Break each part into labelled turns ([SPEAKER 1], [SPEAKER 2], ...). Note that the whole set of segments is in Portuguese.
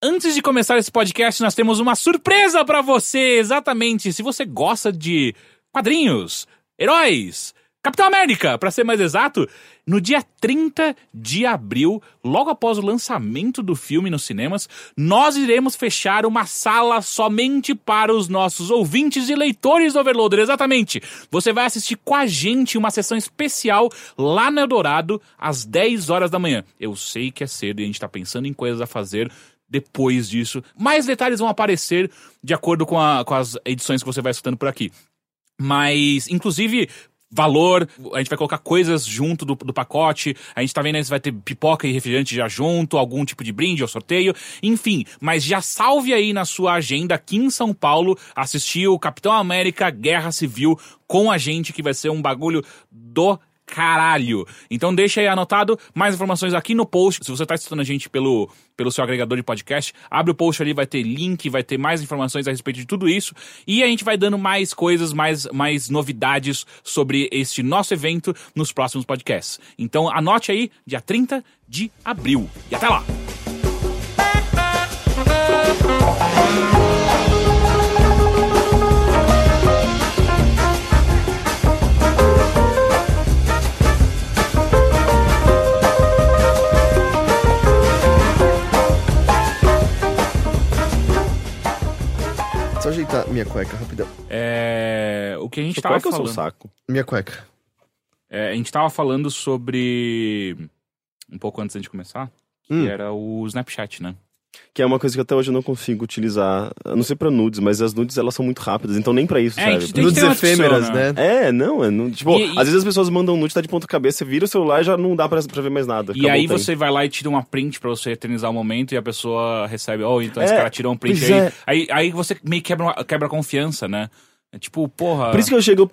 [SPEAKER 1] Antes de começar esse podcast, nós temos uma surpresa pra você. Exatamente, se você gosta de quadrinhos, heróis, Capitão América, pra ser mais exato, no dia 30 de abril, logo após o lançamento do filme nos cinemas, nós iremos fechar uma sala somente para os nossos ouvintes e leitores do Overloader. Exatamente. Você vai assistir com a gente uma sessão especial lá no Eldorado às 10 horas da manhã. Eu sei que é cedo e a gente tá pensando em coisas a fazer depois disso. Mais detalhes vão aparecer de acordo com, a- com as edições que você vai escutando por aqui. Mas, inclusive, valor, a gente vai colocar coisas junto do, do pacote, a gente tá vendo se vai ter pipoca e refrigerante já junto, algum tipo de brinde ou sorteio, enfim, mas já salve aí na sua agenda aqui em São Paulo assistir o Capitão América Guerra Civil com a gente, que vai ser um bagulho do caralho. Então deixa aí anotado mais informações aqui no post. Se você tá escutando a gente pelo, pelo seu agregador de podcast, abre o post ali, vai ter link, vai ter mais informações a respeito de tudo isso. E a gente vai dando mais coisas, mais, mais novidades sobre este nosso evento nos próximos podcasts. Então anote aí, dia 30 de abril. E até lá!
[SPEAKER 2] Só ajeitar minha cueca, rapidão.
[SPEAKER 1] É, o que a gente
[SPEAKER 3] Sua
[SPEAKER 1] tava
[SPEAKER 3] cueca ou seu
[SPEAKER 1] falando.
[SPEAKER 3] saco?
[SPEAKER 2] Minha cueca.
[SPEAKER 1] É, a gente tava falando sobre. Um pouco antes da gente começar, que
[SPEAKER 2] Hum.
[SPEAKER 1] era o Snapchat, né?
[SPEAKER 3] Que é uma coisa que até hoje eu não consigo utilizar. A não ser pra nudes, mas as nudes elas são muito rápidas, então nem pra isso
[SPEAKER 1] É, que
[SPEAKER 2] Nudes efêmeras,
[SPEAKER 1] opção,
[SPEAKER 2] né?
[SPEAKER 3] É, não, é. Não, tipo,
[SPEAKER 1] E- e-
[SPEAKER 3] às vezes as pessoas mandam nude, tá de ponta cabeça, você vira o celular e já não dá pra, pra ver mais nada.
[SPEAKER 1] E
[SPEAKER 3] Acabou
[SPEAKER 1] aí você vai lá e tira uma print pra você eternizar o momento e a pessoa recebe, oh, então esse
[SPEAKER 3] É,
[SPEAKER 1] cara tirou um print aí.
[SPEAKER 3] é.
[SPEAKER 1] aí. Aí você meio que quebra, quebra a confiança, né? É tipo, porra.
[SPEAKER 3] Por isso que eu chego,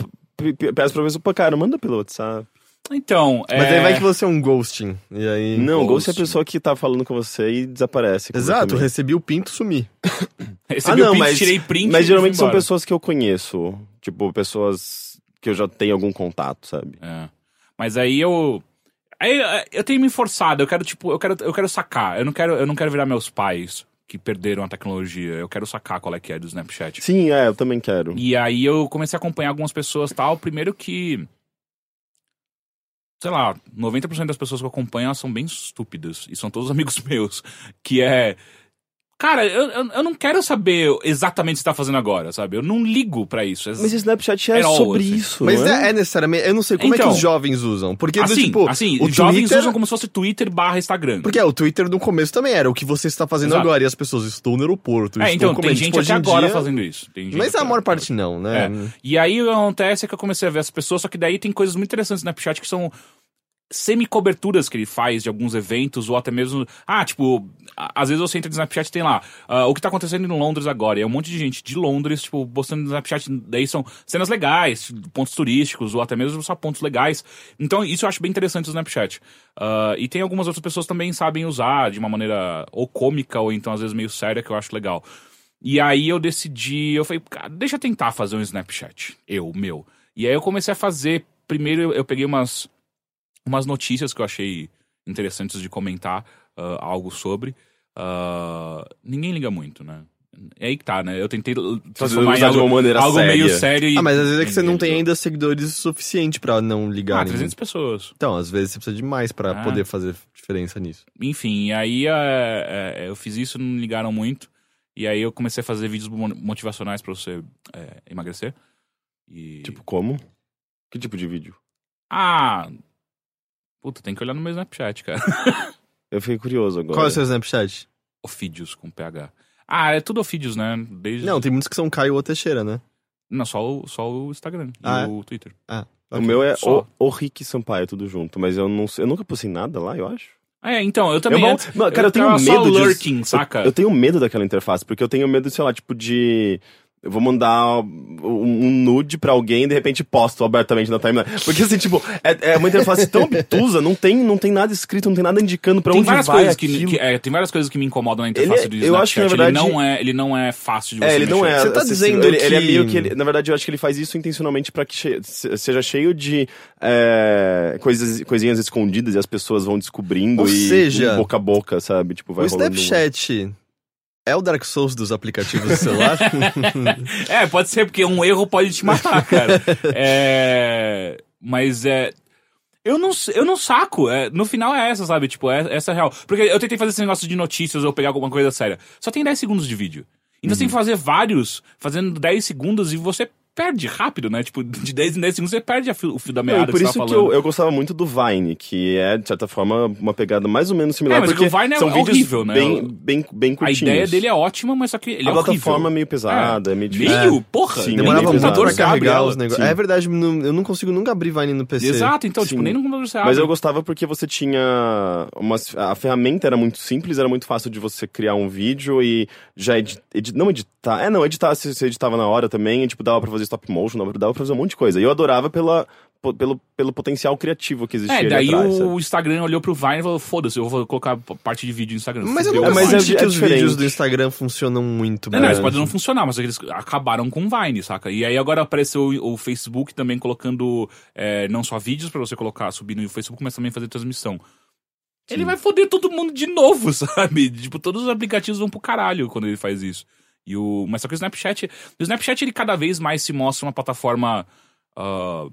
[SPEAKER 3] peço pra pessoa, pô, cara, manda pelo WhatsApp.
[SPEAKER 1] Então,
[SPEAKER 2] Mas
[SPEAKER 1] é...
[SPEAKER 2] aí vai que você é um ghosting. E aí.
[SPEAKER 3] Não, ghost é a pessoa que tá falando com você e desaparece.
[SPEAKER 2] Exato, recebi o pinto sumi.
[SPEAKER 1] Recebi
[SPEAKER 3] Ah, não,
[SPEAKER 1] o print,
[SPEAKER 3] mas-
[SPEAKER 1] tirei print
[SPEAKER 3] Mas geralmente são pessoas que eu conheço. Tipo, pessoas que eu já tenho algum contato, sabe?
[SPEAKER 1] É. Mas aí eu... Aí eu tenho me forçado, eu quero, tipo, eu quero, eu quero sacar. Eu não quero, eu não quero virar meus pais que perderam a tecnologia. Eu quero sacar qual é que é do Snapchat.
[SPEAKER 3] Sim, é, eu também quero.
[SPEAKER 1] E aí eu comecei a acompanhar algumas pessoas tal. Primeiro que. Sei lá, 90% das pessoas que eu acompanho elas são bem estúpidas. E são todos amigos meus. Que é. Cara, eu, eu, eu não quero saber exatamente o que você tá fazendo agora, sabe? Eu não ligo pra isso.
[SPEAKER 3] Mas o Snapchat é
[SPEAKER 1] all,
[SPEAKER 3] sobre
[SPEAKER 1] assim.
[SPEAKER 3] isso,
[SPEAKER 2] Mas
[SPEAKER 3] é?
[SPEAKER 2] é, é necessariamente. Eu não sei como é
[SPEAKER 1] Então.
[SPEAKER 2] que os jovens usam. Porque, do
[SPEAKER 1] assim,
[SPEAKER 2] tipo.
[SPEAKER 1] assim os jovens
[SPEAKER 2] Twitter-
[SPEAKER 1] usam como se fosse Twitter barra Instagram.
[SPEAKER 2] Porque é, o Twitter no começo também era o que você está fazendo
[SPEAKER 1] Exato.
[SPEAKER 2] agora. E as pessoas estão no aeroporto.
[SPEAKER 1] é, então, tem
[SPEAKER 2] comendo.
[SPEAKER 1] gente
[SPEAKER 2] Tipo,
[SPEAKER 1] até agora
[SPEAKER 2] dia-
[SPEAKER 1] fazendo isso. Tem gente
[SPEAKER 2] Mas a maior parte não, né?
[SPEAKER 1] É. E aí o que acontece é que eu comecei a ver as pessoas, só que daí tem coisas muito interessantes no Snapchat que são semi-coberturas que ele faz de alguns eventos, ou até mesmo. Ah, tipo, às vezes você entra no Snapchat e tem lá ah, o que tá acontecendo em Londres agora. E é um monte de gente de Londres, tipo, postando no Snapchat. Daí são cenas legais, pontos turísticos, ou até mesmo só pontos legais. Então, isso eu acho bem interessante no Snapchat. Ah, e tem algumas outras pessoas também sabem usar de uma maneira ou cômica, ou então às vezes meio séria, que eu acho legal. E aí eu decidi, eu falei, cara, deixa eu tentar fazer um Snapchat. Eu, meu. E aí eu comecei a fazer. Primeiro eu peguei umas, umas notícias que eu achei interessantes de comentar ah, algo sobre. Ah, ninguém liga muito, né? É aí que tá, né? Eu tentei transformar em
[SPEAKER 3] usar de
[SPEAKER 1] algo,
[SPEAKER 3] uma maneira
[SPEAKER 1] algo
[SPEAKER 3] séria.
[SPEAKER 1] meio sério e.
[SPEAKER 2] Ah, mas às vezes é que você não tem ainda seguidores o suficiente pra não ligar.
[SPEAKER 1] Ah, 300 pessoas.
[SPEAKER 2] Então, às vezes você precisa de mais pra
[SPEAKER 1] Ah.
[SPEAKER 2] poder fazer diferença nisso.
[SPEAKER 1] Enfim, e aí é, é, eu fiz isso, não ligaram muito. E aí eu comecei a fazer vídeos mo- motivacionais pra você é, emagrecer. E.
[SPEAKER 3] Tipo, como? Que tipo de vídeo?
[SPEAKER 1] Ah. Puta, tem que olhar no meu Snapchat, cara.
[SPEAKER 3] Eu fiquei curioso agora.
[SPEAKER 2] Qual é o seu Snapchat?
[SPEAKER 1] Ofídeos com PH. Ah, é tudo Ofídeos, né? Desde...
[SPEAKER 2] Não, tem muitos que são Caio ou Teixeira, né?
[SPEAKER 1] Não, só o, só o Instagram
[SPEAKER 2] Ah,
[SPEAKER 1] e o Twitter.
[SPEAKER 2] Ah,
[SPEAKER 3] O
[SPEAKER 2] ok.
[SPEAKER 3] meu é
[SPEAKER 1] Só.
[SPEAKER 3] o, o Rick Sampaio, tudo junto. Mas eu não eu nunca postei nada lá, eu acho.
[SPEAKER 1] É, então, eu também.
[SPEAKER 3] Eu Mano, cara, eu tenho
[SPEAKER 1] tava só
[SPEAKER 3] medo de-
[SPEAKER 1] lurking, saca?
[SPEAKER 3] Eu tenho medo daquela interface, porque eu tenho medo, sei lá, tipo, de. Eu vou mandar um nude pra alguém e de repente posto abertamente na timeline. Porque assim, tipo, é, é uma interface tão obtusa, não tem, não tem nada escrito, não tem nada indicando pra
[SPEAKER 1] tem
[SPEAKER 3] onde
[SPEAKER 1] várias
[SPEAKER 3] vai
[SPEAKER 1] coisas que,
[SPEAKER 3] aquilo.
[SPEAKER 1] que- é, tem várias coisas que me incomodam na interface
[SPEAKER 3] Ele-
[SPEAKER 1] do
[SPEAKER 3] eu
[SPEAKER 1] Snapchat.
[SPEAKER 3] acho que, na verdade-
[SPEAKER 1] ele não é, ele não é fácil de você
[SPEAKER 3] É, ele não
[SPEAKER 1] mexer.
[SPEAKER 3] é.
[SPEAKER 2] Você tá dizendo
[SPEAKER 3] ele, ele é
[SPEAKER 2] que-
[SPEAKER 3] meio que. ele- na verdade, eu acho que ele faz isso intencionalmente pra que che- se- seja cheio de é, coisas, coisinhas escondidas e as pessoas vão descobrindo
[SPEAKER 2] Ou
[SPEAKER 3] e
[SPEAKER 2] seja,
[SPEAKER 3] boca a boca, sabe? Tipo, vai
[SPEAKER 2] o
[SPEAKER 3] rolando.
[SPEAKER 2] É o Dark Souls dos aplicativos do celular?
[SPEAKER 1] É, pode ser, porque um erro pode te matar, cara. é. Mas é. Eu não, eu não saco. É, no final é essa, sabe? Tipo, é, essa é a real. Porque eu tentei fazer esse negócio de notícias ou pegar alguma coisa séria. Só tem 10 segundos de vídeo. Então você tem que fazer vários, fazendo 10 segundos e você perde rápido, né? Tipo, de 10 em 10 segundos você perde a fio- o fio da meada
[SPEAKER 3] e por
[SPEAKER 1] que você
[SPEAKER 3] isso que
[SPEAKER 1] falando.
[SPEAKER 3] eu, eu gostava muito do Vine, que é, de certa forma, uma pegada mais ou menos similar.
[SPEAKER 1] É, mas
[SPEAKER 3] porque
[SPEAKER 1] o Vine é
[SPEAKER 3] são
[SPEAKER 1] horrível, né?
[SPEAKER 3] Bem, bem, bem
[SPEAKER 1] A
[SPEAKER 3] curtinhos.
[SPEAKER 1] ideia dele é ótima, mas só que ele
[SPEAKER 3] A
[SPEAKER 1] é
[SPEAKER 3] plataforma
[SPEAKER 1] horrível.
[SPEAKER 3] é meio pesada, é meio difícil.
[SPEAKER 1] Meio? Porra!
[SPEAKER 3] Sim,
[SPEAKER 1] nem
[SPEAKER 2] Demorava muito
[SPEAKER 1] computador
[SPEAKER 2] pra carregar os negócios.
[SPEAKER 3] Sim.
[SPEAKER 2] É verdade, eu não consigo nunca abrir Vine no PC.
[SPEAKER 1] Exato, então,
[SPEAKER 3] Sim.
[SPEAKER 1] tipo, nem no computador você abre.
[SPEAKER 3] Mas eu gostava porque você tinha. Umas, a ferramenta era muito simples, era muito fácil de você criar um vídeo e já edi, edi- não editar. É, não, editar, você, você editava na hora também, e, tipo, dava pra fazer stop motion, dava, dava pra fazer um monte de coisa. E eu adorava pela, pelo, pelo potencial criativo que existia
[SPEAKER 1] É,
[SPEAKER 3] ali
[SPEAKER 1] daí
[SPEAKER 3] atrás,
[SPEAKER 1] o
[SPEAKER 3] sabe?
[SPEAKER 1] Instagram olhou pro Vine e falou: foda-se, eu vou colocar parte de vídeo no Instagram.
[SPEAKER 2] Mas eu nunca
[SPEAKER 3] É, mas é-
[SPEAKER 2] senti
[SPEAKER 3] é
[SPEAKER 2] que os
[SPEAKER 3] diferente.
[SPEAKER 2] vídeos do Instagram funcionam muito
[SPEAKER 1] Não,
[SPEAKER 2] bem.
[SPEAKER 1] não, isso pode não funcionar, mas é que eles acabaram com o Vine, saca? E aí agora apareceu o, o Facebook também colocando é, não só vídeos pra você colocar, subir no Facebook, mas também fazer transmissão. Ele vai foder todo mundo de novo, sabe? Tipo, todos os aplicativos vão pro caralho quando ele faz isso. E o, mas só que o Snapchat. O Snapchat ele cada vez mais se mostra uma plataforma ah,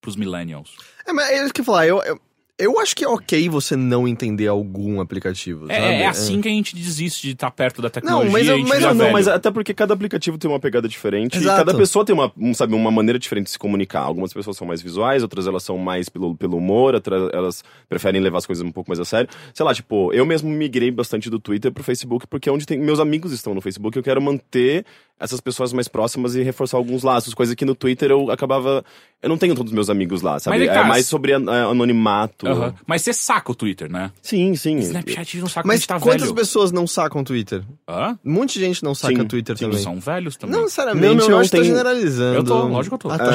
[SPEAKER 1] pros millennials.
[SPEAKER 2] É, mas é isso que eu falar. Eu, eu, eu acho que é ok você não entender algum aplicativo.
[SPEAKER 1] É,
[SPEAKER 2] sabe?
[SPEAKER 1] é assim que a gente desiste de estar perto da tecnologia.
[SPEAKER 2] mas
[SPEAKER 1] e
[SPEAKER 2] eu- mas
[SPEAKER 3] Não,
[SPEAKER 1] velho.
[SPEAKER 3] mas até porque cada aplicativo tem uma pegada diferente
[SPEAKER 2] Exato.
[SPEAKER 3] e cada pessoa tem uma, um, sabe, uma maneira diferente de se comunicar. Algumas pessoas são mais visuais, outras elas são mais pelo, pelo humor, outras elas preferem levar as coisas um pouco mais a sério. Sei lá, tipo, eu mesmo migrei bastante do Twitter pro Facebook porque é onde tem meus amigos estão no Facebook, eu quero manter essas pessoas mais próximas e reforçar alguns laços, coisa que no Twitter eu acabava eu não tenho todos os meus amigos lá, sabe?
[SPEAKER 1] Mas,
[SPEAKER 3] é
[SPEAKER 1] cara,
[SPEAKER 3] mais sobre é, anonimato.
[SPEAKER 1] Aham. Mas você saca o Twitter, né?
[SPEAKER 3] Sim, sim.
[SPEAKER 1] Snapchat não saca
[SPEAKER 2] Mas
[SPEAKER 1] a gente tá
[SPEAKER 2] quantas
[SPEAKER 1] velho.
[SPEAKER 2] pessoas não sacam Twitter?
[SPEAKER 1] Hã?
[SPEAKER 2] Um monte de gente não saca
[SPEAKER 3] Sim,
[SPEAKER 2] Twitter
[SPEAKER 1] Sim,
[SPEAKER 2] também.
[SPEAKER 1] são velhos também.
[SPEAKER 2] Não necessariamente,
[SPEAKER 3] Não, não,
[SPEAKER 2] eu
[SPEAKER 3] não,
[SPEAKER 2] acho que tá
[SPEAKER 3] tem-
[SPEAKER 2] generalizando.
[SPEAKER 1] Eu tô, lógico que eu tô.
[SPEAKER 2] Ah, tá.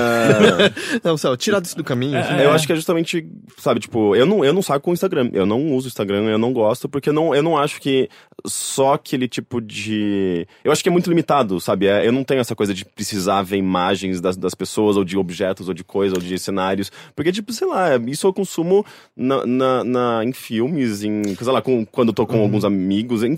[SPEAKER 2] Não, Céu, tirar isso do caminho. assim.
[SPEAKER 3] Eu acho que é justamente, sabe, tipo, eu não, eu não saco o Instagram. Eu não uso o Instagram, eu não gosto, porque eu não, eu não acho que só aquele tipo de. Eu acho que é muito limitado, sabe? É, eu não tenho essa coisa de precisar ver imagens das, das pessoas, ou de objetos, ou de coisas, ou de cenários. Porque, tipo, sei lá, isso eu consumo na, na, na- em filmes, em. Sei lá, com, quando eu tô
[SPEAKER 2] Uhum.
[SPEAKER 3] com alguns amigos. em-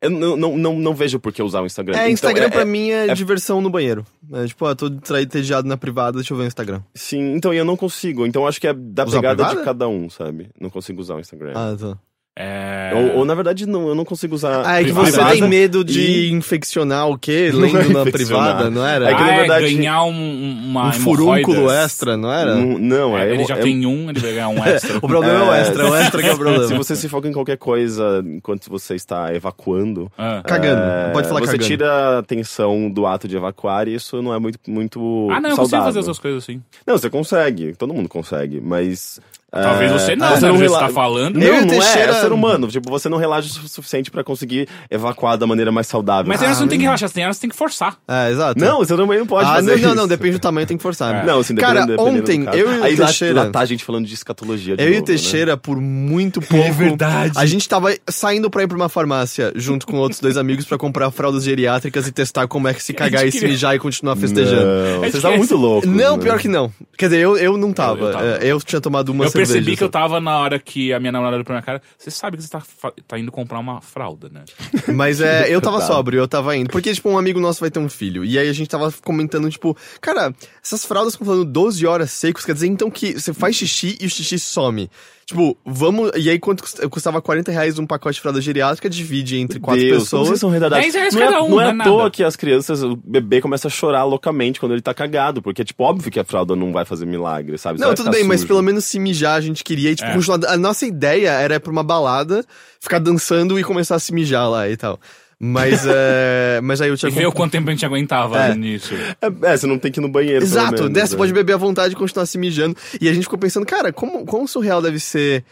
[SPEAKER 3] eu não, não, não, não vejo por que usar o Instagram.
[SPEAKER 2] É,
[SPEAKER 3] Então,
[SPEAKER 2] Instagram
[SPEAKER 3] é-
[SPEAKER 2] pra
[SPEAKER 3] é-
[SPEAKER 2] mim é,
[SPEAKER 3] é-
[SPEAKER 2] diversão no banheiro. É tipo, ah, tô distraído, na privada, deixa eu ver o Instagram.
[SPEAKER 3] Sim, então eu não consigo. Então eu acho que é da
[SPEAKER 2] Usar
[SPEAKER 3] pegada de cada um, sabe? Não consigo usar o Instagram.
[SPEAKER 2] Ah, tá.
[SPEAKER 1] É...
[SPEAKER 3] Ou, ou, na verdade, não, eu não consigo usar.
[SPEAKER 2] Ah, é que
[SPEAKER 1] privada
[SPEAKER 2] você tem medo de
[SPEAKER 3] e-
[SPEAKER 2] infeccionar o quê?
[SPEAKER 3] Não
[SPEAKER 2] Lendo
[SPEAKER 3] é
[SPEAKER 2] na privada, não era?
[SPEAKER 3] É que,
[SPEAKER 1] ah,
[SPEAKER 3] na
[SPEAKER 1] é
[SPEAKER 3] verdade,
[SPEAKER 1] ganhar um, um- uma
[SPEAKER 2] um furúnculo extra, não era?
[SPEAKER 3] Não, não, é.
[SPEAKER 1] ele
[SPEAKER 3] é-
[SPEAKER 1] já
[SPEAKER 3] é-
[SPEAKER 1] tem um, ele vai ganhar um extra.
[SPEAKER 2] O problema é, o
[SPEAKER 3] É,
[SPEAKER 2] extra, é o extra que é o problema.
[SPEAKER 3] Se você se foca em qualquer coisa enquanto você está evacuando.
[SPEAKER 1] Ah.
[SPEAKER 2] Cagando,
[SPEAKER 3] é,
[SPEAKER 2] pode falar
[SPEAKER 3] Você
[SPEAKER 2] cagando.
[SPEAKER 3] tira a atenção do ato de evacuar e isso não é muito, muito
[SPEAKER 1] Ah, não, eu
[SPEAKER 3] saudável.
[SPEAKER 1] consigo fazer essas coisas assim.
[SPEAKER 3] Não, você consegue. Todo mundo consegue, mas.
[SPEAKER 1] Talvez
[SPEAKER 3] é,
[SPEAKER 1] você não,
[SPEAKER 3] você
[SPEAKER 1] né? Jeito que
[SPEAKER 3] rela-
[SPEAKER 1] você tá falando.
[SPEAKER 3] Não,
[SPEAKER 2] Eu e o
[SPEAKER 3] não
[SPEAKER 2] Teixeira-
[SPEAKER 3] é, é ser humano. Tipo, você não relaxa o suficiente pra conseguir evacuar da maneira mais saudável.
[SPEAKER 1] Mas tem horas que você não tem que relaxar, tem horas que você tem que forçar.
[SPEAKER 2] É, exato.
[SPEAKER 3] Não, você também não pode
[SPEAKER 2] ah,
[SPEAKER 3] fazer
[SPEAKER 2] não, não,
[SPEAKER 3] isso.
[SPEAKER 2] não, depende do tamanho, tem que forçar. né?
[SPEAKER 3] Não, assim,
[SPEAKER 2] Cara, ontem, eu e o
[SPEAKER 3] Aí lá-
[SPEAKER 2] Teixeira-
[SPEAKER 3] Lá, tá a gente falando de escatologia de
[SPEAKER 2] Eu e o
[SPEAKER 3] novo, né?
[SPEAKER 2] Teixeira, por muito pouco.
[SPEAKER 1] verdade.
[SPEAKER 2] A gente tava saindo pra ir pra uma farmácia junto com outros dois amigos pra comprar fraldas geriátricas e testar como é que se cagar e se
[SPEAKER 1] queria-
[SPEAKER 2] mijar e continuar festejando.
[SPEAKER 3] Não,
[SPEAKER 1] É
[SPEAKER 3] vocês estavam
[SPEAKER 1] esse-
[SPEAKER 3] muito loucos.
[SPEAKER 2] Não,
[SPEAKER 3] né?
[SPEAKER 2] pior que não. Quer dizer, eu, eu não tava.
[SPEAKER 1] Tava.
[SPEAKER 2] É, Eu, tinha tomado uma
[SPEAKER 1] percebi que eu tava na hora que a minha namorada olhou pra minha cara. Você sabe que você tá, tá indo comprar uma fralda, né?
[SPEAKER 2] Mas é, eu tava
[SPEAKER 3] Tá.
[SPEAKER 2] sóbrio, eu tava indo. Porque, tipo, um amigo nosso vai ter um filho. E aí a gente tava comentando, tipo, cara, essas fraldas estão falando 12 horas secos, quer dizer então que você faz xixi e o xixi some. Tipo, vamos. E aí, quanto cust- custava 40 reais um pacote de fralda geriátrica, divide entre quatro
[SPEAKER 3] Deus,
[SPEAKER 2] pessoas.
[SPEAKER 3] vocês são retardados.
[SPEAKER 1] 10 reais
[SPEAKER 3] não é,
[SPEAKER 1] cada um,
[SPEAKER 3] não é
[SPEAKER 1] é
[SPEAKER 3] à toa que as crianças, o bebê começa a chorar loucamente quando ele tá cagado, porque, tipo, óbvio que a fralda não vai fazer milagre, sabe? Você
[SPEAKER 2] Não, tudo bem, mas
[SPEAKER 3] sujo.
[SPEAKER 2] pelo menos se mijar a gente queria. E, tipo,
[SPEAKER 1] É.
[SPEAKER 2] A nossa ideia era ir pra uma balada, ficar dançando e começar a se mijar lá e tal. Mas, é. Mas aí eu
[SPEAKER 1] E
[SPEAKER 2] tinha.
[SPEAKER 1] ver o quanto tempo a gente aguentava
[SPEAKER 2] É.
[SPEAKER 1] nisso.
[SPEAKER 3] É, é, você não tem que ir no banheiro. pelo
[SPEAKER 2] Exato,
[SPEAKER 3] menos,
[SPEAKER 2] dessa
[SPEAKER 3] né?
[SPEAKER 2] pode beber à vontade e continuar se mijando. E a gente ficou pensando, cara, como, como surreal deve ser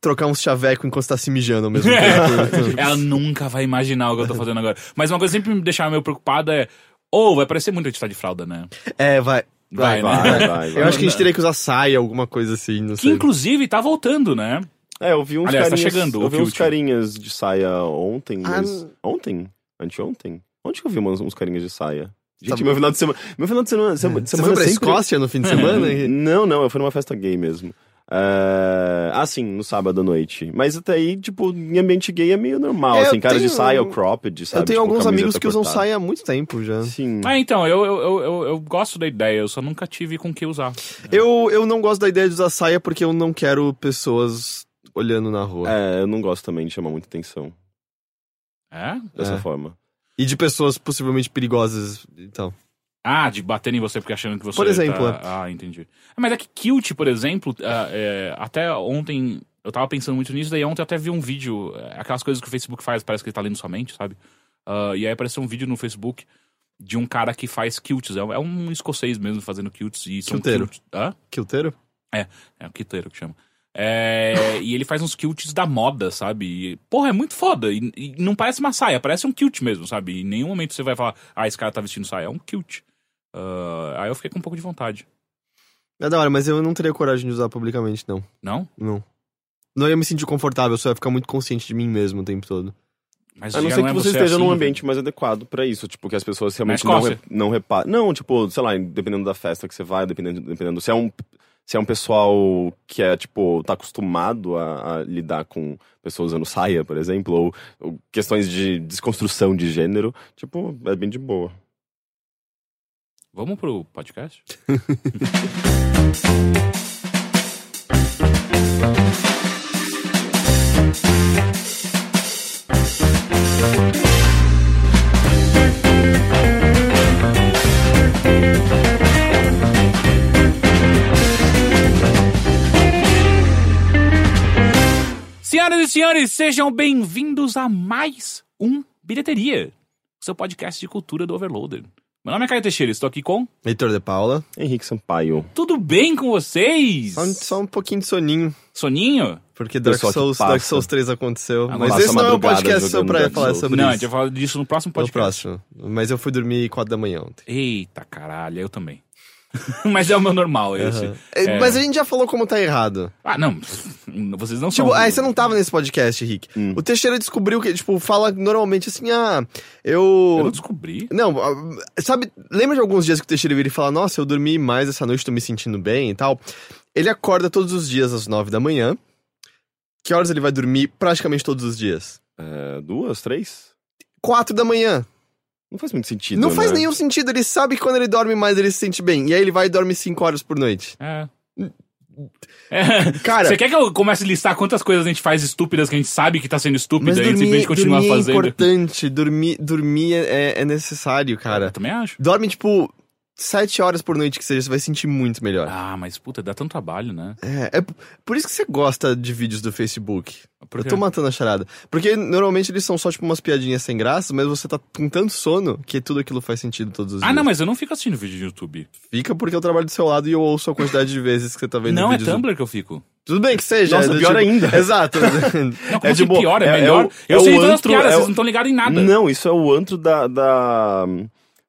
[SPEAKER 2] trocar uns chaveco enquanto tá se mijando ao mesmo tempo.
[SPEAKER 1] Ela nunca vai imaginar o que eu tô fazendo agora. Mas uma coisa que sempre me deixava meio preocupada é. Ou vai parecer muito a gente tá de fralda, né?
[SPEAKER 2] é, vai.
[SPEAKER 1] Vai,
[SPEAKER 3] Vai,
[SPEAKER 1] né?
[SPEAKER 3] vai, vai.
[SPEAKER 2] Eu acho que a gente teria que usar saia, alguma coisa assim, não
[SPEAKER 1] Que
[SPEAKER 2] sei.
[SPEAKER 1] inclusive tá voltando, né?
[SPEAKER 3] É, eu vi uns
[SPEAKER 1] Aliás, tá
[SPEAKER 3] carinhas.
[SPEAKER 1] chegando o
[SPEAKER 3] eu vi uns carinhas de saia ontem,
[SPEAKER 2] Ah,
[SPEAKER 3] mas.
[SPEAKER 2] n-
[SPEAKER 3] Ontem? Anteontem? Onde que eu vi uns, uns carinhas de saia? Gente,
[SPEAKER 2] Tá
[SPEAKER 3] meu final de semana. Meu final de semana. sema-
[SPEAKER 2] Você
[SPEAKER 3] semana
[SPEAKER 2] foi pra
[SPEAKER 3] sempre-
[SPEAKER 2] Escócia no fim de semana?
[SPEAKER 3] Não, não, eu fui numa festa gay mesmo. É... Ah, sim, no sábado à noite. Mas até aí, tipo, em ambiente gay é meio normal,
[SPEAKER 2] É,
[SPEAKER 3] assim, cara de
[SPEAKER 2] tenho-
[SPEAKER 3] saia ou cropped, sabe?
[SPEAKER 2] eu tenho
[SPEAKER 3] Tipo,
[SPEAKER 2] alguns amigos que usam
[SPEAKER 3] cortada.
[SPEAKER 2] saia há muito tempo já.
[SPEAKER 3] Sim.
[SPEAKER 1] Ah, então, eu, eu, eu, eu, gosto da ideia, eu só nunca tive com o que usar.
[SPEAKER 2] Eu, eu não gosto da ideia de usar saia porque eu não quero pessoas olhando na rua.
[SPEAKER 3] É, eu não gosto também de chamar muita atenção
[SPEAKER 1] É?
[SPEAKER 3] dessa
[SPEAKER 2] É.
[SPEAKER 3] forma.
[SPEAKER 2] E de pessoas possivelmente perigosas então.
[SPEAKER 1] Ah, de bater em você porque achando que você.
[SPEAKER 2] Por exemplo,
[SPEAKER 1] tá- Ah, entendi. Ah, Mas é que kilt, por exemplo, ah, é, até ontem. Eu tava pensando muito nisso, daí ontem eu até vi um vídeo, é, aquelas coisas que o Facebook faz, parece que ele tá lendo sua mente, sabe? Ah, e aí apareceu um vídeo no Facebook de um cara que faz kilts. É, um- é um escocês mesmo fazendo kilts. E são
[SPEAKER 2] Quilteiro.
[SPEAKER 1] kilts- Hã?
[SPEAKER 2] Quilteiro?
[SPEAKER 1] É um quilteiro que chama. É, e ele faz uns kilts da moda, sabe? E, porra, é muito foda. E, e não parece uma saia, parece um kilt mesmo, sabe? E em nenhum momento você vai falar, ah, esse cara tá vestindo saia. É um kilt. Ah, aí eu fiquei com um pouco de vontade.
[SPEAKER 2] É da hora, mas eu não teria coragem de usar publicamente, não.
[SPEAKER 1] Não?
[SPEAKER 2] Não. Não ia me sentir confortável, só ia ficar muito consciente de mim mesmo o tempo todo.
[SPEAKER 1] Mas
[SPEAKER 3] A não ser
[SPEAKER 1] é
[SPEAKER 3] que você
[SPEAKER 1] você
[SPEAKER 3] esteja
[SPEAKER 1] assim,
[SPEAKER 3] num ambiente mais adequado pra isso, tipo, que as pessoas realmente não, re, não reparam. Não, tipo, sei lá, dependendo da festa que você vai, dependendo, dependendo se é um se é um pessoal que é, tipo, tá acostumado a, a lidar com pessoas usando saia, por exemplo, ou, ou questões de desconstrução de gênero, tipo, é bem de boa.
[SPEAKER 1] Vamos pro podcast? e senhores, sejam bem-vindos a mais um Bilheteria, seu podcast de cultura do Overloader. Meu nome é Caio Teixeira, estou aqui com...
[SPEAKER 2] Heitor de Paula.
[SPEAKER 3] Henrique Sampaio.
[SPEAKER 1] Tudo bem com vocês?
[SPEAKER 2] Só, só um pouquinho de soninho,
[SPEAKER 1] Soninho?
[SPEAKER 2] porque Dark
[SPEAKER 3] Pessoal
[SPEAKER 2] Souls. Dark Souls 3 aconteceu.
[SPEAKER 1] Agora
[SPEAKER 2] mas esse não é um podcast só pra
[SPEAKER 3] Dark
[SPEAKER 2] falar
[SPEAKER 3] Souls.
[SPEAKER 2] sobre
[SPEAKER 1] Não, a
[SPEAKER 2] isso.
[SPEAKER 1] gente vai falar disso no próximo
[SPEAKER 2] No
[SPEAKER 1] podcast.
[SPEAKER 2] próximo. Mas eu fui dormir 4 da manhã ontem.
[SPEAKER 1] Eita caralho, eu também. Mas é o meu normal esse.
[SPEAKER 2] Aham. É, Mas a gente já falou como tá errado.
[SPEAKER 1] Ah, não. Vocês não
[SPEAKER 2] Tipo,
[SPEAKER 1] são...
[SPEAKER 2] ah, você não tava nesse podcast, Rick.
[SPEAKER 3] Hum.
[SPEAKER 2] O Teixeira descobriu que, tipo, fala normalmente assim, ah, eu...
[SPEAKER 1] Eu não descobri.
[SPEAKER 2] Não, ah, sabe, lembra de alguns dias que o Teixeira vira e fala, nossa, eu dormi mais essa noite, tô me sentindo bem e tal? Ele acorda todos os dias às 9 da manhã. Que horas ele vai dormir praticamente todos os dias?
[SPEAKER 3] É, duas, três?
[SPEAKER 2] 4 da manhã.
[SPEAKER 3] Não faz muito sentido,
[SPEAKER 2] Não faz
[SPEAKER 3] né?
[SPEAKER 2] nenhum sentido, ele sabe que quando ele dorme mais ele se sente bem. E aí ele vai e dorme 5 horas por noite.
[SPEAKER 1] É. É.
[SPEAKER 2] Cara,
[SPEAKER 1] Você quer que eu comece a listar quantas coisas a gente faz estúpidas que a gente sabe que tá sendo estúpida
[SPEAKER 2] mas
[SPEAKER 1] e
[SPEAKER 2] dormir,
[SPEAKER 1] simplesmente continua
[SPEAKER 2] dormir é
[SPEAKER 1] fazendo?
[SPEAKER 2] importante, dormir, dormir é, é necessário,
[SPEAKER 1] Eu
[SPEAKER 2] cara.
[SPEAKER 1] também acho.
[SPEAKER 2] Dorme, tipo, 7 horas por noite que seja, você vai sentir muito melhor.
[SPEAKER 1] Ah, mas puta, dá tanto trabalho, né?
[SPEAKER 2] É, é por isso que você gosta de vídeos do Facebook. Eu tô matando a charada. Porque normalmente eles são só, tipo, umas piadinhas sem graça, mas você tá com tanto sono que tudo aquilo faz sentido todos os
[SPEAKER 1] Ah,
[SPEAKER 2] dias.
[SPEAKER 1] não, mas eu não fico assistindo vídeo de YouTube.
[SPEAKER 2] Fica porque eu trabalho do seu lado e eu ouço a quantidade de vezes que você tá vendo
[SPEAKER 1] Não, é
[SPEAKER 2] do-
[SPEAKER 1] Tumblr que eu fico.
[SPEAKER 2] Tudo bem que seja.
[SPEAKER 3] Nossa,
[SPEAKER 2] é
[SPEAKER 3] pior ainda.
[SPEAKER 2] Exato.
[SPEAKER 1] Não, como
[SPEAKER 3] É
[SPEAKER 1] assim
[SPEAKER 3] de boa.
[SPEAKER 1] pior? É,
[SPEAKER 3] É- é
[SPEAKER 1] melhor?
[SPEAKER 3] o-
[SPEAKER 1] eu
[SPEAKER 3] é
[SPEAKER 1] sei todas as
[SPEAKER 3] antro-
[SPEAKER 1] piadas,
[SPEAKER 3] é
[SPEAKER 1] vocês não estão ligados em nada.
[SPEAKER 3] Não, isso é o antro da... da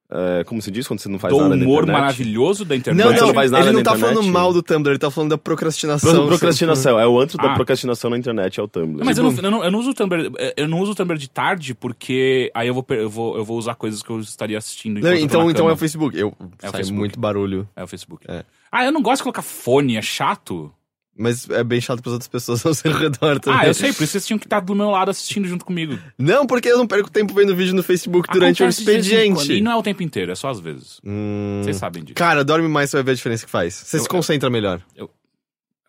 [SPEAKER 3] é, como se diz quando você não faz
[SPEAKER 1] Do
[SPEAKER 3] nada na
[SPEAKER 1] humor
[SPEAKER 3] internet?
[SPEAKER 1] maravilhoso da internet.
[SPEAKER 2] não, não,
[SPEAKER 3] não faz nada
[SPEAKER 2] ele não tá
[SPEAKER 3] internet?
[SPEAKER 2] falando mal do Tumblr, ele tá falando da procrastinação.
[SPEAKER 3] Pro- Procrastinação, é o antro da
[SPEAKER 1] Ah.
[SPEAKER 3] procrastinação na internet, é o Tumblr.
[SPEAKER 1] Não, mas eu não, eu, não, eu não uso o Tumblr. eh, Eu não uso o Tumblr de tarde porque aí eu vou, eu vou, eu vou usar coisas que eu estaria assistindo.
[SPEAKER 2] Não, então, então é o Facebook. Eu,
[SPEAKER 1] É
[SPEAKER 2] sai
[SPEAKER 1] Facebook.
[SPEAKER 2] muito barulho.
[SPEAKER 1] É o Facebook.
[SPEAKER 2] É.
[SPEAKER 1] Ah, eu não gosto de colocar fone, é chato.
[SPEAKER 2] Mas é bem chato pras outras pessoas ao seu redor também.
[SPEAKER 1] Ah, eu sei, por isso vocês tinham que estar do meu lado assistindo junto comigo.
[SPEAKER 2] Não, porque eu não perco tempo vendo vídeo no Facebook durante
[SPEAKER 1] Acontece
[SPEAKER 2] o
[SPEAKER 1] quando, E
[SPEAKER 2] expediente.
[SPEAKER 1] não é o tempo inteiro, é só às vezes.
[SPEAKER 2] Hum.
[SPEAKER 1] Vocês sabem disso.
[SPEAKER 2] Cara, dorme mais, você vai ver a diferença que faz. Você
[SPEAKER 1] Eu-
[SPEAKER 2] se concentra melhor.
[SPEAKER 1] Eu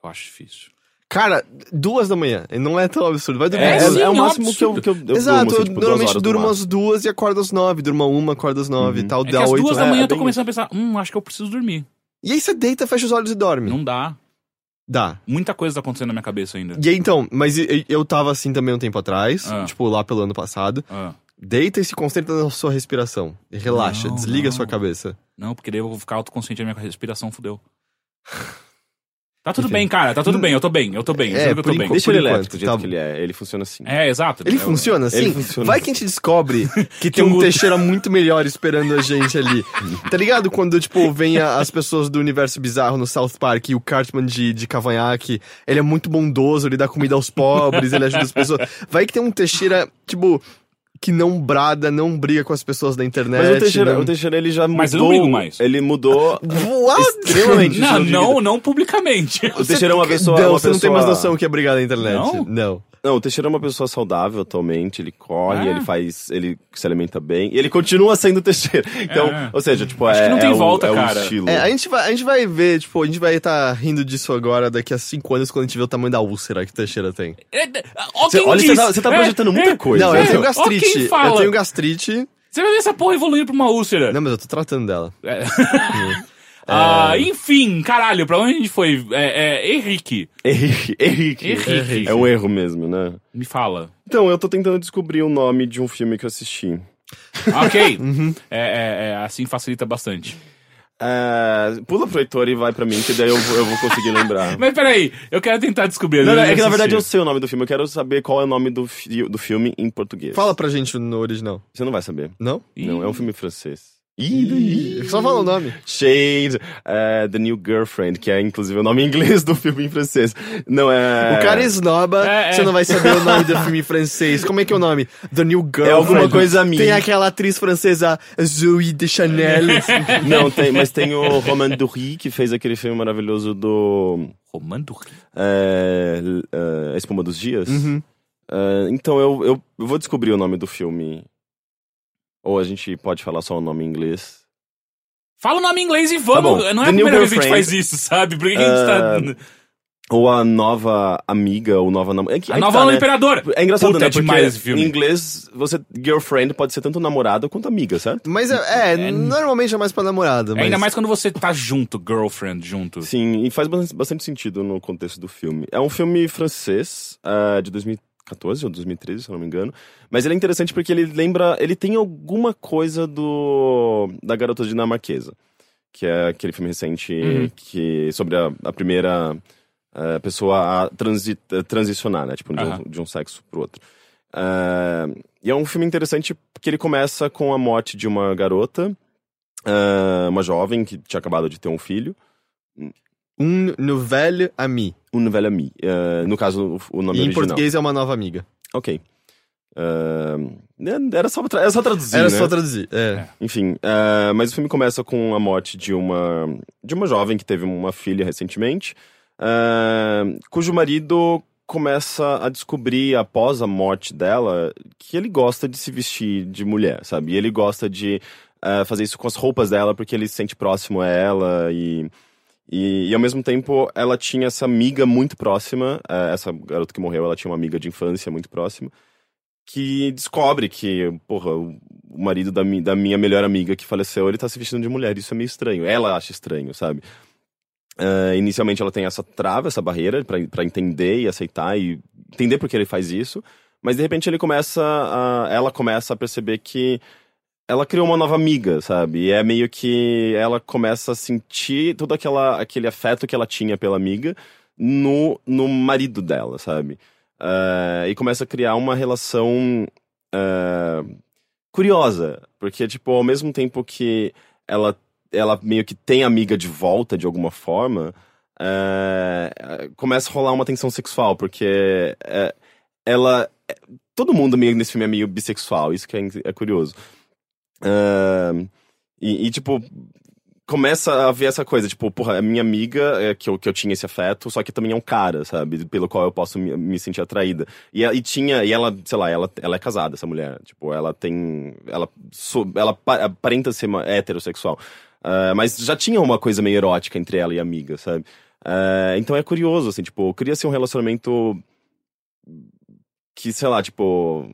[SPEAKER 1] acho difícil.
[SPEAKER 2] Cara, duas da manhã. Não é tão absurdo. Vai dormir
[SPEAKER 1] É,
[SPEAKER 3] É,
[SPEAKER 2] duas.
[SPEAKER 1] sim,
[SPEAKER 3] é o
[SPEAKER 1] é
[SPEAKER 3] máximo que eu, que eu, eu
[SPEAKER 2] Exato,
[SPEAKER 3] durmo, assim,
[SPEAKER 2] eu
[SPEAKER 3] tipo,
[SPEAKER 2] normalmente durmo às duas e acordo às nove. Durmo uma, acordo às nove e
[SPEAKER 3] Uhum.
[SPEAKER 2] tal.
[SPEAKER 1] É que
[SPEAKER 2] dá
[SPEAKER 1] às
[SPEAKER 2] oito.
[SPEAKER 1] duas da
[SPEAKER 2] né?
[SPEAKER 1] manhã
[SPEAKER 3] é
[SPEAKER 1] eu tô
[SPEAKER 3] bem
[SPEAKER 1] começando a pensar, hum, acho que eu preciso dormir.
[SPEAKER 2] E aí você deita, fecha os olhos e dorme.
[SPEAKER 1] Não dá.
[SPEAKER 2] Dá.
[SPEAKER 1] Muita coisa tá acontecendo na minha cabeça ainda.
[SPEAKER 2] E aí então, mas eu tava assim também um tempo atrás,
[SPEAKER 1] Ah.
[SPEAKER 2] tipo lá pelo ano passado.
[SPEAKER 1] Ah,
[SPEAKER 2] Deita e se concentra na sua respiração. E relaxa,
[SPEAKER 1] Não,
[SPEAKER 2] desliga a
[SPEAKER 1] não.
[SPEAKER 2] sua cabeça.
[SPEAKER 1] não, porque daí eu vou ficar autoconsciente da minha respiração, fudeu. Tá tudo
[SPEAKER 2] Enfim.
[SPEAKER 1] bem, cara, tá tudo bem, eu tô bem, eu tô bem, eu
[SPEAKER 2] É,
[SPEAKER 1] juro que eu tô bem.
[SPEAKER 3] Deixa ele elétrico, do
[SPEAKER 2] enquanto,
[SPEAKER 3] jeito
[SPEAKER 2] tá
[SPEAKER 3] que ele é. Ele funciona assim.
[SPEAKER 1] É, exato.
[SPEAKER 2] Ele
[SPEAKER 1] Eu-
[SPEAKER 2] funciona assim?
[SPEAKER 3] ele funciona
[SPEAKER 2] Vai
[SPEAKER 3] assim.
[SPEAKER 2] que a gente descobre que tem um Teixeira muito melhor esperando a gente ali. Tá ligado? Quando, tipo, vem a- as pessoas do universo bizarro no South Park e o Cartman de, de cavanhaque, ele é muito bondoso, ele dá comida aos pobres, ele ajuda as pessoas. Vai que tem um Teixeira, tipo, que não brada, não briga com as pessoas da internet.
[SPEAKER 3] Mas o Teixeira,
[SPEAKER 2] não...
[SPEAKER 3] o Teixeira, ele já mudou.
[SPEAKER 1] Mas eu não brigo mais.
[SPEAKER 3] Ele mudou extremamente.
[SPEAKER 1] Não, não, não publicamente.
[SPEAKER 3] O Teixeira é uma pessoa.
[SPEAKER 2] Não,
[SPEAKER 3] uma
[SPEAKER 2] você não tem
[SPEAKER 3] pessoa-
[SPEAKER 2] mais noção que é brigar na internet.
[SPEAKER 1] Não?
[SPEAKER 2] não.
[SPEAKER 3] Não, o Teixeira é uma pessoa saudável atualmente, ele corre,
[SPEAKER 1] Ah.
[SPEAKER 3] ele faz. ele se alimenta bem. E ele continua sendo o Teixeira. Então,
[SPEAKER 1] É.
[SPEAKER 3] ou seja, tipo,
[SPEAKER 1] Acho
[SPEAKER 3] é.
[SPEAKER 1] que não tem
[SPEAKER 3] é o-
[SPEAKER 1] volta,
[SPEAKER 3] é o
[SPEAKER 1] cara.
[SPEAKER 3] estilo.
[SPEAKER 2] É, a gente, vai, a gente vai ver, tipo, a gente vai estar rindo disso agora daqui a cinco anos quando a gente vê o tamanho da úlcera que o Teixeira tem.
[SPEAKER 1] É, ó
[SPEAKER 3] Você-
[SPEAKER 1] quem
[SPEAKER 3] olha, você tá, tá
[SPEAKER 1] É,
[SPEAKER 3] projetando muita
[SPEAKER 1] é.
[SPEAKER 3] coisa.
[SPEAKER 2] não, eu tenho
[SPEAKER 1] Ó
[SPEAKER 2] gastrite.
[SPEAKER 1] quem fala.
[SPEAKER 2] Eu tenho gastrite.
[SPEAKER 1] Você vai ver essa porra evoluindo pra uma úlcera.
[SPEAKER 2] Não, mas eu tô tratando dela.
[SPEAKER 1] É. Ah, enfim, caralho, pra onde a gente foi? É, é, Henrique.
[SPEAKER 3] Henrique, Henrique.
[SPEAKER 1] Henrique.
[SPEAKER 3] É um erro mesmo, né?
[SPEAKER 1] Me fala.
[SPEAKER 3] Então, eu tô tentando descobrir o nome de um filme que eu assisti.
[SPEAKER 1] Ok.
[SPEAKER 3] Uhum.
[SPEAKER 1] é, é, é, assim facilita bastante.
[SPEAKER 3] É, pula pro Heitor e vai pra mim, que daí eu, vou- eu vou conseguir lembrar.
[SPEAKER 1] Mas peraí, eu quero tentar descobrir.
[SPEAKER 3] Não, não, é que na verdade eu sei o nome do filme, eu quero saber qual é o nome do, fi- do filme em português.
[SPEAKER 2] Fala pra gente no original.
[SPEAKER 3] Você não vai saber.
[SPEAKER 2] Não?
[SPEAKER 3] Não, é um filme francês. Ih,
[SPEAKER 2] Só fala o nome.
[SPEAKER 3] Shade, é, The New Girlfriend, que é inclusive o nome em inglês do filme em francês. Não é.
[SPEAKER 2] O cara esnoba,
[SPEAKER 1] É, é.
[SPEAKER 2] você não vai saber o nome do filme em francês. Como é que é o nome? The New Girl.
[SPEAKER 3] É alguma coisa minha.
[SPEAKER 2] Tem aquela atriz francesa, Zoe de Chanel.
[SPEAKER 3] Não, tem, mas tem o Romain Dury, que fez aquele filme maravilhoso do.
[SPEAKER 1] Romano do Rio.
[SPEAKER 3] É, é, A Espuma dos Dias. É, então eu, eu, eu vou descobrir o nome do filme. Ou a gente pode falar só o nome em inglês.
[SPEAKER 1] Fala o nome em inglês e vamos.
[SPEAKER 3] bom.
[SPEAKER 1] Não é
[SPEAKER 3] The
[SPEAKER 1] a primeira vez que a gente faz isso, sabe? Porque a gente tá.
[SPEAKER 3] Ou a nova amiga, ou nova namorada.
[SPEAKER 1] A nova do Imperador.
[SPEAKER 3] É engraçado,
[SPEAKER 1] Puta,
[SPEAKER 3] né?
[SPEAKER 1] é
[SPEAKER 3] Porque
[SPEAKER 1] demais esse filme.
[SPEAKER 3] em inglês, você, girlfriend pode ser tanto namorada quanto amiga, certo?
[SPEAKER 2] Mas é, é, normalmente é mais pra namorada. Mas...
[SPEAKER 1] Ainda mais quando você tá junto, girlfriend, junto.
[SPEAKER 3] Sim, e faz bastante, sentido no contexto do filme. É um filme francês, ah, de 2014 ou 2013, se eu não me engano. Mas ele é interessante porque ele lembra. Ele tem alguma coisa do. da garota dinamarquesa. Que é aquele filme recente
[SPEAKER 1] Uhum.
[SPEAKER 3] que, sobre a, a primeira ah, pessoa a transi, a transicionar, né? Tipo, de, um, de um sexo pro outro. Ah, e é um filme interessante porque ele começa com a morte de uma garota, uma jovem que tinha acabado de ter um filho.
[SPEAKER 2] Um nouvelle ami.
[SPEAKER 3] Um nouvelle ami. Eh, no caso, o, nome
[SPEAKER 2] E em
[SPEAKER 3] original.
[SPEAKER 2] português é uma nova amiga.
[SPEAKER 3] Ok. Eh, era, só, tra- era só traduzir,
[SPEAKER 2] Era
[SPEAKER 3] né?
[SPEAKER 2] só traduzir. É.
[SPEAKER 3] Enfim, eh, mas o filme começa com a morte de uma, de uma jovem que teve uma filha recentemente, eh, cujo marido começa a descobrir, após a morte dela, que ele gosta de se vestir de mulher, sabe? E ele gosta de fazer isso com as roupas dela porque ele se sente próximo a ela e... E, e, ao mesmo tempo, ela tinha essa amiga muito próxima, eh, essa garota que morreu, ela tinha uma amiga de infância muito próxima, que descobre que, porra, o marido da, mi- da minha melhor amiga que faleceu, ele tá se vestindo de mulher, isso é meio estranho. Ela acha estranho, sabe? Eh, inicialmente ela tem essa trava, essa barreira pra entender e aceitar e entender por que ele faz isso, mas de repente ele começa a, ela começa a perceber que ela criou uma nova amiga, sabe? E é meio que ela começa a sentir todo aquela, aquele afeto que ela tinha pela amiga no, no marido dela, sabe? Eh, e começa a criar uma relação eh, curiosa, porque, tipo, ao mesmo tempo que ela, ela meio que tem a amiga de volta de alguma forma, eh, começa a rolar uma tensão sexual, porque ela. Todo mundo meio nesse filme é meio bissexual, isso que é, é curioso. E, e, tipo, começa a ver essa coisa, tipo, porra, é minha amiga é, que, eu, que eu tinha esse afeto, só que também é um cara, sabe? Pelo qual eu posso me, me sentir atraída. E, e tinha, e ela, sei lá, ela, ela é casada, essa mulher. Tipo, ela tem. Ela, so- ela pa- aparenta ser heterossexual. Ah, mas já tinha uma coisa meio erótica entre ela e a amiga, sabe? Ah, então é curioso, assim, tipo, queria ser um relacionamento que, sei lá, tipo.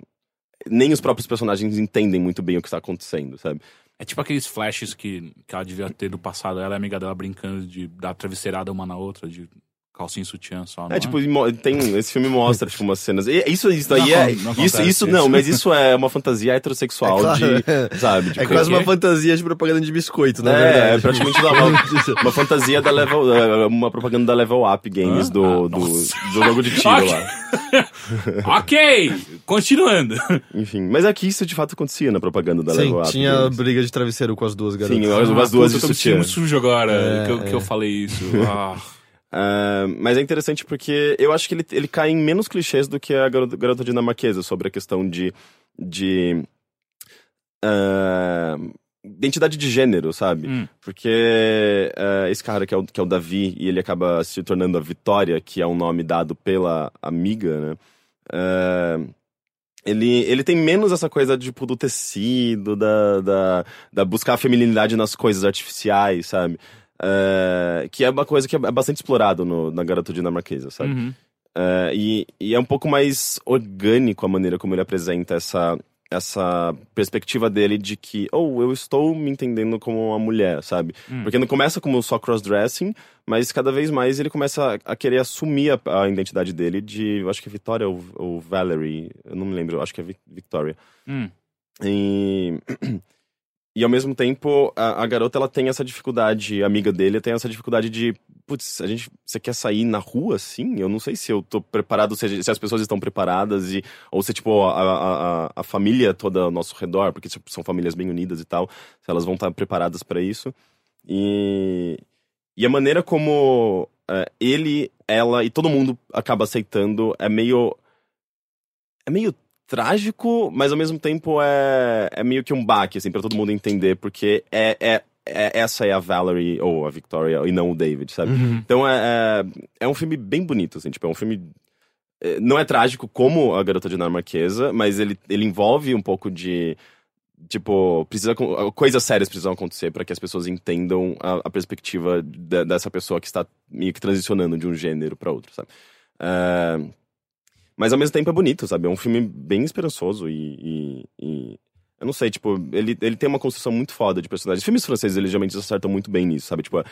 [SPEAKER 3] Nem os próprios personagens entendem muito bem o que está acontecendo, sabe?
[SPEAKER 1] É tipo aqueles flashes que, que ela devia ter do passado. Ela a amiga dela brincando de dar travesseirada uma na outra, de calcinha e sutiã só. não
[SPEAKER 3] É, tipo, tem, esse filme mostra, tipo, umas cenas. Isso, isso daí
[SPEAKER 1] Não,
[SPEAKER 3] é.
[SPEAKER 1] não
[SPEAKER 3] isso, isso
[SPEAKER 1] isso.
[SPEAKER 3] não, mas isso é uma fantasia heterossexual
[SPEAKER 2] É claro,
[SPEAKER 3] de.
[SPEAKER 2] é.
[SPEAKER 3] Sabe? De
[SPEAKER 2] É quase uma fantasia de propaganda de biscoito, na
[SPEAKER 3] É,
[SPEAKER 2] verdade.
[SPEAKER 3] é praticamente uma, uma, fantasia da Level. é, Uma propaganda da Level Up Games
[SPEAKER 1] Ah,
[SPEAKER 3] do,
[SPEAKER 1] ah,
[SPEAKER 3] do, do jogo de tiro lá.
[SPEAKER 1] ok! Continuando.
[SPEAKER 3] Enfim, mas aqui isso de fato acontecia na propaganda da
[SPEAKER 2] Sim,
[SPEAKER 3] Level Up.
[SPEAKER 2] tinha
[SPEAKER 3] Games.
[SPEAKER 2] briga de travesseiro com as duas garotas.
[SPEAKER 3] Sim, as, as duas
[SPEAKER 1] Ah,
[SPEAKER 3] de
[SPEAKER 1] puta, eu tô me sentindo sujo agora
[SPEAKER 2] É,
[SPEAKER 1] que, eu, que
[SPEAKER 2] é.
[SPEAKER 1] eu falei isso. Ah.
[SPEAKER 3] Ah, mas é interessante porque eu acho que ele, ele cai em menos clichês do que a garota, garota dinamarquesa sobre a questão de. de ah, identidade de gênero, sabe?
[SPEAKER 1] Hum.
[SPEAKER 3] Porque ah, esse cara que é, o, que é o Davi e ele acaba se tornando a Vitória, que é um nome dado pela amiga, né? Ah, ele, ele tem menos essa coisa tipo, do tecido, da, da, da buscar a feminilidade nas coisas artificiais, sabe? Ah, que é uma coisa que é bastante explorado no, na garota dinamarquesa, sabe?
[SPEAKER 1] Uhum.
[SPEAKER 3] É, e, e é um pouco mais orgânico a maneira como ele apresenta essa, essa perspectiva dele de que, oh, eu estou me entendendo como uma mulher, sabe? Porque não começa como só crossdressing, mas cada vez mais ele começa a, a querer assumir a, a identidade dele de, eu acho que é Victoria ou, ou Valerie, eu não me lembro, eu acho que é Vi- Victoria.
[SPEAKER 1] Hum.
[SPEAKER 3] E, e ao mesmo tempo, a, a garota ela tem essa dificuldade, a amiga dele tem essa dificuldade de, putz, a gente, você quer sair na rua assim? Eu não sei se eu tô preparado, se, se as pessoas estão preparadas, e, ou se, tipo, a, a, a, família toda ao nosso redor, porque tipo, são famílias bem unidas e tal, se elas vão estar preparadas para isso. E, e a maneira como é, ele, ela e todo mundo acaba aceitando é meio. É meio trágico, mas ao mesmo tempo é, é meio que um baque, assim, pra todo mundo entender, porque é, é, é- essa é a Valerie ou a Victoria e não o David, sabe? Então é, é, é um filme bem bonito, assim, tipo, é um filme. é, Não é trágico como a Garota dinamarquesa, mas ele, ele envolve um pouco de. Tipo, precisa, coisas sérias precisam acontecer para que as pessoas entendam a, a perspectiva de- dessa pessoa que está meio que transicionando de um gênero para outro, sabe? É, mas ao mesmo tempo é bonito, sabe? É um filme bem esperançoso e. e- e- eu não sei, tipo, ele, ele tem uma construção muito foda de personagens. Filmes franceses, eles geralmente acertam muito bem nisso, sabe? Tipo, é,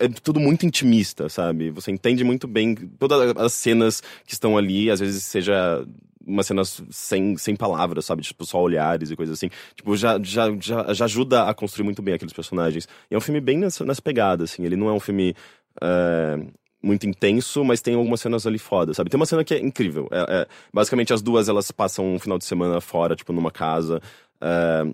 [SPEAKER 3] é- é tudo muito intimista, sabe? Você entende muito bem todas as cenas que estão ali, às vezes seja umas cenas sem, sem palavras, sabe? Tipo, só olhares e coisas assim. Tipo, já, já, já, já ajuda a construir muito bem aqueles personagens. E é um filme bem nessa, nessa pegada, assim. Ele não é um filme é, muito intenso, mas tem algumas cenas ali foda, sabe? Tem uma cena que é incrível. É, é- basicamente, as duas, elas passam um final de semana fora, tipo, numa casa. é,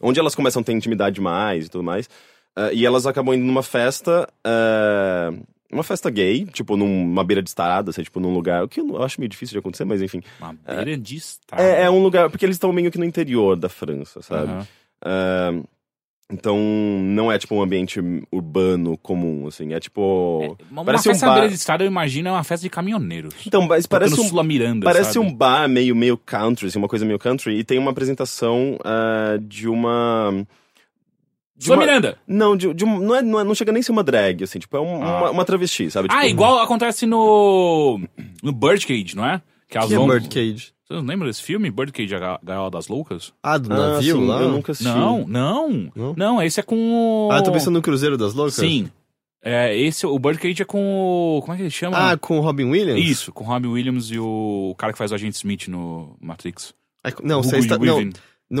[SPEAKER 3] onde elas começam a ter intimidade mais e tudo mais. É, e elas acabam indo numa festa... é, uma festa gay, tipo, numa beira de estrada, assim, tipo, num lugar... O que eu acho meio difícil de acontecer, mas enfim.
[SPEAKER 1] Uma beira de estrada.
[SPEAKER 3] É, é um lugar. Porque eles estão meio que no interior da França, sabe?
[SPEAKER 1] Aham.
[SPEAKER 3] Ah, então, não é tipo um ambiente urbano comum, assim. É tipo.
[SPEAKER 1] Uma,
[SPEAKER 3] parece
[SPEAKER 1] uma
[SPEAKER 3] um
[SPEAKER 1] festa
[SPEAKER 3] bar.
[SPEAKER 1] beira de estrada, eu imagino, é uma festa de caminhoneiros.
[SPEAKER 3] Então, mas parece um.
[SPEAKER 1] Sula Miranda,
[SPEAKER 3] Parece
[SPEAKER 1] sabe?
[SPEAKER 3] um bar meio, meio country, assim, uma coisa meio country, e tem uma apresentação ah, de uma. de
[SPEAKER 1] Sula
[SPEAKER 3] uma-
[SPEAKER 1] Miranda!
[SPEAKER 3] Não, de, de um- não, é, não, é- não chega nem a ser uma drag, assim, tipo, é um- uma, uma travesti, sabe?
[SPEAKER 1] Ah,
[SPEAKER 3] Tipo,
[SPEAKER 1] igual acontece no. no Birdcage, não é? Que elas
[SPEAKER 2] Que é. Birdcage?
[SPEAKER 1] Vocês não lembram desse filme? Birdcage, a Ga- Gaiola das Loucas?
[SPEAKER 2] Ah, do
[SPEAKER 3] Ah,
[SPEAKER 2] navio
[SPEAKER 3] sim,
[SPEAKER 2] lá?
[SPEAKER 3] Eu nunca assisti.
[SPEAKER 1] Não, não,
[SPEAKER 2] Não?
[SPEAKER 1] não. esse é com o.
[SPEAKER 2] Ah, eu tô pensando no Cruzeiro das Loucas?
[SPEAKER 1] Sim. É, esse, o Birdcage é com o. Como é que ele chama?
[SPEAKER 2] Ah, com o Robin Williams?
[SPEAKER 1] Isso, com o Robin Williams e o, o cara que faz o Agente Smith no Matrix.
[SPEAKER 2] É não,
[SPEAKER 1] Hugo
[SPEAKER 2] você está,
[SPEAKER 1] Weaving.
[SPEAKER 2] não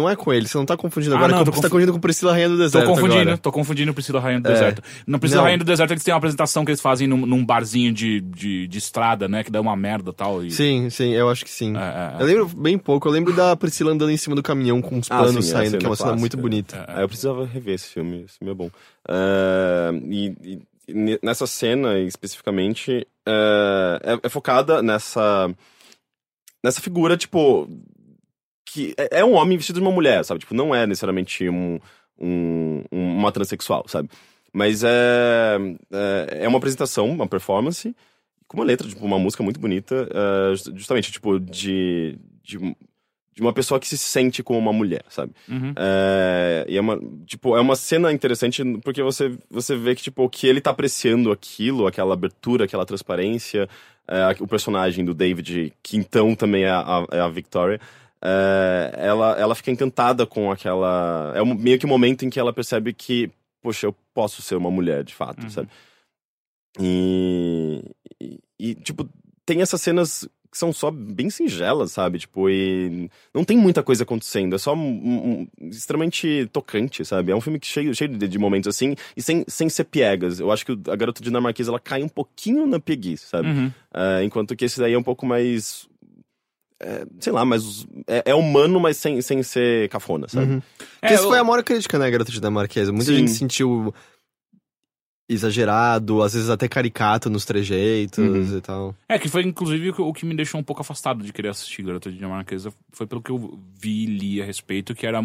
[SPEAKER 2] é com ele, você não tá confundindo
[SPEAKER 1] Ah,
[SPEAKER 2] agora.
[SPEAKER 1] não,
[SPEAKER 2] você
[SPEAKER 1] tô
[SPEAKER 2] tá
[SPEAKER 1] confu-
[SPEAKER 2] confundindo com Priscila Rainha do
[SPEAKER 1] Tô
[SPEAKER 2] Deserto
[SPEAKER 1] confundindo,
[SPEAKER 2] agora.
[SPEAKER 1] tô confundindo Priscila Rainha do
[SPEAKER 2] É.
[SPEAKER 1] Deserto. Na Priscila
[SPEAKER 2] Não.
[SPEAKER 1] Rainha do Deserto eles têm uma apresentação que eles fazem num, num barzinho de, de, de estrada, né? Que dá uma merda e tal. E...
[SPEAKER 2] Sim, sim, eu acho que sim.
[SPEAKER 1] É, é, é.
[SPEAKER 2] Eu lembro bem pouco, eu lembro da Priscila andando em cima do caminhão com os
[SPEAKER 3] Ah,
[SPEAKER 2] panos
[SPEAKER 3] sim, a
[SPEAKER 2] saindo, que é uma cena muito bonita.
[SPEAKER 3] Ah, eu precisava rever esse filme, esse filme é bom. Ah, e, e- ne- nessa cena, especificamente, ah, é, é focada nessa, nessa figura, tipo, que é, é um homem vestido de uma mulher, sabe? Tipo, não é necessariamente um, um- um- uma transexual, sabe? Mas é, é, é uma apresentação, uma performance, com uma letra, tipo, uma música muito bonita, just- justamente, tipo, de, de, de uma pessoa que se sente como uma mulher, sabe?
[SPEAKER 1] Uhum.
[SPEAKER 3] É, e é uma, tipo, é uma cena interessante porque você, você vê que, tipo, que ele tá apreciando aquilo, aquela abertura, aquela transparência, é, o personagem do David, que então também é a, é a Victoria, é, ela, ela fica encantada com aquela... É um- meio que o momento em que ela percebe que, poxa, eu posso ser uma mulher, de fato,
[SPEAKER 1] Uhum.
[SPEAKER 3] sabe? E, e, e, tipo, tem essas cenas que são só bem singelas, sabe? Tipo, e não tem muita coisa acontecendo, é só um- um- um- extremamente tocante, sabe? É um filme que cheio, cheio de, de momentos assim, e sem, sem ser piegas. Eu acho que a garota dinamarquesa, ela cai um pouquinho na pieguice, sabe?
[SPEAKER 1] Uhum.
[SPEAKER 3] Ah, enquanto que esse daí é um pouco mais... é, sei lá, mas é, é humano, mas sem, sem ser cafona, sabe?
[SPEAKER 2] Uhum.
[SPEAKER 1] É,
[SPEAKER 2] essa
[SPEAKER 1] eu-
[SPEAKER 2] foi a maior crítica, né, Garota Dinamarquesa. Muita
[SPEAKER 3] Sim.
[SPEAKER 2] gente sentiu. exagerado, às vezes até caricato nos trejeitos
[SPEAKER 3] Uhum.
[SPEAKER 2] e tal.
[SPEAKER 1] É, que foi inclusive o que- o que me deixou um pouco afastado de querer assistir Garota Dinamarquesa. Foi pelo que eu vi e li a respeito, que era.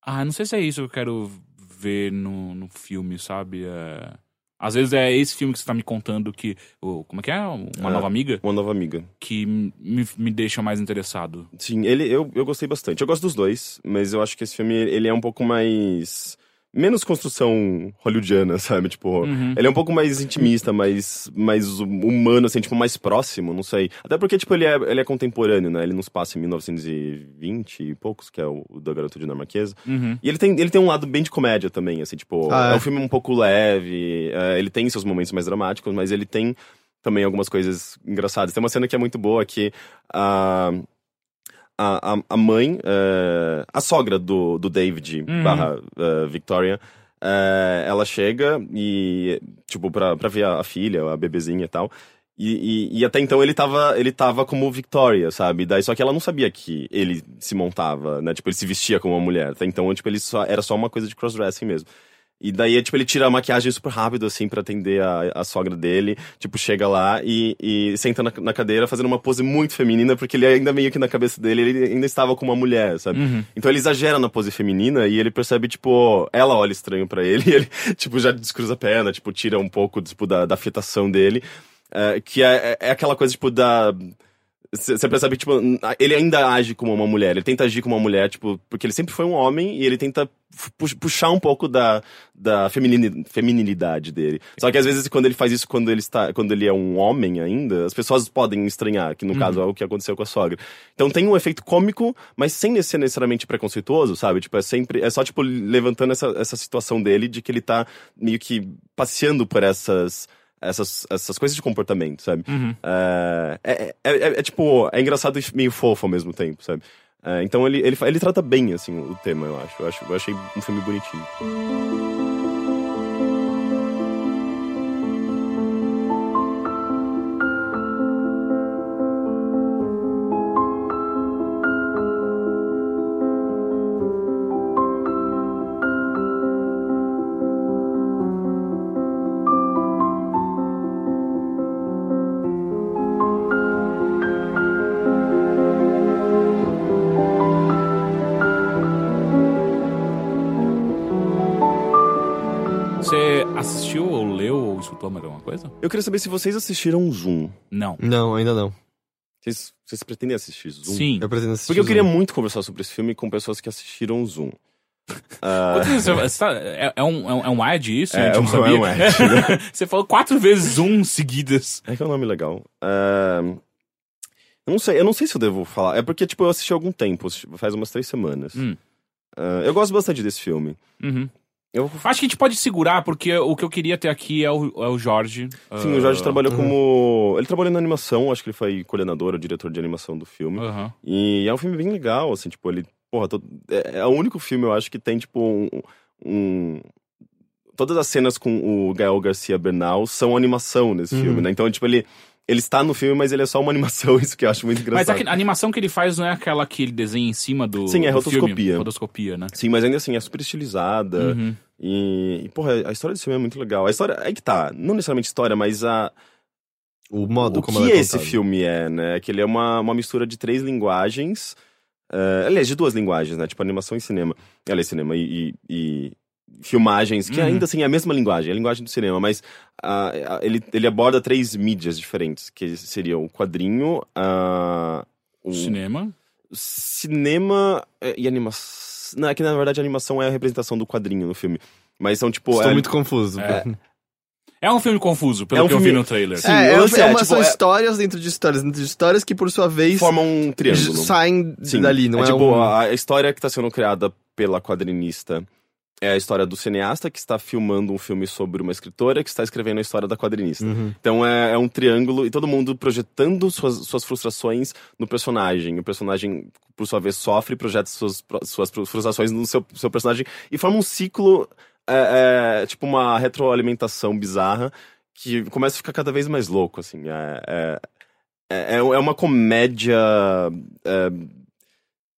[SPEAKER 1] Ah, não sei se é isso que eu quero ver no, no filme, sabe? É... Às vezes é esse filme que você tá me contando que. o- Como é que é? Uma
[SPEAKER 3] É.
[SPEAKER 1] nova amiga?
[SPEAKER 3] Uma nova amiga.
[SPEAKER 1] Que me, me deixa mais interessado.
[SPEAKER 3] Sim, ele, eu, eu gostei bastante. Eu gosto dos dois, mas eu acho que esse filme, ele é um pouco mais... Menos construção hollywoodiana, sabe? Tipo,
[SPEAKER 1] Uhum.
[SPEAKER 3] ele é um pouco mais intimista, mais, mais humano, assim, tipo, mais próximo, não sei. Até porque, tipo, ele é, ele é contemporâneo, né? Ele nos passa em 1920 e poucos, que é o, o da Garota Dinamarquesa.
[SPEAKER 1] Uhum.
[SPEAKER 3] E ele tem, ele tem um lado bem de comédia também, assim, tipo,
[SPEAKER 2] Ah,
[SPEAKER 3] é
[SPEAKER 2] é?
[SPEAKER 3] um filme um pouco leve, é, ele tem seus momentos mais dramáticos, mas ele tem também algumas coisas engraçadas. Tem uma cena que é muito boa que a, a, a- a mãe, é, a sogra do, do David
[SPEAKER 1] Uhum.
[SPEAKER 3] barra é, Victoria, é, ela chega e, tipo, pra, pra ver a, a filha, a bebezinha e tal. E, e, e até então ele tava, ele tava como Victoria, sabe? Daí, só que ela não sabia que ele se montava, né? Tipo, ele se vestia como uma mulher. Até então, tipo, ele só, era só uma coisa de crossdressing mesmo. E daí, tipo, ele tira a maquiagem super rápido, assim, pra atender a, a sogra dele. Tipo, chega lá e, e senta na, na cadeira fazendo uma pose muito feminina, porque ele ainda meio que na cabeça dele, ele ainda estava como uma mulher, sabe?
[SPEAKER 1] Uhum.
[SPEAKER 3] Então ele exagera na pose feminina e ele percebe, tipo, ela olha estranho pra ele e ele, tipo, já descruza a perna, tipo, tira um pouco, tipo, da, da afetação dele. É, que é, é aquela coisa, tipo, da. Você percebe, tipo, ele ainda age como uma mulher. Ele tenta agir como uma mulher, tipo, porque ele sempre foi um homem e ele tenta pu- puxar um pouco da, da feminilidade dele. Só que às vezes, quando ele faz isso quando ele, está, quando ele é um homem ainda, as pessoas podem estranhar, que no caso é o que aconteceu com a sogra. Então tem um efeito cômico, mas sem ser necessariamente preconceituoso, sabe? Tipo, é sempre. É só, tipo, levantando essa, essa situação dele de que ele tá meio que passeando por essas. Essas, essas coisas de comportamento, sabe?
[SPEAKER 1] Uhum.
[SPEAKER 3] É, é, é, é- é, tipo, é engraçado e meio fofo ao mesmo tempo, sabe? É, então ele, ele, ele trata bem, assim, o tema, eu acho. Eu, acho, eu achei um filme bonitinho. Eu queria saber se vocês assistiram Zoom.
[SPEAKER 1] Não.
[SPEAKER 2] Não, ainda não.
[SPEAKER 3] Vocês, vocês pretendem assistir Zoom?
[SPEAKER 1] Sim.
[SPEAKER 2] Eu pretendo assistir.
[SPEAKER 3] Porque eu
[SPEAKER 2] Zoom.
[SPEAKER 3] queria muito conversar sobre esse filme com pessoas que assistiram Zoom.
[SPEAKER 1] Tá- é, é um, é um- é um ad isso?
[SPEAKER 3] É, é um-
[SPEAKER 1] sabia?
[SPEAKER 3] é um ad,
[SPEAKER 1] você falou quatro vezes Zoom seguidas.
[SPEAKER 3] É que é um nome legal. É, Eu não sei, eu não sei se eu devo falar. É porque, tipo, eu assisti há algum tempo, faz umas três semanas.
[SPEAKER 1] Hum.
[SPEAKER 3] É, eu gosto bastante desse filme.
[SPEAKER 1] Uhum.
[SPEAKER 3] Eu,
[SPEAKER 1] Acho que a gente pode segurar, porque o que eu queria ter aqui é o, é o Jorge.
[SPEAKER 3] sim, o Jorge
[SPEAKER 1] Ah,
[SPEAKER 3] trabalhou como. Ele trabalhou na animação, acho que ele foi coordenador ou diretor de animação do filme.
[SPEAKER 1] aham.
[SPEAKER 3] E é um filme bem legal, assim, tipo, ele. Porra, to- é, é o único filme, eu acho, que tem, tipo, um. um- Todas as cenas com o Gael Garcia Bernal são animação nesse
[SPEAKER 2] Uhum.
[SPEAKER 3] filme, né? Então, tipo, ele. Ele está no filme, mas ele é só uma animação, isso que eu acho muito
[SPEAKER 1] Mas
[SPEAKER 3] engraçado.
[SPEAKER 1] a, a animação que ele faz não é aquela que ele desenha em cima do.
[SPEAKER 3] Sim, é rotoscopia.
[SPEAKER 1] Filme. Rotoscopia, né?
[SPEAKER 3] Sim, mas ainda assim, é super estilizada.
[SPEAKER 1] Uhum.
[SPEAKER 3] E, e, porra, a história desse filme é muito legal. A história, aí que tá, não necessariamente história, mas a,
[SPEAKER 2] O modo
[SPEAKER 3] o
[SPEAKER 2] como
[SPEAKER 3] que
[SPEAKER 2] ela é
[SPEAKER 3] esse filme é, né? Que ele é uma, uma mistura de três linguagens. eh, aliás, de duas linguagens, né? Tipo, animação e cinema. Aliás, cinema e, e- e filmagens, que
[SPEAKER 1] Uhum.
[SPEAKER 3] ainda assim é a mesma linguagem, é a linguagem do cinema, mas ah, ah, ele, ele aborda três mídias diferentes, que seriam o quadrinho, ah, o
[SPEAKER 1] Cinema.
[SPEAKER 3] cinema eh, e animação. Não, é que na verdade a animação é a representação do quadrinho no filme. Mas são, tipo.
[SPEAKER 2] Estou
[SPEAKER 3] é-
[SPEAKER 2] muito confuso.
[SPEAKER 1] É. É um filme confuso, pelo
[SPEAKER 3] É um
[SPEAKER 1] que eu vi
[SPEAKER 3] filme-
[SPEAKER 1] no trailer.
[SPEAKER 3] Sim,
[SPEAKER 2] é, é, é
[SPEAKER 3] é,
[SPEAKER 2] uma-
[SPEAKER 3] tipo,
[SPEAKER 2] são
[SPEAKER 3] é-
[SPEAKER 2] histórias dentro de histórias, dentro de histórias que, por sua vez,
[SPEAKER 3] formam um triângulo.
[SPEAKER 2] saem
[SPEAKER 3] Sim.
[SPEAKER 2] dali, não é,
[SPEAKER 3] tipo,
[SPEAKER 2] um...
[SPEAKER 3] a história que está sendo criada pela quadrinista é a história do cineasta que está filmando um filme sobre uma escritora que está escrevendo a história da quadrinista.
[SPEAKER 2] Uhum.
[SPEAKER 3] Então é, é um triângulo e todo mundo projetando suas, suas frustrações no personagem. O personagem, por sua vez, sofre e projeta suas, suas frustrações no seu, seu personagem e forma um ciclo, é, é, tipo uma retroalimentação bizarra que começa a ficar cada vez mais louco, assim. É, é, é, é uma comédia é,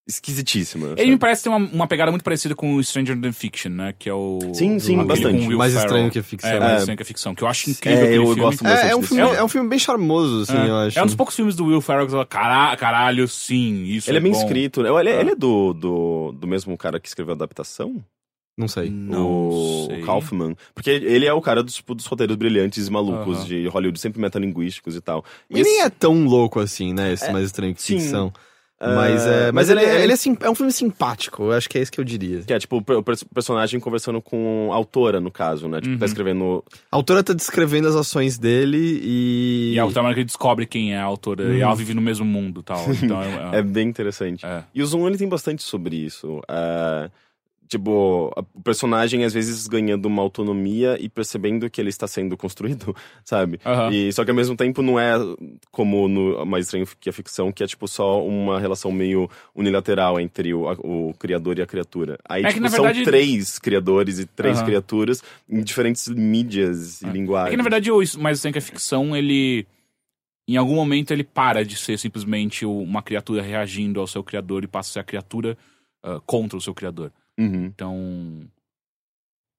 [SPEAKER 3] esquisitíssima.
[SPEAKER 1] Ele
[SPEAKER 3] sabe?
[SPEAKER 1] me parece ter uma, uma pegada muito parecida com o Stranger Than Fiction, né? Que é o.
[SPEAKER 3] Sim, sim, bastante.
[SPEAKER 2] Mais
[SPEAKER 1] Ferrell.
[SPEAKER 2] estranho que a ficção.
[SPEAKER 1] É, mais
[SPEAKER 3] É.
[SPEAKER 1] estranho que a ficção. Que eu acho incrível
[SPEAKER 3] É, eu
[SPEAKER 1] filme.
[SPEAKER 3] gosto
[SPEAKER 2] É, é um
[SPEAKER 3] desse
[SPEAKER 2] filme,
[SPEAKER 1] filme.
[SPEAKER 2] é um filme bem charmoso, assim, eu acho.
[SPEAKER 1] É um dos poucos filmes do Will Ferrell que você fala, "Cara- caralho, sim, isso
[SPEAKER 3] Ele é bem
[SPEAKER 1] bom."
[SPEAKER 3] escrito. né? Ele, ele é do, do, do mesmo cara que escreveu a adaptação?
[SPEAKER 2] Não sei.
[SPEAKER 1] Não
[SPEAKER 3] o
[SPEAKER 1] sei.
[SPEAKER 3] Kaufman. Porque ele é o cara dos, tipo, dos roteiros brilhantes e malucos de Hollywood, sempre metalinguísticos e tal. E
[SPEAKER 2] E nem
[SPEAKER 3] esse-
[SPEAKER 2] é tão louco assim, né? Esse
[SPEAKER 3] É,
[SPEAKER 2] mais estranho que
[SPEAKER 3] sim.
[SPEAKER 2] ficção.
[SPEAKER 3] É,
[SPEAKER 2] Mas, é, mas,
[SPEAKER 3] mas
[SPEAKER 2] ele,
[SPEAKER 3] ele
[SPEAKER 2] é,
[SPEAKER 3] é-
[SPEAKER 2] ele é, sim- é um filme simpático, eu acho que é isso que eu diria.
[SPEAKER 3] Que é, tipo, o per- o pers- personagem conversando com a autora, no caso, né? Tipo, tá
[SPEAKER 1] Uhum.
[SPEAKER 3] escrevendo...
[SPEAKER 2] A autora tá descrevendo as ações dele e.
[SPEAKER 1] E a outra que ele descobre quem é a autora. E ela vive no mesmo mundo e tal. Então é.
[SPEAKER 3] É bem interessante.
[SPEAKER 1] é.
[SPEAKER 3] E o Zoom, ele tem bastante sobre isso. É, tipo, o personagem às vezes ganhando uma autonomia e percebendo que ele está sendo construído, sabe?
[SPEAKER 1] Aham.
[SPEAKER 3] E só que ao mesmo tempo não é como no Mais Estranho que a Ficção, que é tipo só uma relação meio unilateral entre o, a- o criador e a criatura. Aí,
[SPEAKER 1] É que,
[SPEAKER 3] tipo,
[SPEAKER 1] na
[SPEAKER 3] são
[SPEAKER 1] verdade-
[SPEAKER 3] três criadores e três
[SPEAKER 1] Aham.
[SPEAKER 3] criaturas em diferentes mídias e
[SPEAKER 1] É
[SPEAKER 3] linguagens.
[SPEAKER 1] que na verdade o mais estranho que a ficção, ele. Em algum momento ele para de ser simplesmente uma criatura reagindo ao seu criador e passa a ser a criatura ah, contra o seu criador.
[SPEAKER 3] Uhum.
[SPEAKER 1] Então.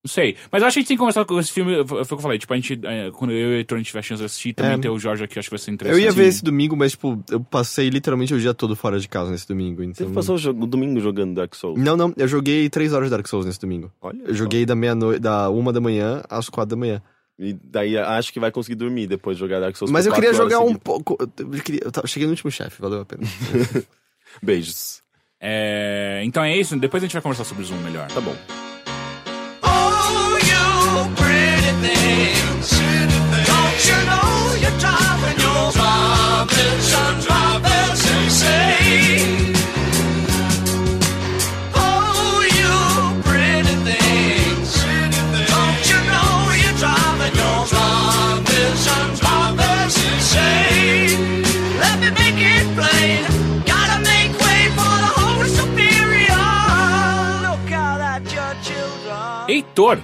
[SPEAKER 1] Não sei. Mas eu acho que a gente tem que conversar com esse filme. Foi o que eu falei. Tipo, a gente. é, quando eu e o gente tiver chance de assistir, também
[SPEAKER 2] É.
[SPEAKER 1] ter o Jorge aqui, eu acho que vai ser
[SPEAKER 2] Eu
[SPEAKER 1] interessante.
[SPEAKER 2] ia ver esse domingo, mas, tipo, eu passei literalmente o dia todo fora de casa nesse domingo.
[SPEAKER 3] Você
[SPEAKER 2] Então...
[SPEAKER 3] passou o, domingo jogando Dark Souls?
[SPEAKER 2] Não, não, eu joguei três horas de Dark Souls nesse domingo.
[SPEAKER 3] Olha.
[SPEAKER 2] Eu
[SPEAKER 3] só.
[SPEAKER 2] joguei da meia-noite, da uma da manhã às quatro da manhã.
[SPEAKER 3] E daí acho que vai conseguir dormir depois de jogar Dark Souls.
[SPEAKER 2] Mas eu queria jogar um pouco. Eu, queria, eu tava- cheguei no último chefe, valeu a pena.
[SPEAKER 3] Beijos.
[SPEAKER 1] É, então é isso. Depois a gente vai conversar sobre o Zoom melhor.
[SPEAKER 3] Tá bom.
[SPEAKER 4] Oh,
[SPEAKER 1] Heitor!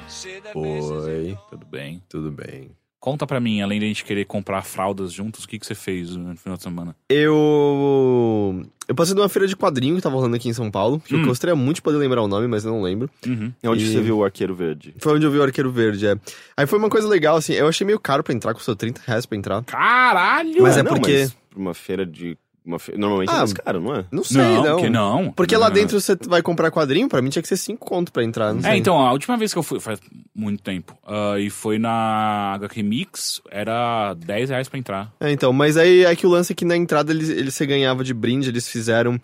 [SPEAKER 2] Oi,
[SPEAKER 1] Tudo bem?
[SPEAKER 2] tudo bem.
[SPEAKER 1] Conta pra mim, além de a gente querer comprar fraldas juntos, o que, que você fez no final de semana?
[SPEAKER 2] Eu. Eu passei numa feira de quadrinho que tava rolando aqui em São Paulo, que
[SPEAKER 1] Hum.
[SPEAKER 2] eu gostaria muito de poder lembrar o nome, mas eu não lembro.
[SPEAKER 1] Uhum.
[SPEAKER 3] É onde
[SPEAKER 2] E-
[SPEAKER 3] você viu o Arqueiro Verde?
[SPEAKER 2] Foi onde eu vi o Arqueiro Verde, é. Aí foi uma coisa legal, assim, eu achei meio caro pra entrar, custou 30 reais pra entrar.
[SPEAKER 1] Caralho!
[SPEAKER 2] Mas é
[SPEAKER 3] não,
[SPEAKER 2] porque-
[SPEAKER 3] Mas pra uma feira de... Uma. Normalmente é
[SPEAKER 2] Ah,
[SPEAKER 3] mais caro, não é?
[SPEAKER 2] Não sei,
[SPEAKER 1] não,
[SPEAKER 2] não.
[SPEAKER 1] que não.
[SPEAKER 2] Porque lá
[SPEAKER 1] Não.
[SPEAKER 2] dentro você vai comprar quadrinho, pra mim tinha que ser 5 conto pra entrar, não sei.
[SPEAKER 1] É, então, a última vez que eu fui, faz muito tempo, ah, e foi na HQ Mix, era 10 reais pra entrar.
[SPEAKER 2] É, então, mas aí é que o lance é que na entrada eles, eles você ganhava de brinde, eles fizeram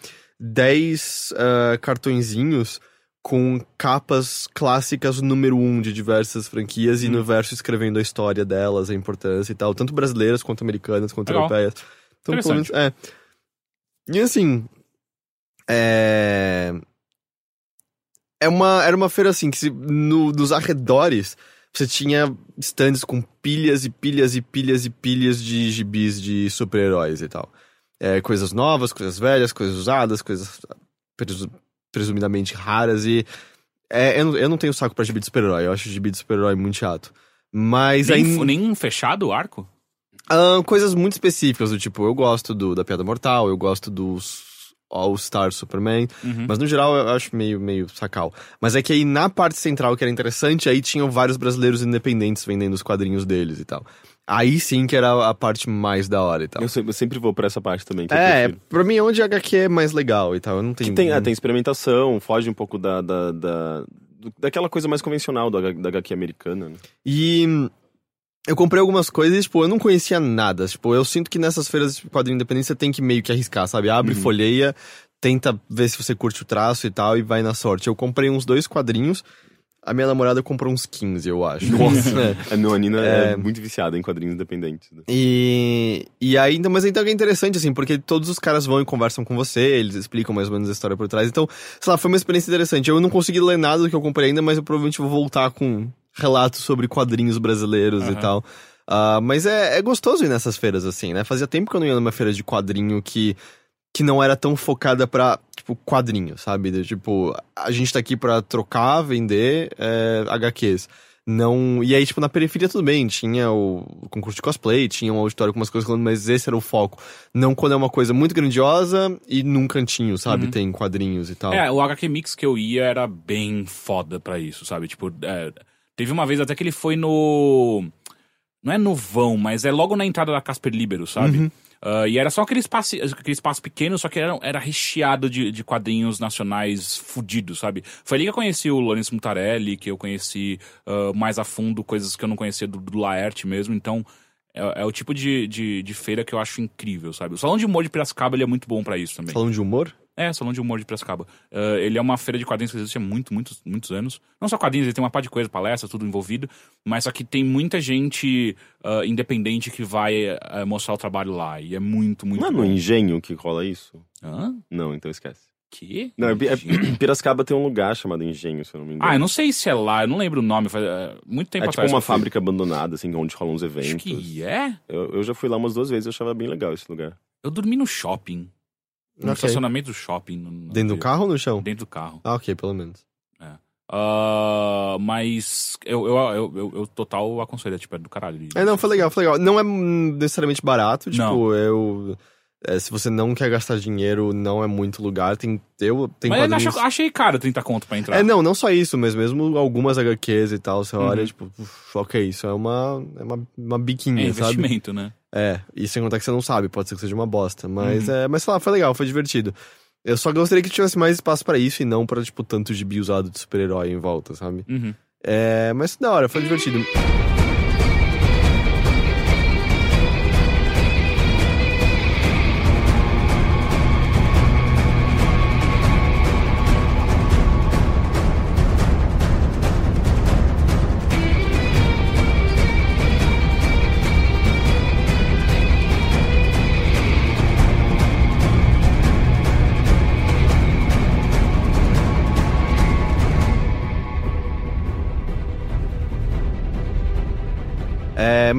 [SPEAKER 2] 10 ah, cartõezinhos com capas clássicas número 1 um de diversas franquias e
[SPEAKER 1] Hum.
[SPEAKER 2] no verso escrevendo a história delas, a importância e tal, tanto brasileiras quanto americanas, quanto
[SPEAKER 1] Legal.
[SPEAKER 2] europeias. Então, pelo menos, é. E assim, é... É uma, era uma feira assim, que se, no, nos arredores você tinha stands com pilhas e pilhas e pilhas e pilhas de gibis de super-heróis e tal. É, coisas novas, coisas velhas, coisas usadas, coisas presu- presumidamente raras e... É, eu, não, eu não tenho saco pra gibi de super-herói, eu acho gibi de super-herói muito chato. Mas
[SPEAKER 1] Nem,
[SPEAKER 2] aí...
[SPEAKER 1] nem fechado o arco?
[SPEAKER 2] Ah, coisas muito específicas, do tipo, eu gosto do, da Piada Mortal, eu gosto dos All-Star Superman,
[SPEAKER 1] Uhum.
[SPEAKER 2] mas no geral eu acho meio, meio sacal. Mas é que aí na parte central, que era interessante, aí tinham vários brasileiros independentes vendendo os quadrinhos deles e tal. Aí sim que era a parte mais da hora e tal.
[SPEAKER 3] Eu, sempre, eu sempre vou pra essa parte também.
[SPEAKER 2] É, pra mim onde a HQ é mais legal e tal, eu não tenho...
[SPEAKER 3] Que tem, é, tem experimentação, foge um pouco da, da, da- daquela coisa mais convencional da, da HQ americana, né?
[SPEAKER 2] E eu comprei algumas coisas e, tipo, eu não conhecia nada. Tipo, eu sinto que nessas feiras de quadrinho independente você tem que meio que arriscar, sabe? Abre,
[SPEAKER 3] Uhum.
[SPEAKER 2] folheia, tenta ver se você curte o traço e tal, e vai na sorte. Eu comprei uns dois quadrinhos, a minha namorada comprou uns 15, eu acho. É.
[SPEAKER 3] A meu, a Nina é...
[SPEAKER 2] É.
[SPEAKER 3] muito viciada em quadrinhos independentes. né?
[SPEAKER 2] E, e ainda, mas então é interessante, assim, porque todos os caras vão e conversam com você, eles explicam mais ou menos a história por trás. Então, sei lá, foi uma experiência interessante. Eu não consegui ler nada do que eu comprei ainda, mas eu provavelmente vou voltar com relatos sobre quadrinhos brasileiros e
[SPEAKER 1] Aham.
[SPEAKER 2] tal. Ah, mas é, é gostoso ir nessas feiras, assim, né? Fazia tempo que eu não ia numa feira de quadrinho que, que não era tão focada pra, tipo, quadrinho, sabe? De, tipo, a gente tá aqui pra trocar, vender é, HQs. Não. E aí, tipo, na periferia tudo bem, tinha o concurso de cosplay, tinha um auditório com umas coisas rolando, mas esse era o foco. Não quando é uma coisa muito grandiosa e num cantinho, sabe? Tem quadrinhos e tal.
[SPEAKER 1] É, o HQ Mix que eu ia era bem foda pra isso, sabe? Tipo, é, teve uma vez até que ele foi no. Não é no vão, mas é logo na entrada da Casper Libero, sabe?
[SPEAKER 2] Uhum.
[SPEAKER 1] Ah, e era só aquele espaço, aquele espaço pequeno, só que era, era recheado de, de quadrinhos nacionais fudidos, sabe? Foi ali que eu conheci o Lourenço Mutarelli, que eu conheci ah, mais a fundo coisas que eu não conhecia do, do Laerte mesmo. Então, é, é o tipo de, de, de feira que eu acho incrível, sabe? O Salão de Humor de Piracicaba ele é muito bom pra isso também.
[SPEAKER 2] Falando de humor?
[SPEAKER 1] É, Salão de Humor de Piracicaba. Ah, ele é uma feira de quadrinhos que existe há muito, muitos, muitos anos. Não só quadrinhos, ele tem uma par de coisa, palestra, tudo envolvido. Mas só que tem muita gente ah, independente que vai ah, mostrar o trabalho lá. E é muito, muito
[SPEAKER 3] Não é no engenho que rola isso?
[SPEAKER 1] Hã?
[SPEAKER 3] Não, então esquece.
[SPEAKER 1] Que?
[SPEAKER 3] Não, é, é- Piracicaba tem um lugar chamado Engenho, se eu não me engano.
[SPEAKER 1] Ah, eu não sei se é lá, eu não lembro o nome. Faz é, muito tempo
[SPEAKER 3] É tipo
[SPEAKER 1] atrás. que
[SPEAKER 3] uma fábrica abandonada, assim, onde rolam uns eventos.
[SPEAKER 1] Acho que é.
[SPEAKER 3] Eu, eu já fui lá umas duas vezes, eu achava bem legal esse lugar.
[SPEAKER 1] Eu dormi no shopping. No
[SPEAKER 2] Ok.
[SPEAKER 1] estacionamento do shopping. no- no
[SPEAKER 2] Dentro do carro ou no chão?
[SPEAKER 1] Dentro do carro.
[SPEAKER 2] Ah, ok, pelo menos.
[SPEAKER 1] Ah, mas eu, eu, eu, eu, eu total aconselho, tipo, é do caralho.
[SPEAKER 2] É, não, foi legal, foi legal. Não é necessariamente barato, tipo,
[SPEAKER 1] Não.
[SPEAKER 2] eu. é, se você não quer gastar dinheiro, não é muito lugar. Tem. Eu tem
[SPEAKER 1] Mas eu
[SPEAKER 2] quadrinhos.
[SPEAKER 1] acho- achei caro 30 conto pra entrar.
[SPEAKER 2] É, não, não só isso, mas mesmo algumas HQs e tal, você
[SPEAKER 1] Uhum.
[SPEAKER 2] olha, tipo, uf, ok, isso é uma, é uma, uma biquinha,
[SPEAKER 1] É
[SPEAKER 2] sabe?
[SPEAKER 1] investimento, né?
[SPEAKER 2] É, e sem contar que você não sabe, pode ser que seja uma bosta. Mas,
[SPEAKER 1] Uhum.
[SPEAKER 2] é, mas sei lá, foi legal, foi divertido. Eu só gostaria que tivesse mais espaço pra isso e não pra, tipo, tanto gibi usado de super-herói em volta, sabe?
[SPEAKER 1] Uhum.
[SPEAKER 2] É, mas da hora, foi divertido.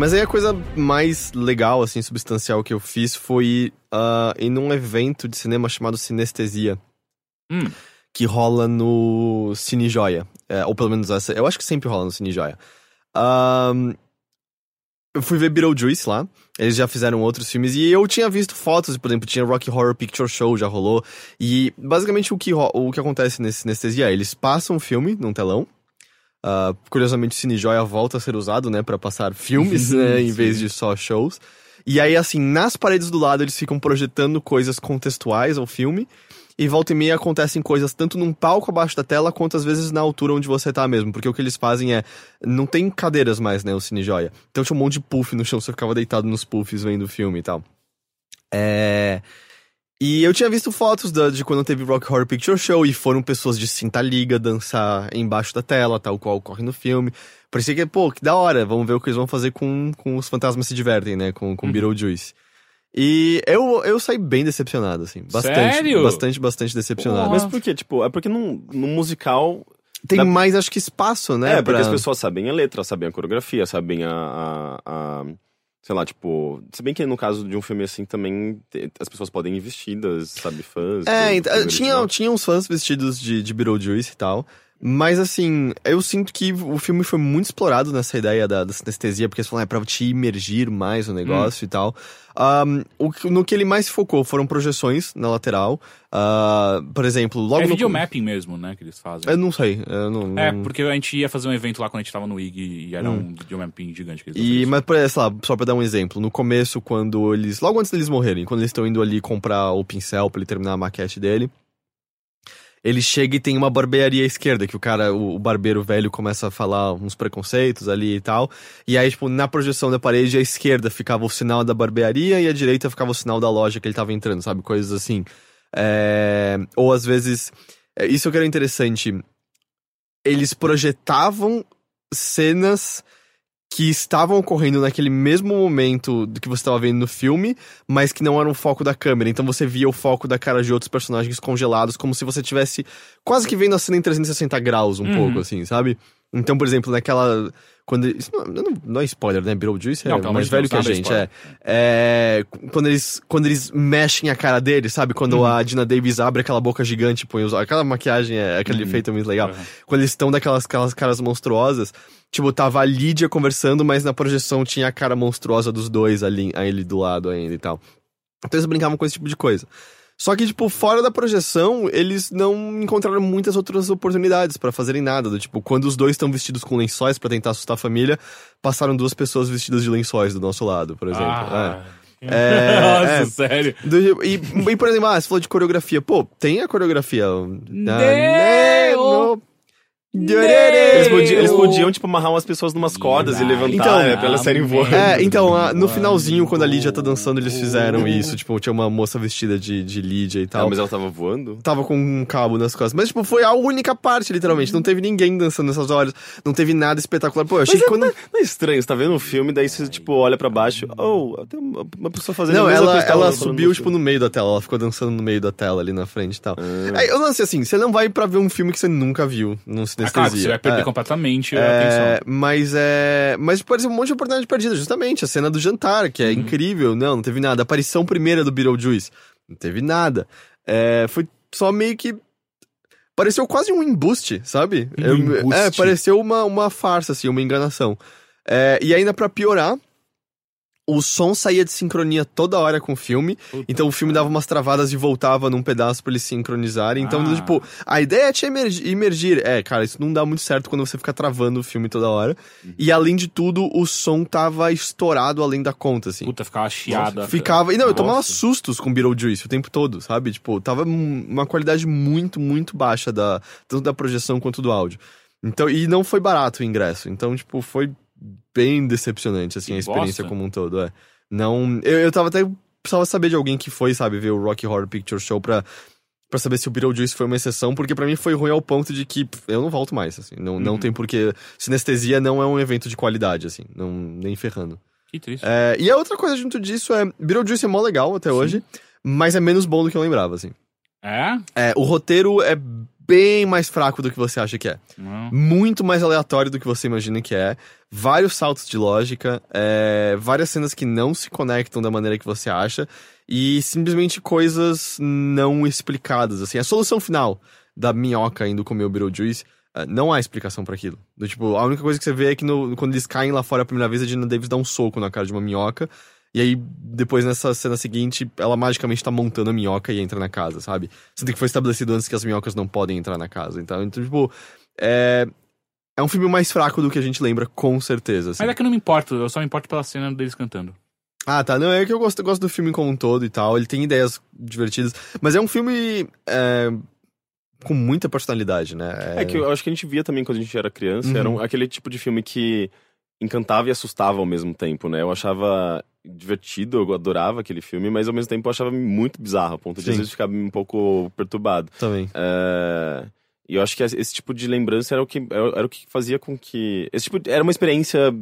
[SPEAKER 2] Mas aí a coisa mais legal, assim, substancial que eu fiz foi ah, ir num evento de cinema chamado Sinestesia.
[SPEAKER 1] Hum.
[SPEAKER 2] Que rola no Cine Joia. É, ou pelo menos essa. Eu acho que sempre rola no Cine Joia. Ahn, eu fui ver Beetlejuice lá. Eles já fizeram outros filmes. E eu tinha visto fotos, por exemplo, tinha Rocky Horror Picture Show, já rolou. E basicamente o que, o que acontece nesse Sinestesia é: eles passam o filme num telão. Ah, curiosamente, o Cine Joia volta a ser usado, né, pra passar filmes, né, em vez de só shows. E aí, assim, nas paredes do lado, eles ficam projetando coisas contextuais ao filme. E volta e meia acontecem coisas tanto num palco abaixo da tela, quanto às vezes na altura onde você tá mesmo. Porque o que eles fazem é. Não tem cadeiras mais, né? O Cine Joia. Então tinha um monte de puff no chão, você ficava deitado nos puffs vendo o filme e tal. É. E eu tinha visto fotos da- de quando teve Rock Horror Picture Show e foram pessoas de cinta liga dançar embaixo da tela, tal qual ocorre no filme. Parecia que, pô, que da hora, vamos ver o que eles vão fazer com, com os fantasmas se divertem, né? Com, com Beetlejuice. E eu, eu saí bem decepcionado, assim. Bastante.
[SPEAKER 1] Sério?
[SPEAKER 2] Bastante, bastante decepcionado.
[SPEAKER 1] Porra.
[SPEAKER 3] Mas por quê? Tipo, é porque num musical.
[SPEAKER 2] Tem
[SPEAKER 3] dá-
[SPEAKER 2] mais, acho que, espaço, né?
[SPEAKER 3] É, porque
[SPEAKER 2] pra-
[SPEAKER 3] as pessoas sabem a letra, sabem a coreografia, sabem a. a- a- sei lá, tipo. Se bem que no caso de um filme assim também as pessoas podem ir vestidas, sabe, fãs.
[SPEAKER 2] É,
[SPEAKER 3] do
[SPEAKER 2] então,
[SPEAKER 3] filme
[SPEAKER 2] tinha,
[SPEAKER 3] original.
[SPEAKER 2] tinha uns fãs vestidos de, de Beetlejuice e tal. Mas assim, eu sinto que o filme foi muito explorado nessa ideia da, da sinestesia, porque eles falaram, é pra te imergir mais no negócio e tal. Ahn, o, no que ele mais focou foram projeções na lateral. Ah, por exemplo, logo
[SPEAKER 1] É
[SPEAKER 2] no.
[SPEAKER 1] videomapping mesmo, né, que eles fazem.
[SPEAKER 2] Eu não sei. Eu não,
[SPEAKER 1] É,
[SPEAKER 2] não-
[SPEAKER 1] porque a gente ia fazer um evento lá quando a gente tava no IG e era um videomapping gigante que eles
[SPEAKER 2] Hum. E, mas, por sei lá, só pra dar um exemplo, no começo, quando eles. Logo antes deles morrerem, quando eles estão indo ali comprar o pincel pra ele terminar a maquete dele. Ele chega e tem uma barbearia à esquerda, que o cara, o, o barbeiro velho, começa a falar uns preconceitos ali e tal. E aí, tipo, na projeção da parede, à esquerda ficava o sinal da barbearia e à direita ficava o sinal da loja que ele tava entrando, sabe? Coisas assim. É, Ou às vezes. é, Isso que era interessante. Eles projetavam cenas que estavam ocorrendo naquele mesmo momento do que você estava vendo no filme, mas que não eram o foco da câmera. Então você via o foco da cara de outros personagens congelados, como se você tivesse quase que vendo a cena em 360 graus, um
[SPEAKER 1] Uhum.
[SPEAKER 2] pouco, assim, sabe? Então, por exemplo, naquela. Quando isso não, não, não é spoiler, né? Beetlejuice é
[SPEAKER 1] Não,
[SPEAKER 2] mais velho que a gente, é. é. Quando eles, quando eles mexem a cara dele, sabe? Quando
[SPEAKER 1] Uhum.
[SPEAKER 2] a Dina Davis abre aquela boca gigante e põe os. Aquela maquiagem, é, aquele efeito é muito legal.
[SPEAKER 1] Uhum.
[SPEAKER 2] Quando eles estão daquelas aquelas caras monstruosas. Tipo, tava a Lídia conversando, mas na projeção tinha a cara monstruosa dos dois ali, ali do lado ainda e tal. Então eles brincavam com esse tipo de coisa. Só que, tipo, fora da projeção, eles não encontraram muitas outras oportunidades pra fazerem nada. Do tipo, quando os dois estão vestidos com lençóis pra tentar assustar a família, passaram duas pessoas vestidas de lençóis do nosso lado, por exemplo.
[SPEAKER 1] Ah.
[SPEAKER 2] É,
[SPEAKER 1] Nossa,
[SPEAKER 2] é.
[SPEAKER 1] sério.
[SPEAKER 2] Do tipo- e, e, por exemplo, ah, você falou de coreografia. Pô, tem a coreografia.
[SPEAKER 1] Deo.
[SPEAKER 3] Eles podiam, eles podiam, tipo, amarrar umas pessoas numas cordas e levantar,
[SPEAKER 2] Então,
[SPEAKER 3] né, pra elas saírem voando.
[SPEAKER 2] É, então, a- no finalzinho, quando a Lídia tá dançando, eles fizeram isso. Tipo, tinha uma moça vestida de, de Lídia e
[SPEAKER 3] Ah,
[SPEAKER 2] tal.
[SPEAKER 3] mas ela tava voando?
[SPEAKER 2] Tava com um cabo nas costas. Mas, tipo, foi a única parte, literalmente. Não teve ninguém dançando nessas horas. Não teve nada espetacular. Pô, eu achei
[SPEAKER 3] Mas
[SPEAKER 2] que
[SPEAKER 3] é,
[SPEAKER 2] quando.
[SPEAKER 3] não, não é estranho, você tá vendo um filme, daí você, tipo, olha pra baixo, oh, tem uma, uma pessoa fazendo
[SPEAKER 2] Não, ela, ela subiu, tipo, no meio da tela. Ela ficou dançando no meio da tela ali na frente e tal.
[SPEAKER 3] Ah.
[SPEAKER 2] Aí, eu lance assim, você não vai pra ver um filme que você nunca viu no
[SPEAKER 1] Ah, claro, você vai perder
[SPEAKER 2] É.
[SPEAKER 1] completamente a
[SPEAKER 2] É,
[SPEAKER 1] atenção.
[SPEAKER 2] mas é. Mas parece um monte de oportunidade perdida, justamente. A cena do jantar, que é
[SPEAKER 1] Uhum.
[SPEAKER 2] incrível. Não, não teve nada. A aparição primeira do Beetlejuice. Não teve nada. É, foi só meio que. Pareceu quase um embuste, sabe?
[SPEAKER 1] Um
[SPEAKER 2] Eu-
[SPEAKER 1] embuste.
[SPEAKER 2] É, pareceu uma, uma farsa, assim, uma enganação. É, e ainda pra piorar, o som saía de sincronia toda hora com o filme.
[SPEAKER 1] Puta.
[SPEAKER 2] Então o filme dava umas travadas e voltava num pedaço pra eles sincronizarem. Então,
[SPEAKER 1] Ah.
[SPEAKER 2] tipo, a ideia é te emergir, imergir. É, cara, isso não dá muito certo quando você fica travando o filme toda hora.
[SPEAKER 1] Uhum.
[SPEAKER 2] E além de tudo, o som tava estourado além da conta, assim.
[SPEAKER 1] Puta, ficava chiada.
[SPEAKER 2] Ficava. E não, eu tomava
[SPEAKER 1] Nossa.
[SPEAKER 2] sustos com Beetlejuice o tempo todo, sabe? Tipo, tava um- uma qualidade muito, muito baixa da, tanto da projeção quanto do áudio. Então, e não foi barato o ingresso. Então, tipo, foi bem decepcionante, assim,
[SPEAKER 1] Que
[SPEAKER 2] a experiência
[SPEAKER 1] bosta.
[SPEAKER 2] como um todo, é. Não. Eu, eu tava até. Precisava saber de alguém que foi, sabe, ver o Rocky Horror Picture Show pra. Pra saber se o Beetlejuice foi uma exceção, porque pra mim foi ruim ao ponto de que eu não volto mais, assim. Não, não
[SPEAKER 1] Uhum.
[SPEAKER 2] tem porquê. Sinestesia não é um evento de qualidade, assim. Não, nem ferrando.
[SPEAKER 1] Que triste.
[SPEAKER 2] É, e a outra coisa junto disso é. Beetlejuice é mó legal até hoje, mas é menos bom do que eu lembrava, assim.
[SPEAKER 1] É?
[SPEAKER 2] É, o roteiro é bem mais fraco do que você acha que é.
[SPEAKER 1] Não.
[SPEAKER 2] Muito mais aleatório do que você imagina que é. Vários saltos de lógica, é, várias cenas que não se conectam da maneira que você acha. E simplesmente coisas não explicadas, assim. A solução final da minhoca indo comer o Beetlejuice, é, não há explicação pra aquilo. Do, tipo, a única coisa que você vê é que no- quando eles caem lá fora a primeira vez, a Gina Davis dá um soco na cara de uma minhoca. E aí, depois nessa cena seguinte, ela magicamente tá montando a minhoca e entra na casa, sabe? Sendo que foi estabelecido antes que as minhocas não podem entrar na casa. Então, então tipo, é. É um filme mais fraco do que a gente lembra, com certeza. assim.
[SPEAKER 1] Mas é que eu não me importo, eu só me importo pela cena deles cantando.
[SPEAKER 2] Ah, tá. Não, é que eu gosto, eu gosto do filme como um todo e tal. Ele tem ideias divertidas. Mas é um filme. é, com muita personalidade, né?
[SPEAKER 3] É que eu acho que a gente via também quando a gente era criança,
[SPEAKER 2] Uhum.
[SPEAKER 3] era um- aquele tipo de filme que encantava e assustava ao mesmo tempo, né? Eu achava divertido, eu adorava aquele filme, mas ao mesmo tempo eu achava muito bizarro, a ponto de
[SPEAKER 2] Sim.
[SPEAKER 3] às vezes ficar um pouco perturbado.
[SPEAKER 2] Também.
[SPEAKER 3] É, E eu acho que esse tipo de lembrança era o que, era o que fazia com que. Esse tipo era uma experiência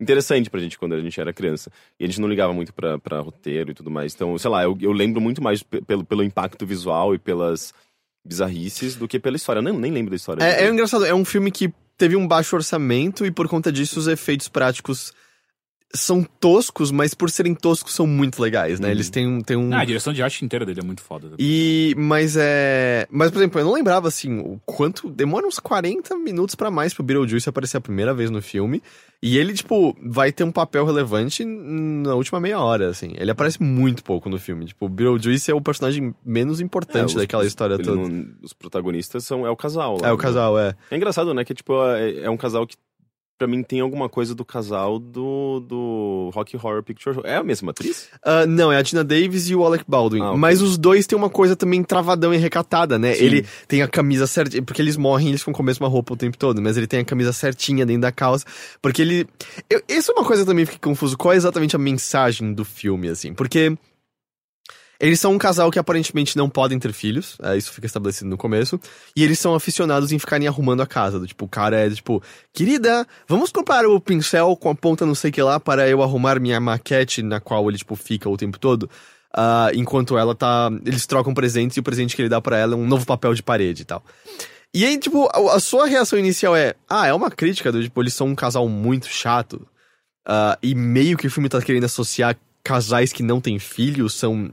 [SPEAKER 3] interessante pra gente quando a gente era criança. E a gente não ligava muito pra, pra roteiro e tudo mais. Então, sei lá, eu, eu lembro muito mais pe- pelo, pelo impacto visual e pelas bizarrices do que pela história. Eu nem, nem lembro da história.
[SPEAKER 2] É, é engraçado, é um filme que teve um baixo orçamento e por conta disso os efeitos práticos são toscos, mas por serem toscos são muito legais, né?
[SPEAKER 3] Uhum.
[SPEAKER 2] Eles têm, um- têm um.
[SPEAKER 1] Ah, a direção de arte inteira dele é muito foda.
[SPEAKER 2] E, mas é. Mas, por exemplo, eu não lembrava assim o quanto. Demora uns 40 minutos pra mais pro Beetlejuice aparecer a primeira vez no filme. E ele, tipo, vai ter um papel relevante na última meia hora, assim. Ele aparece muito pouco no filme. Tipo, o Beetlejuice é o personagem menos importante
[SPEAKER 3] os-
[SPEAKER 2] daquela história toda.
[SPEAKER 3] não- os protagonistas são é o casal. lá,
[SPEAKER 2] É o
[SPEAKER 3] né?
[SPEAKER 2] casal, é.
[SPEAKER 3] É engraçado, né? Que tipo é, é um casal que pra mim tem alguma coisa do casal do do Rocky Horror Picture Show. É a mesma atriz?
[SPEAKER 2] Ah, não, é a Tina Davis e o Alec Baldwin.
[SPEAKER 3] Ah, ok.
[SPEAKER 2] Mas os dois têm uma coisa também travadão e recatada, né?
[SPEAKER 3] Sim.
[SPEAKER 2] Ele tem a camisa certinha. Porque eles morrem, eles ficam com a mesma roupa o tempo todo. Mas ele tem a camisa certinha dentro da calça. Porque ele. Eu, isso é uma coisa que também fiquei confuso. Qual é exatamente a mensagem do filme, assim? Porque. Eles são um casal que aparentemente não podem ter filhos, é, isso fica estabelecido no começo, e eles são aficionados em ficarem arrumando a casa. Do, tipo, o cara é tipo, querida, vamos comprar o pincel com a ponta não sei que lá para eu arrumar minha maquete na qual ele, tipo, fica o tempo todo. Ah, enquanto ela tá. Eles trocam presentes e o presente que ele dá pra ela é um novo papel de parede e tal. E aí, tipo, a, a sua reação inicial é, ah, é uma crítica do, tipo, eles são um casal muito chato. ah, e meio que o filme tá querendo associar casais que não têm filhos são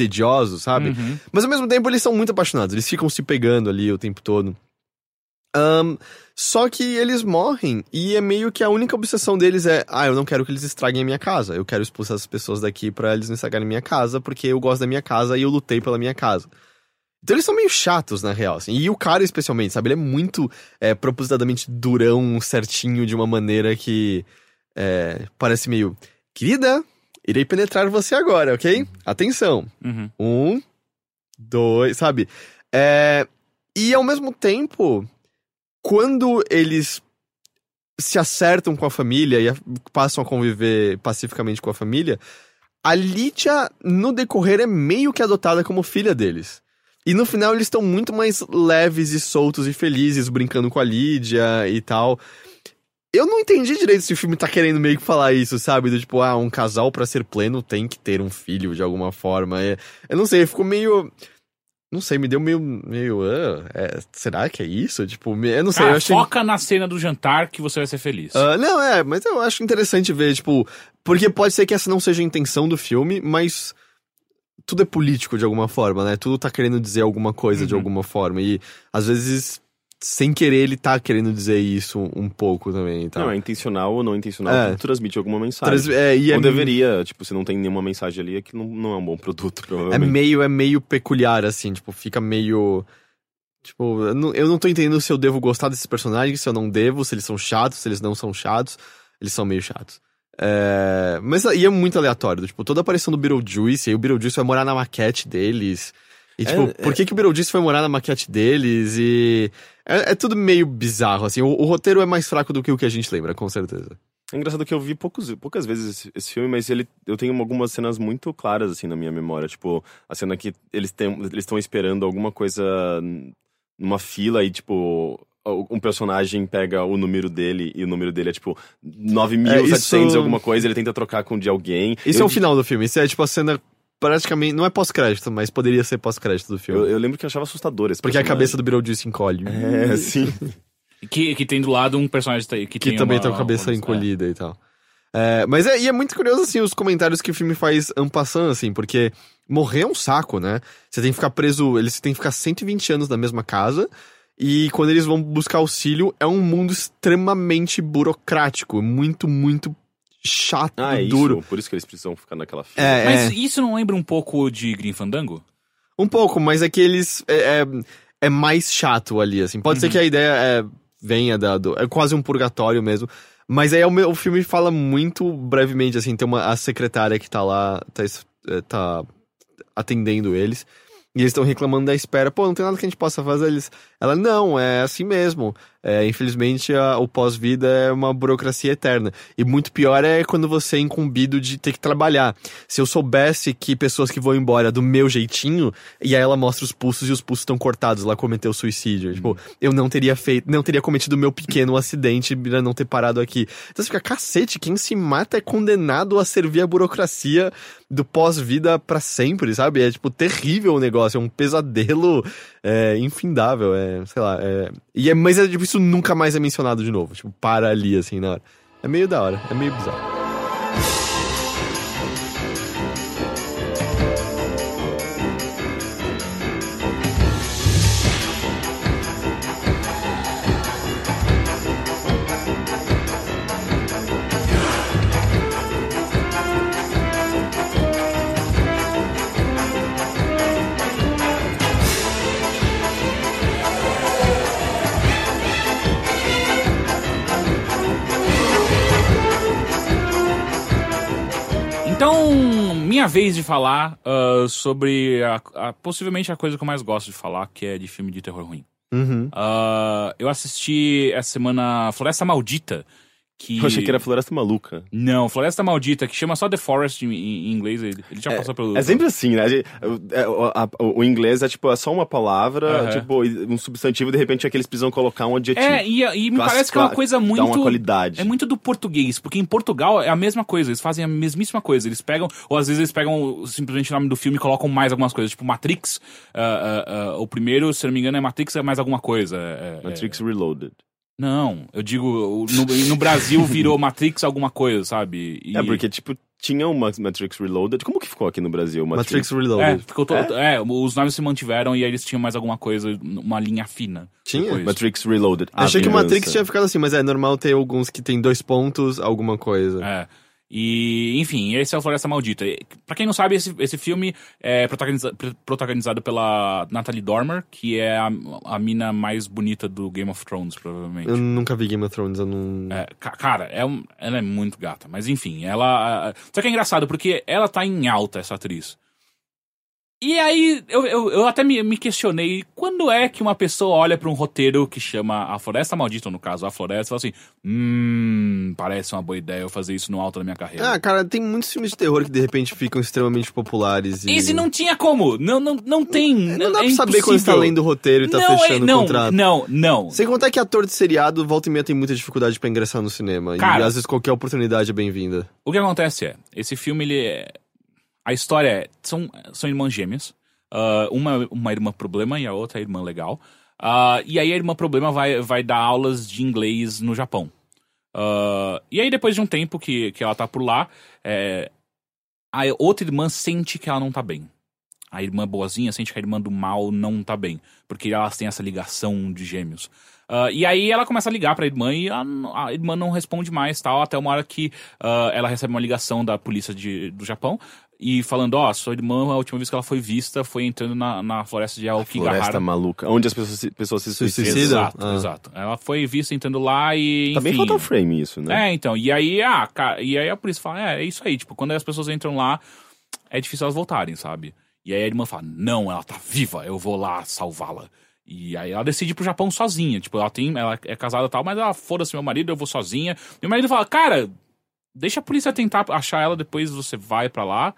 [SPEAKER 2] tediosos, sabe?
[SPEAKER 1] Uhum.
[SPEAKER 2] Mas ao mesmo tempo eles são muito apaixonados, eles ficam se pegando ali o tempo todo. Ahn, só que eles morrem e é meio que a única obsessão deles é: ah, eu não quero que eles estraguem a minha casa. Eu quero expulsar as pessoas daqui pra eles não estragarem a minha casa, porque eu gosto da minha casa e eu lutei pela minha casa. Então eles são meio chatos, na real, assim. E o cara, especialmente, sabe? Ele é muito é, propositadamente durão, certinho, de uma maneira que é, parece meio. Querida, irei penetrar você agora, ok? Atenção.
[SPEAKER 1] Uhum.
[SPEAKER 2] Um, dois, sabe? É, e ao mesmo tempo, quando eles se acertam com a família e passam a conviver pacificamente com a família, a Lídia, no decorrer, é meio que adotada como filha deles. E no final eles estão muito mais leves e soltos e felizes, brincando com a Lídia e tal. Eu não entendi direito se o filme tá querendo meio que falar isso, sabe? Do tipo, ah, um casal pra ser pleno tem que ter um filho de alguma forma. É, eu não sei, ficou meio. Não sei, me deu meio. meio ah, é, será que é isso? Tipo, me- eu não sei,
[SPEAKER 1] Cara,
[SPEAKER 2] eu achei.
[SPEAKER 1] foca na cena do jantar que você vai ser feliz.
[SPEAKER 2] Ah, não, é, mas eu acho interessante ver, tipo. Porque pode ser que essa não seja a intenção do filme, mas. Tudo é político de alguma forma, né? Tudo tá querendo dizer alguma coisa de
[SPEAKER 1] Uhum.
[SPEAKER 2] alguma forma. E às vezes, sem querer, ele tá querendo dizer isso um pouco também tal.
[SPEAKER 3] Não, é intencional ou não intencional,
[SPEAKER 2] É.
[SPEAKER 3] transmite alguma mensagem.
[SPEAKER 2] Trans- é, e é,
[SPEAKER 3] Ou deveria, tipo, se não tem nenhuma mensagem ali, é que não, não é um bom produto,
[SPEAKER 2] é
[SPEAKER 3] provavelmente.
[SPEAKER 2] meio, é meio peculiar, assim, tipo, fica meio. Tipo, eu não, eu não tô entendendo se eu devo gostar desses personagens, se eu não devo, se eles são chatos, se eles não são chatos. Eles são meio chatos. É, mas e é muito aleatório. Tipo, toda a aparição do Beetlejuice, aí o Beetlejuice vai morar na maquete deles. E, tipo,
[SPEAKER 3] É,
[SPEAKER 2] por que, que o Beetlejuice foi morar na maquete deles? E. É, é tudo meio bizarro, assim. O, o roteiro é mais fraco do que o que a gente lembra, com certeza.
[SPEAKER 3] É engraçado que eu vi poucos, poucas vezes esse, esse filme, mas ele, eu tenho algumas cenas muito claras, assim, na minha memória. Tipo, a cena que eles estão esperando alguma coisa numa fila e, tipo, um personagem pega o número dele e o número dele é, tipo, 9.700
[SPEAKER 2] É, isso-
[SPEAKER 3] e alguma coisa, ele tenta trocar com o de alguém.
[SPEAKER 2] Isso
[SPEAKER 3] eu,
[SPEAKER 2] é o final do filme. Isso é, tipo, a cena praticamente. Não é pós-crédito, mas poderia ser pós-crédito do filme.
[SPEAKER 3] Eu, eu lembro que eu achava assustador esse
[SPEAKER 2] Porque a
[SPEAKER 3] personagem.
[SPEAKER 2] cabeça do Beetlejuice encolhe.
[SPEAKER 3] É, sim.
[SPEAKER 1] Que, que tem do lado um personagem que,
[SPEAKER 2] que
[SPEAKER 1] tem
[SPEAKER 2] também
[SPEAKER 1] uma-
[SPEAKER 2] tem a cabeça
[SPEAKER 1] uma-
[SPEAKER 2] encolhida e tal. É, mas é, e é muito curioso, assim, os comentários que o filme faz ampassando, assim, porque morrer é um saco, né? Você tem que ficar preso, eles têm que ficar 120 anos na mesma casa, e quando eles vão buscar auxílio, é um mundo extremamente burocrático, muito, muito chato,
[SPEAKER 3] Ah, é
[SPEAKER 2] duro.
[SPEAKER 3] isso. Por isso que eles precisam ficar naquela fila.
[SPEAKER 2] É,
[SPEAKER 1] Mas
[SPEAKER 2] é,
[SPEAKER 1] isso não lembra um pouco de Green Fandango?
[SPEAKER 2] um pouco, mas é que eles. É, é, é mais chato ali, assim. Pode ser
[SPEAKER 1] Uhum.
[SPEAKER 2] que a ideia é, venha da. Do, é quase um purgatório mesmo. Mas aí é o, meu- o filme fala muito brevemente, assim, tem uma a secretária que tá lá, tá, tá atendendo eles. E eles estão reclamando da espera. Pô, não tem nada que a gente possa fazer. Eles, ela, não, é assim mesmo. É, infelizmente, a- o pós-vida é uma burocracia eterna. E muito pior é quando você é incumbido de ter que trabalhar. Se eu soubesse que pessoas que vão embora do meu jeitinho, e aí ela mostra os pulsos e os pulsos estão cortados, ela cometeu suicídio. Tipo, eu não teria feito, não teria cometido o meu pequeno acidente pra não ter parado aqui. Então você fica, cacete, quem se mata é condenado a servir a burocracia do pós-vida pra sempre, sabe? É, tipo, terrível o negócio, é um pesadelo é, infindável, é, sei lá, é... E é, mas é, tipo, isso nunca mais é mencionado de novo, tipo, para ali, assim, na hora. É meio da hora, é meio bizarro.
[SPEAKER 1] Minha vez de falar ah, sobre a, a- possivelmente a coisa que eu mais gosto de falar, que é de filme de terror ruim.
[SPEAKER 2] Uhum.
[SPEAKER 1] Ah, eu assisti essa semana Floresta Maldita, Que...
[SPEAKER 3] Eu achei que era Floresta Maluca.
[SPEAKER 1] Não, Floresta Maldita, que chama só The Forest em, em inglês. Ele, ele já passou pelo.
[SPEAKER 3] É sempre assim, né? É, o, o- o inglês é tipo, é só uma palavra, tipo, um substantivo, e de repente é que eles precisam colocar um adjetivo.
[SPEAKER 1] É, e, e me parece que é uma coisa
[SPEAKER 3] dá
[SPEAKER 1] muito.
[SPEAKER 3] uma qualidade.
[SPEAKER 1] É muito do português, porque em Portugal é a mesma coisa, eles fazem a mesmíssima coisa. Eles pegam, ou às vezes eles pegam simplesmente o nome do filme e colocam mais algumas coisas, tipo Matrix. ah, ah, ah, o primeiro, se não me engano, é Matrix é mais alguma coisa. é- é-
[SPEAKER 3] Matrix Reloaded.
[SPEAKER 1] Não, eu digo, o- no, no Brasil virou Matrix alguma coisa, sabe? E-
[SPEAKER 3] É, porque, tipo, tinha uma Matrix Reloaded. Como que ficou aqui no Brasil?
[SPEAKER 2] Matrix
[SPEAKER 1] É,
[SPEAKER 2] Reloaded.
[SPEAKER 1] ficou todo, é? os nomes se mantiveram e aí eles tinham mais alguma coisa, uma linha fina.
[SPEAKER 2] Tinha?
[SPEAKER 1] depois.
[SPEAKER 3] Matrix Reloaded.
[SPEAKER 2] Achei que o. Matrix tinha ficado assim, mas é normal ter alguns que tem dois pontos, alguma coisa.
[SPEAKER 1] É. E, enfim, esse é o Floresta Maldita. Pra quem não sabe, esse, esse filme é protagoniza- pr- protagonizado pela Natalie Dormer, que é a, a mina mais bonita do Game of Thrones, provavelmente.
[SPEAKER 2] Eu nunca vi Game of Thrones, eu não.
[SPEAKER 1] É, ca- cara, é um- ela é muito gata. Mas enfim, ela. Só que é engraçado, porque ela tá em alta, essa atriz. E aí, eu, eu, eu até me, me questionei, quando é que uma pessoa olha pra um roteiro que chama A Floresta Maldita, ou no caso, A Floresta, e fala assim, hum, parece uma boa ideia eu fazer isso no alto da minha carreira.
[SPEAKER 2] Ah, cara, tem muitos filmes de terror que de repente ficam extremamente populares. E...
[SPEAKER 1] Esse não tinha como, não, não, não tem.
[SPEAKER 2] Não dá
[SPEAKER 1] é
[SPEAKER 2] pra saber quando você tá lendo o roteiro e tá
[SPEAKER 1] não,
[SPEAKER 2] fechando
[SPEAKER 1] é, não,
[SPEAKER 2] o contrato.
[SPEAKER 1] Não, não,
[SPEAKER 2] Sem contar que ator de seriado, volta e meia tem muita dificuldade pra ingressar no cinema. e
[SPEAKER 1] Cara-
[SPEAKER 2] às vezes qualquer oportunidade é bem-vinda.
[SPEAKER 1] O que acontece é, esse filme, ele é... A história é, são, são irmãs gêmeas. Ah, uma, uma irmã problema e a outra irmã legal. Ah, e aí a irmã problema vai, vai dar aulas de inglês no Japão. Ah, e aí depois de um tempo que, que ela tá por lá, é, a outra irmã sente que ela não tá bem. A irmã boazinha sente que a irmã do mal não tá bem. Porque elas têm essa ligação de gêmeos. Ah, e aí ela começa a ligar pra irmã e a, a irmã não responde mais, tal, até uma hora que ah, ela recebe uma ligação da polícia de, do Japão e falando, ó, sua irmã, a última vez que ela foi vista foi entrando na, na floresta de Aokigahara.
[SPEAKER 3] Floresta Maluca. Onde as pessoas se, pessoas se
[SPEAKER 2] Se
[SPEAKER 3] suicidam.
[SPEAKER 1] Exato,
[SPEAKER 2] Ah.
[SPEAKER 1] exato. Ela foi vista entrando lá e.
[SPEAKER 3] Também
[SPEAKER 1] enfim.
[SPEAKER 3] falta o frame isso, né?
[SPEAKER 1] É, então. E aí, ah, e aí a polícia fala, é, é isso aí. Tipo, quando as pessoas entram lá, é difícil elas voltarem, sabe? E aí a irmã fala, não, ela tá viva, eu vou lá salvá-la. E aí ela decide ir pro Japão sozinha. Tipo, ela tem. Ela é casada e tal, mas ela foda-se meu marido, eu vou sozinha. Meu marido fala, cara, deixa a polícia tentar achar ela, depois você vai pra lá.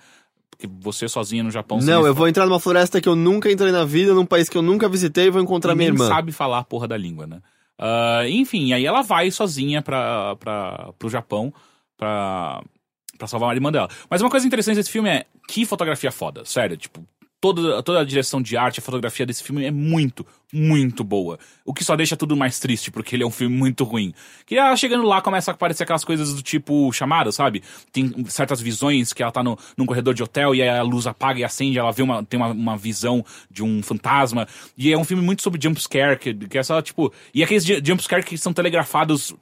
[SPEAKER 1] Porque você sozinha no Japão.
[SPEAKER 2] Não, eu vou entrar numa floresta que eu nunca entrei na vida, num país que eu nunca visitei e vou encontrar
[SPEAKER 1] e
[SPEAKER 2] minha irmã.
[SPEAKER 1] sabe falar a porra da língua, né? Ah, enfim, aí ela vai sozinha pra, pra, pro Japão pra, pra salvar a irmã dela. Mas uma coisa interessante desse filme é que fotografia foda, sério, tipo, toda, toda a direção de arte, a fotografia desse filme é muito, muito boa. O que só deixa tudo mais triste, porque ele é um filme muito ruim. Que ela chegando lá começa a aparecer aquelas coisas do tipo chamada, sabe? Tem certas visões que ela tá no, num corredor de hotel e a luz apaga e acende, ela vê uma, tem uma, uma visão de um fantasma. E é um filme muito sobre jumpscare, que, que é só tipo. E aqueles ju- jumpscare que são telegrafados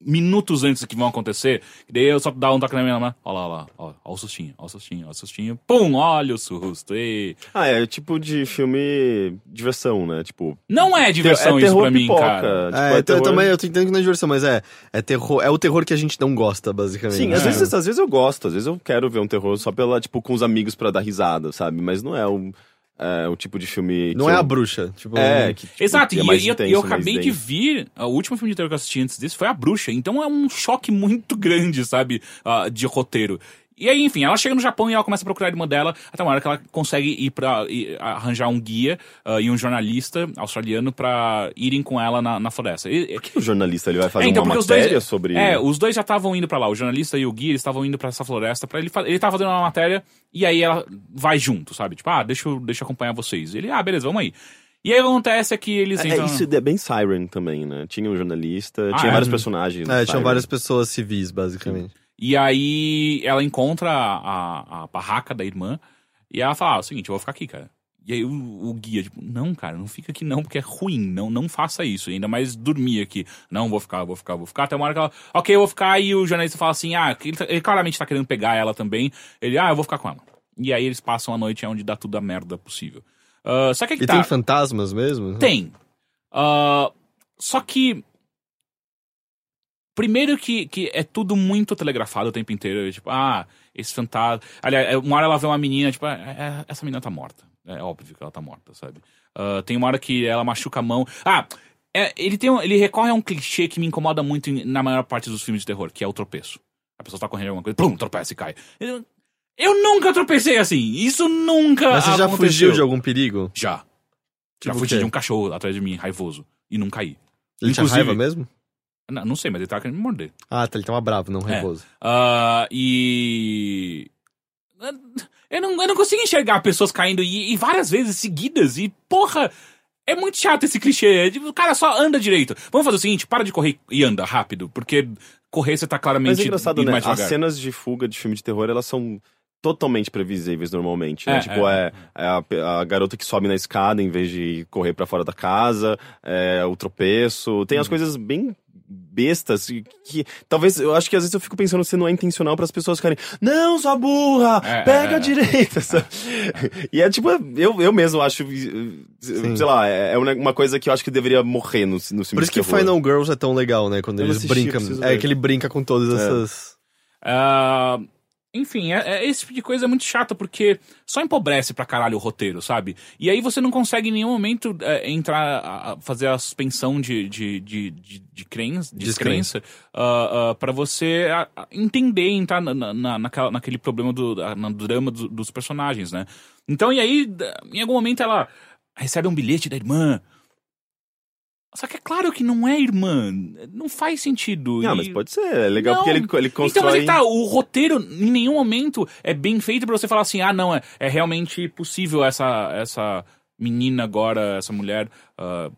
[SPEAKER 1] minutos antes que vão acontecer. E daí eu só dá um toque na minha mão. Olha lá, olha lá, ó, ó o sustinho, ó o sustinho, ó o sustinho. Pum, olha o susto. E...
[SPEAKER 3] Ah, é tipo de filme diversão, né? Tipo.
[SPEAKER 1] Não é diversão
[SPEAKER 3] é
[SPEAKER 1] isso pra mim,
[SPEAKER 3] pipoca.
[SPEAKER 1] cara.
[SPEAKER 3] Tipo,
[SPEAKER 2] É, eu,
[SPEAKER 3] terror-
[SPEAKER 2] também eu tô entendendo que não é diversão, mas é, é terror, é o terror que a gente não gosta, basicamente.
[SPEAKER 3] Sim, às
[SPEAKER 1] É.
[SPEAKER 3] vezes, às vezes eu gosto, às vezes eu quero ver um terror só pela, tipo, com os amigos pra dar risada, sabe? Mas não é o, é, o tipo de filme.
[SPEAKER 2] Não
[SPEAKER 3] que
[SPEAKER 2] é
[SPEAKER 3] eu-
[SPEAKER 2] a bruxa, tipo,
[SPEAKER 3] É, que, tipo,
[SPEAKER 1] Exato,
[SPEAKER 3] que é
[SPEAKER 1] e, e eu-
[SPEAKER 3] intenso,
[SPEAKER 1] eu
[SPEAKER 3] mais
[SPEAKER 1] acabei de vir. O último filme de terror que eu assisti antes desse foi A Bruxa. Então é um choque muito grande, sabe? ah, de roteiro. E aí, enfim, ela chega no Japão e ela começa a procurar a irmã dela, até uma hora que ela consegue ir pra ir arranjar um guia ah, e um jornalista australiano pra irem com ela na, na floresta. E-
[SPEAKER 3] Por que o jornalista ele vai fazer
[SPEAKER 1] É, então,
[SPEAKER 3] uma matéria
[SPEAKER 1] dois,
[SPEAKER 3] sobre.
[SPEAKER 1] É, os dois já estavam indo pra lá. O jornalista e o guia, eles estavam indo pra essa floresta. Pra ele, ele tava fazendo uma matéria e aí ela vai junto, sabe? Tipo, ah, deixa eu, deixa eu acompanhar vocês. Ele, ah, beleza, vamos aí. E aí o que acontece é que eles
[SPEAKER 3] É,
[SPEAKER 1] entram...
[SPEAKER 3] isso é bem Siren também, né? Tinha um jornalista,
[SPEAKER 1] Ah,
[SPEAKER 3] tinha
[SPEAKER 1] é?
[SPEAKER 3] vários personagens.
[SPEAKER 2] É, tinham várias pessoas civis, basicamente.
[SPEAKER 1] E aí ela encontra a, a, a barraca da irmã e ela fala, ah, é o seguinte, eu vou ficar aqui, cara. E aí o, o guia, tipo, não, cara, não fica aqui não, porque é ruim, não, não faça isso, ainda mais dormir aqui. Não, vou ficar, vou ficar, vou ficar. Até uma hora que ela, ok, eu vou ficar, e o jornalista fala assim, ah, que ele, tá- ele claramente tá querendo pegar ela também. Ele, ah, eu vou ficar com ela. E aí eles passam a noite onde dá tudo a merda possível. Ah, só que aqui
[SPEAKER 2] E
[SPEAKER 1] tá...
[SPEAKER 2] tem fantasmas mesmo?
[SPEAKER 1] Tem. Ah, só que. Primeiro que, que é tudo muito telegrafado o tempo inteiro. Tipo, ah, esse fantasma. Aliás, uma hora ela vê uma menina, tipo, "É, é, essa menina tá morta. É óbvio que ela tá morta, sabe? Ah, tem uma hora que ela machuca a mão. Ah, é, ele, tem um- ele recorre a um clichê que me incomoda muito em- na maior parte dos filmes de terror, que é o tropeço. A pessoa tá correndo alguma coisa, pum, tropeça e cai. Eu, eu nunca tropecei assim. Isso nunca
[SPEAKER 2] Mas você já
[SPEAKER 1] aconteceu.
[SPEAKER 2] fugiu de algum perigo?
[SPEAKER 1] Já. Já
[SPEAKER 2] Tipo o
[SPEAKER 1] fugi de um cachorro atrás de mim, raivoso. E não caí.
[SPEAKER 2] Ele tinha
[SPEAKER 1] Inclusive-
[SPEAKER 2] raiva mesmo?
[SPEAKER 1] Não, não sei, mas ele tava querendo me morder.
[SPEAKER 2] Ah, tá, ele tava bravo, não
[SPEAKER 1] É.
[SPEAKER 2] raivoso.
[SPEAKER 1] Ah, e. Eu não, eu não consigo enxergar pessoas caindo e, e várias vezes seguidas. E, porra, é muito chato esse clichê. É tipo, O cara só anda direito. Vamos fazer o seguinte: para de correr e anda rápido. Porque correr você tá claramente.
[SPEAKER 3] Mas é engraçado, né? As cenas de fuga de filme de terror, elas são totalmente previsíveis normalmente, né?
[SPEAKER 1] É,
[SPEAKER 3] tipo,
[SPEAKER 1] é.
[SPEAKER 3] é, é a, a garota que sobe na escada em vez de correr pra fora da casa, é o tropeço, tem
[SPEAKER 1] Uhum.
[SPEAKER 3] as coisas bem bestas e que talvez eu acho que às vezes eu fico pensando se não é intencional para as pessoas ficarem não sua burra
[SPEAKER 1] É,
[SPEAKER 3] pega
[SPEAKER 1] é,
[SPEAKER 3] a direita sabe? e é tipo eu, eu mesmo acho sei lá é uma uma coisa que eu acho que deveria morrer no, no filme
[SPEAKER 2] Por isso que
[SPEAKER 3] terror.
[SPEAKER 2] Final Girls é tão legal, né? Quando
[SPEAKER 3] Eu
[SPEAKER 2] eles
[SPEAKER 3] assisti,
[SPEAKER 2] brincam. É
[SPEAKER 3] ver.
[SPEAKER 2] que ele brinca com todas essas.
[SPEAKER 1] Ah, enfim, é- é- esse tipo de coisa é muito chato porque só empobrece pra caralho o roteiro, sabe? E aí você não consegue em nenhum momento é, entrar, a- a fazer a suspensão de, de, de, de, de crença, de
[SPEAKER 2] Descrença.
[SPEAKER 1] descrença ah, ah, pra você ah, ah, entender, entrar na, na, na- naquela- naquele problema do, no drama do- dos personagens, né? Então, e aí, em algum momento ela recebe um bilhete da irmã. Só que é claro que não é irmã. Não faz sentido.
[SPEAKER 3] não
[SPEAKER 1] E-
[SPEAKER 3] mas pode ser é legal
[SPEAKER 1] Não.
[SPEAKER 3] porque ele, ele
[SPEAKER 1] então, mas
[SPEAKER 3] constrói
[SPEAKER 1] é tá, o roteiro em nenhum momento é bem feito pra você falar assim, ah, não, é, é realmente possível essa, essa menina agora, essa mulher, ah,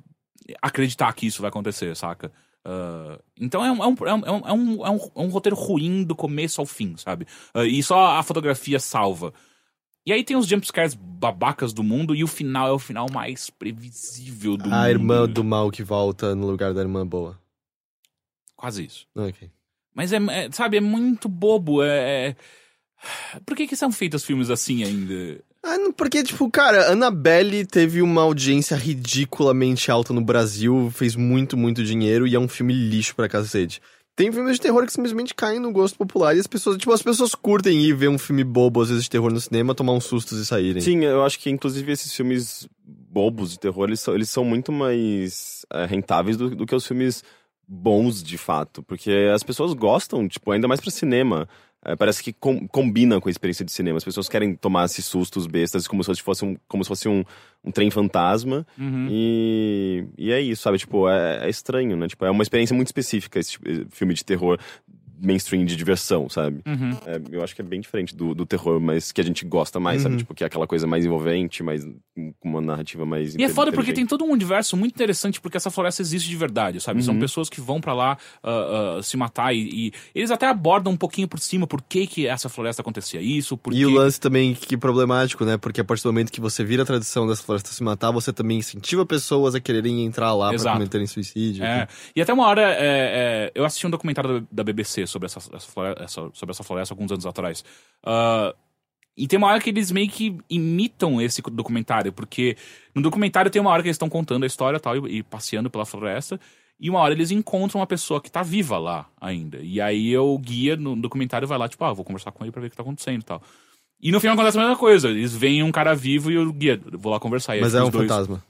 [SPEAKER 1] acreditar que isso vai acontecer, saca? Ah, então é um, é, um, é, um, é, um, é, um, é um roteiro ruim do começo ao fim, sabe? Ah, e só a fotografia salva. E aí tem os jumpscares babacas do mundo e o final é o final mais previsível do mundo.
[SPEAKER 2] A irmã do mal que volta no lugar da irmã boa.
[SPEAKER 1] Quase isso.
[SPEAKER 2] Ok.
[SPEAKER 1] Mas é, é, sabe, é muito bobo. É, é- Por que que são feitos filmes assim ainda?
[SPEAKER 2] Ah, porque, tipo, cara, Annabelle teve uma audiência ridiculamente alta no Brasil, fez muito, muito dinheiro e é um filme lixo pra cacete. Tem filmes de terror que simplesmente caem no gosto popular e as pessoas, tipo, as pessoas curtem ir ver um filme bobo, às vezes, de terror no cinema, tomar uns sustos e saírem.
[SPEAKER 3] Sim, eu acho que inclusive esses filmes bobos de terror, eles são, eles são muito mais é, rentáveis do, do que os filmes bons de fato, porque as pessoas gostam, tipo, ainda mais pra cinema. É, parece que com- combina com a experiência de cinema. As pessoas querem tomar esses sustos bestas como se fosse um, como se fosse um, um trem fantasma.
[SPEAKER 1] Uhum.
[SPEAKER 3] E, e é isso, sabe? Tipo, é, é estranho, né? Tipo, é uma experiência muito específica esse tipo- esse filme de terror mainstream de diversão, sabe?
[SPEAKER 1] Uhum.
[SPEAKER 3] É, eu acho que é bem diferente do, do terror, mas que a gente gosta mais, sabe?
[SPEAKER 2] Uhum.
[SPEAKER 3] Tipo, que é aquela coisa mais envolvente, mais com uma narrativa mais
[SPEAKER 1] E é foda porque tem todo um universo muito interessante porque essa floresta existe de verdade, sabe? São
[SPEAKER 3] Uhum.
[SPEAKER 1] pessoas que vão pra lá ah, ah, se matar e, e eles até abordam um pouquinho por cima por que que essa floresta acontecia isso, por
[SPEAKER 2] E
[SPEAKER 1] que...
[SPEAKER 2] o lance também que problemático, né? Porque a partir do momento que você vira a tradição dessa floresta se matar, você também incentiva pessoas a quererem entrar lá pra
[SPEAKER 1] Exato.
[SPEAKER 2] cometerem suicídio.
[SPEAKER 1] É, e até uma hora, é, é, eu assisti um documentário da, da BBC sobre essa, essa floresta, sobre essa floresta alguns anos atrás. Ah, e tem uma hora que eles meio que imitam esse documentário, porque no documentário tem uma hora que eles estão contando a história e tal, e, e passeando pela floresta, e uma hora eles encontram uma pessoa que tá viva lá ainda. E aí o guia no documentário vai lá, tipo, ah, vou conversar com ele pra ver o que tá acontecendo e tal. E no final acontece a mesma coisa, eles veem um cara vivo e o guia, vou lá conversar.
[SPEAKER 2] Mas é um
[SPEAKER 1] dois-
[SPEAKER 2] fantasma.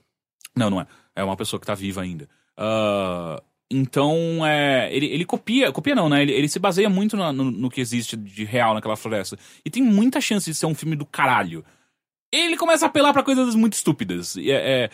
[SPEAKER 1] não, não é. É uma pessoa que tá viva ainda. Ah, então, é, ele, ele copia, copia não, né? Ele, ele se baseia muito na- no, no que existe de real naquela floresta. E tem muita chance de ser um filme do caralho. Ele começa a apelar pra coisas muito estúpidas. E é- é-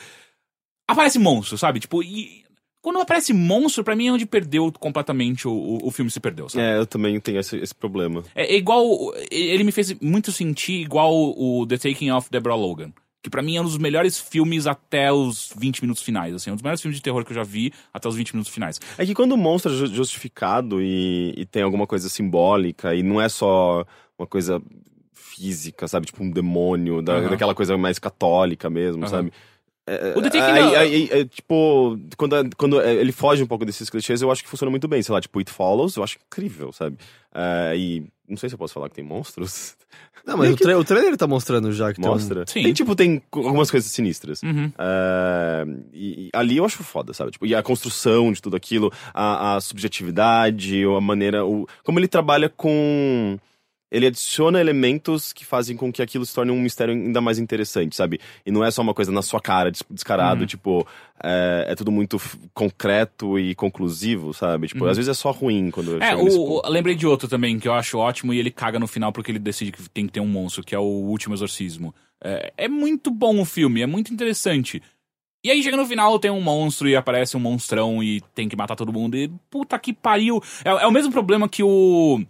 [SPEAKER 1] aparece monstro, sabe? Tipo, e quando aparece monstro, pra mim é onde perdeu completamente o, o, o filme se perdeu, sabe?
[SPEAKER 3] É, eu também tenho esse, esse problema.
[SPEAKER 1] É, é igual. Ele me fez muito sentir igual o The Taking of Deborah Logan. Que pra mim é um dos melhores filmes até os 20 minutos finais. Assim, é um dos melhores filmes de terror que eu já vi até os 20 minutos finais.
[SPEAKER 3] É que quando o monstro é ju- justificado e, e tem alguma coisa simbólica e não é só uma coisa física, sabe? Tipo um demônio, da,
[SPEAKER 1] Aham.
[SPEAKER 3] daquela coisa mais católica mesmo,
[SPEAKER 1] Aham.
[SPEAKER 3] sabe? É,
[SPEAKER 1] O The Taking
[SPEAKER 3] aí- é, tipo, quando, quando é, ele foge um pouco desses clichês, eu acho que funciona muito bem. Sei lá, tipo, It Follows, eu acho incrível, sabe? É, e não sei se eu posso falar que tem monstros.
[SPEAKER 2] Não, mas o, tra o trailer tá mostrando já que
[SPEAKER 3] Mostra.
[SPEAKER 1] Sim.
[SPEAKER 3] Tem, tipo, tem algumas coisas sinistras.
[SPEAKER 1] Uhum.
[SPEAKER 3] É, e, e ali eu acho foda, sabe? Tipo, e a construção de tudo aquilo, a, a subjetividade, ou a maneira. O, como ele trabalha com. Ele adiciona elementos que fazem com que aquilo se torne um mistério ainda mais interessante, sabe? E não é só uma coisa na sua cara, des- descarado,
[SPEAKER 1] Uhum.
[SPEAKER 3] tipo, é, é tudo muito concreto e conclusivo, sabe? Tipo, às vezes é só ruim quando
[SPEAKER 1] É, o- lembrei de outro também que eu acho ótimo e ele caga no final porque ele decide que tem que ter um monstro, que é o Último Exorcismo. É, é muito bom o filme, é muito interessante. E aí chega no final, tem um monstro e aparece um monstrão e tem que matar todo mundo. E puta que pariu. É, é o mesmo problema que o.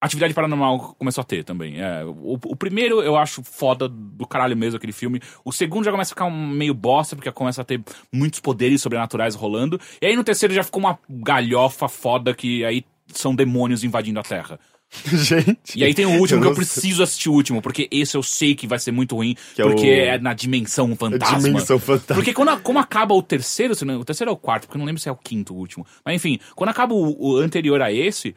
[SPEAKER 1] Atividade Paranormal começou a ter também. É, o, o primeiro eu acho foda do caralho mesmo aquele filme. O segundo já começa a ficar um meio bosta, porque começa a ter muitos poderes sobrenaturais rolando. E aí no terceiro já ficou uma galhofa foda que aí são demônios invadindo a Terra.
[SPEAKER 3] Gente.
[SPEAKER 1] E aí tem o último que eu
[SPEAKER 3] não sei.
[SPEAKER 1] preciso assistir o último, porque esse eu sei que vai ser muito ruim,
[SPEAKER 3] Que é
[SPEAKER 1] porque
[SPEAKER 3] o-
[SPEAKER 1] é na dimensão fantasma.
[SPEAKER 3] Dimensão fantástica.
[SPEAKER 1] Porque quando, como acaba o terceiro, o terceiro é o quarto, porque eu não lembro se é o quinto o último. Mas enfim, quando acaba o, o anterior a esse,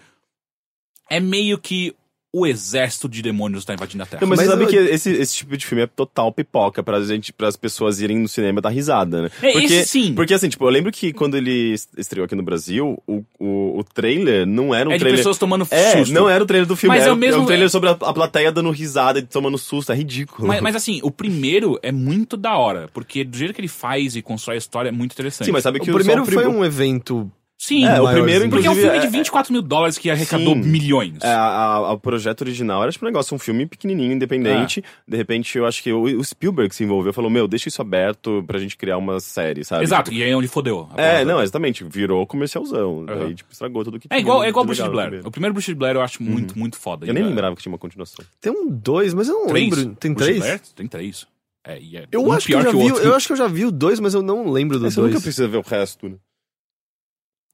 [SPEAKER 1] é meio que o exército de demônios está invadindo a Terra.
[SPEAKER 3] Não, mas,
[SPEAKER 2] Mas
[SPEAKER 3] você sabe
[SPEAKER 2] eu-
[SPEAKER 3] que esse, esse tipo de filme é total pipoca pra gente, pras pessoas irem no cinema dar risada, né?
[SPEAKER 1] É,
[SPEAKER 3] porque,
[SPEAKER 1] esse sim.
[SPEAKER 3] Porque assim, tipo, eu lembro que quando ele est- estreou aqui no Brasil, o, o, o trailer não era um
[SPEAKER 1] é de
[SPEAKER 3] trailer.
[SPEAKER 1] pessoas tomando
[SPEAKER 3] É,
[SPEAKER 1] susto.
[SPEAKER 3] não era o trailer do filme,
[SPEAKER 1] Mas
[SPEAKER 3] era
[SPEAKER 1] é o mesmo-
[SPEAKER 3] um trailer sobre a, a plateia dando risada e tomando susto, é ridículo.
[SPEAKER 1] Mas, mas assim, o primeiro é muito da hora, porque do jeito que ele faz e constrói a história é muito interessante.
[SPEAKER 3] Sim, mas sabe
[SPEAKER 2] O
[SPEAKER 3] que
[SPEAKER 2] primeiro
[SPEAKER 3] só o
[SPEAKER 2] foi
[SPEAKER 3] prim-
[SPEAKER 2] um evento.
[SPEAKER 1] Sim,
[SPEAKER 3] É, o primeiro,
[SPEAKER 1] porque é um filme de
[SPEAKER 3] é- 24
[SPEAKER 1] 24 mil dólares que arrecadou
[SPEAKER 3] Sim.
[SPEAKER 1] milhões.
[SPEAKER 3] É, a- a- o projeto original era tipo um negócio, um filme pequenininho, independente. De repente, eu acho que o, o Spielberg se envolveu, falou, meu, deixa isso aberto pra gente criar uma série, sabe?
[SPEAKER 1] Exato, e aí é onde fodeu. a
[SPEAKER 3] É, não, exatamente. Virou comercialzão.
[SPEAKER 1] Aham.
[SPEAKER 3] Daí, tipo, estragou tudo que
[SPEAKER 1] É
[SPEAKER 3] tinha
[SPEAKER 1] igual, é igual Bruxa de
[SPEAKER 3] no
[SPEAKER 1] Blair.
[SPEAKER 3] primeiro.
[SPEAKER 1] O primeiro Bruxa de Blair eu acho muito, muito foda.
[SPEAKER 3] Eu nem
[SPEAKER 1] é,
[SPEAKER 3] lembrava que tinha uma continuação.
[SPEAKER 2] Tem um dois, mas eu não
[SPEAKER 1] Três?
[SPEAKER 2] lembro. Tem
[SPEAKER 1] Bruxa de
[SPEAKER 2] três?
[SPEAKER 1] Blair? Tem três. É, e é
[SPEAKER 2] Eu
[SPEAKER 1] um
[SPEAKER 2] acho que eu já
[SPEAKER 1] o
[SPEAKER 2] vi.
[SPEAKER 1] outro.
[SPEAKER 2] Eu acho que eu já vi o dois, mas eu não lembro do
[SPEAKER 3] É, você nunca
[SPEAKER 2] dois.
[SPEAKER 3] precisa ver o resto, né?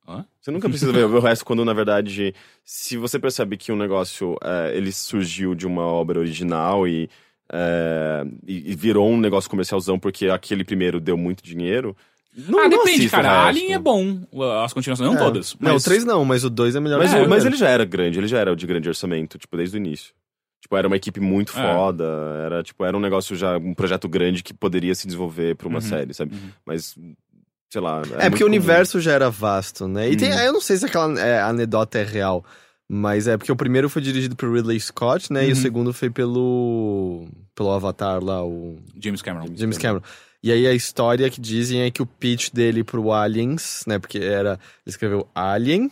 [SPEAKER 1] Hã?
[SPEAKER 3] Você nunca precisa ver, o resto quando, na verdade, se você percebe que um negócio, é, ele surgiu de uma obra original e, é, e, e virou um negócio comercialzão porque aquele primeiro deu muito dinheiro... Não,
[SPEAKER 1] ah,
[SPEAKER 3] não
[SPEAKER 1] depende, cara. Alien é bom. As continuações, não
[SPEAKER 2] É.
[SPEAKER 1] todas.
[SPEAKER 2] Não,
[SPEAKER 1] mas-
[SPEAKER 2] o três não, mas o dois é melhor
[SPEAKER 3] Mas,
[SPEAKER 2] o-
[SPEAKER 3] mas ele já era grande, ele já era de grande orçamento, tipo, desde o início. Tipo, era uma equipe muito
[SPEAKER 1] É.
[SPEAKER 3] foda, era, tipo, era um negócio já, um projeto grande que poderia se desenvolver pra uma
[SPEAKER 1] Uhum,
[SPEAKER 3] série, sabe?
[SPEAKER 1] uhum.
[SPEAKER 3] Mas, sei lá...
[SPEAKER 2] É,
[SPEAKER 3] muito
[SPEAKER 2] porque o
[SPEAKER 3] comum.
[SPEAKER 2] universo já era vasto, né? E tem,
[SPEAKER 1] Uhum.
[SPEAKER 2] eu não sei se aquela é, anedota é real, mas é porque o primeiro foi dirigido por Ridley Scott, né? E
[SPEAKER 1] Uhum.
[SPEAKER 2] o segundo foi pelo pelo Avatar lá, o
[SPEAKER 1] James Cameron.
[SPEAKER 2] James Cameron. E aí a história que dizem é que o pitch dele pro Aliens, né? Porque era. Ele escreveu Alien,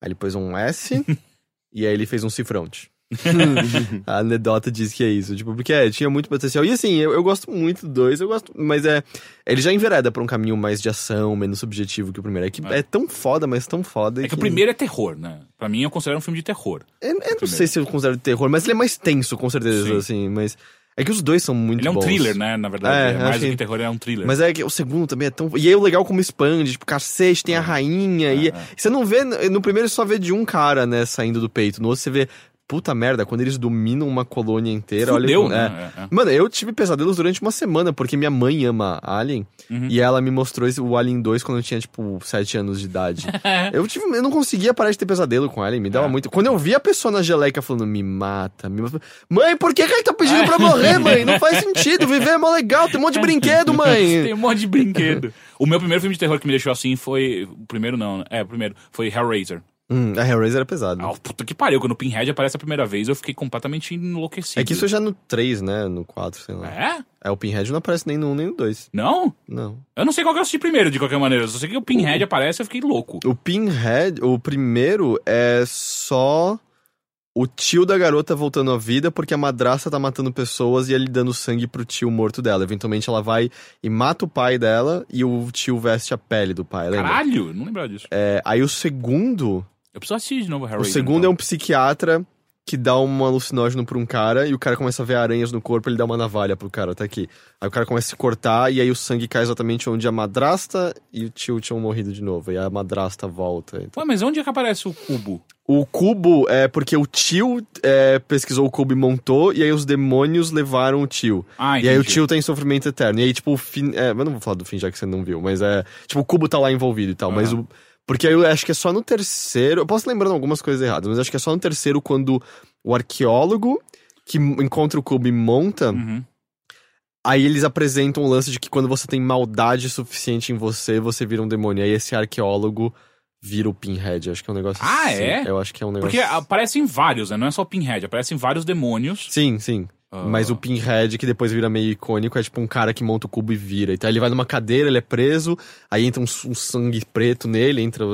[SPEAKER 2] aí ele pôs um S, e aí ele fez um cifrante. a anedota diz que é isso. Tipo, porque é, tinha muito potencial. E assim, eu, eu gosto muito do dois, eu gosto. Mas é. Ele já envereda pra um caminho mais de ação, menos subjetivo que o primeiro. É que
[SPEAKER 1] É.
[SPEAKER 2] é, tão foda, mas tão foda.
[SPEAKER 1] É que o primeiro é terror, né? Pra mim, eu considero um filme de terror.
[SPEAKER 2] Eu, eu não
[SPEAKER 1] primeiro.
[SPEAKER 2] sei se eu considero de terror, mas ele é mais tenso, com certeza,
[SPEAKER 1] Sim.
[SPEAKER 2] assim. Mas. É que os dois são muito
[SPEAKER 1] Ele é um
[SPEAKER 2] bons.
[SPEAKER 1] thriller, né? Na verdade.
[SPEAKER 2] É,
[SPEAKER 1] É, mais do que
[SPEAKER 2] que-
[SPEAKER 1] terror, ele é um thriller.
[SPEAKER 2] Mas é que o segundo também é tão. E aí o legal como expande, tipo, cacete, tem a rainha. e
[SPEAKER 1] é.
[SPEAKER 2] você não vê. No primeiro você só vê de um cara, né, saindo do peito. No outro você vê. Puta merda, quando eles dominam uma colônia inteira,
[SPEAKER 1] Fudeu,
[SPEAKER 2] olha. é.
[SPEAKER 1] né? É, é.
[SPEAKER 2] Mano, eu tive pesadelos durante uma semana, porque minha mãe ama Alien.
[SPEAKER 1] Uhum.
[SPEAKER 2] E ela me mostrou o Alien 2 quando eu tinha, tipo, 7 anos de idade. eu, tive, eu não conseguia parar de ter pesadelo com Alien, me dava
[SPEAKER 1] É.
[SPEAKER 2] muito. Quando eu vi a pessoa na geleca falando, me mata, me mata. Mãe, por que, que ele tá pedindo pra morrer, mãe? Não faz sentido, viver é mó legal, tem um monte de brinquedo, mãe.
[SPEAKER 1] Tem um monte de brinquedo. o meu primeiro filme de terror que me deixou assim foi. O primeiro não, né? É, o primeiro. Foi Hellraiser.
[SPEAKER 2] Hum, a Hellraiser era pesado.
[SPEAKER 1] Ah, puta que pariu. Quando o Pinhead aparece a primeira vez, eu fiquei completamente enlouquecido.
[SPEAKER 2] É que isso é já no 3, né? No 4, sei lá.
[SPEAKER 1] É?
[SPEAKER 2] É, o Pinhead não aparece nem no 1 nem no 2.
[SPEAKER 1] Não?
[SPEAKER 2] Não.
[SPEAKER 1] Eu não sei qual que eu assisti primeiro, de qualquer maneira. Eu só sei que o Pinhead aparece e eu fiquei louco.
[SPEAKER 2] O Pinhead, o primeiro é só o tio da garota voltando à vida porque a madrasta tá matando pessoas e ele dando sangue pro tio morto dela. Eventualmente ela vai e mata o pai dela e o tio veste a pele do pai, lembra?
[SPEAKER 1] Caralho, não lembrava disso.
[SPEAKER 2] É, aí o segundo,
[SPEAKER 1] Eu preciso assistir de novo
[SPEAKER 2] o
[SPEAKER 1] Hellraiser.
[SPEAKER 2] segundo é
[SPEAKER 1] então.
[SPEAKER 2] um psiquiatra que dá um alucinógeno pra um cara e o cara começa a ver aranhas no corpo, ele dá uma navalha pro cara, tá aqui. Aí o cara começa a se cortar e aí o sangue cai exatamente onde a madrasta e o tio tinham morrido de novo. E a madrasta volta. Então,
[SPEAKER 1] Ué, mas onde é que aparece o cubo?
[SPEAKER 2] O cubo é porque o tio é, pesquisou o cubo e montou, e aí os demônios levaram o tio.
[SPEAKER 1] Ah,
[SPEAKER 2] E aí o tio tá em sofrimento eterno. E aí, tipo, o fim. É, eu não vou falar do fim já que você não viu, mas é. Tipo, o cubo tá lá envolvido e tal. Mas
[SPEAKER 1] Aham.
[SPEAKER 2] o. Porque aí eu acho que é só no terceiro. Eu posso lembrando algumas coisas erradas, mas acho que é só no terceiro quando o arqueólogo que encontra o cubo e monta.
[SPEAKER 1] Uhum.
[SPEAKER 2] Aí eles apresentam o lance de que quando você tem maldade suficiente em você, você vira um demônio. Aí esse arqueólogo vira o Pinhead. Acho que é um negócio
[SPEAKER 1] Ah,
[SPEAKER 2] assim.
[SPEAKER 1] é?
[SPEAKER 2] Eu acho que é um negócio.
[SPEAKER 1] Porque aparecem vários, né? Não é só o Pinhead, aparecem vários demônios.
[SPEAKER 2] Sim, sim.
[SPEAKER 1] Ah.
[SPEAKER 2] Mas o Pinhead, que depois vira meio icônico, é tipo um cara que monta o cubo e vira. Então ele vai numa cadeira, ele é preso, aí entra um, um sangue preto nele, entra.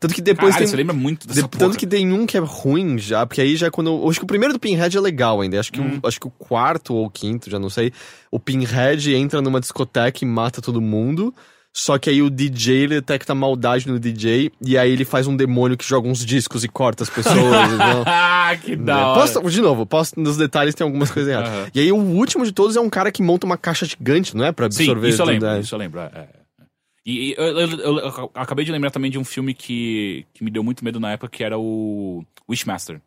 [SPEAKER 2] Tanto que depois
[SPEAKER 1] Caralho,
[SPEAKER 2] tem.
[SPEAKER 1] você lembra muito dessa
[SPEAKER 2] de- tanto que tem um que é ruim já, porque aí já é quando. Acho que o primeiro do Pinhead é legal ainda. Acho que,
[SPEAKER 1] Hum.
[SPEAKER 2] o, acho que o quarto ou o quinto, já não sei. O Pinhead entra numa discoteca e mata todo mundo. Só que aí o DJ ele detecta maldade no DJ e aí ele faz um demônio que joga uns discos e corta as pessoas.
[SPEAKER 1] Ah, que da hora.
[SPEAKER 2] Posso, de novo, posso, nos detalhes tem algumas coisas erradas.
[SPEAKER 1] Aham.
[SPEAKER 2] E aí o último de todos é um cara que monta uma caixa gigante, não é? Pra
[SPEAKER 1] Sim,
[SPEAKER 2] absorver
[SPEAKER 1] isso eu
[SPEAKER 2] tudo,
[SPEAKER 1] lembro,
[SPEAKER 2] é.
[SPEAKER 1] isso eu lembro. é, é. E, e eu, eu- eu- eu acabei de lembrar também de um filme que, que me deu muito medo na época, que era o Wishmaster.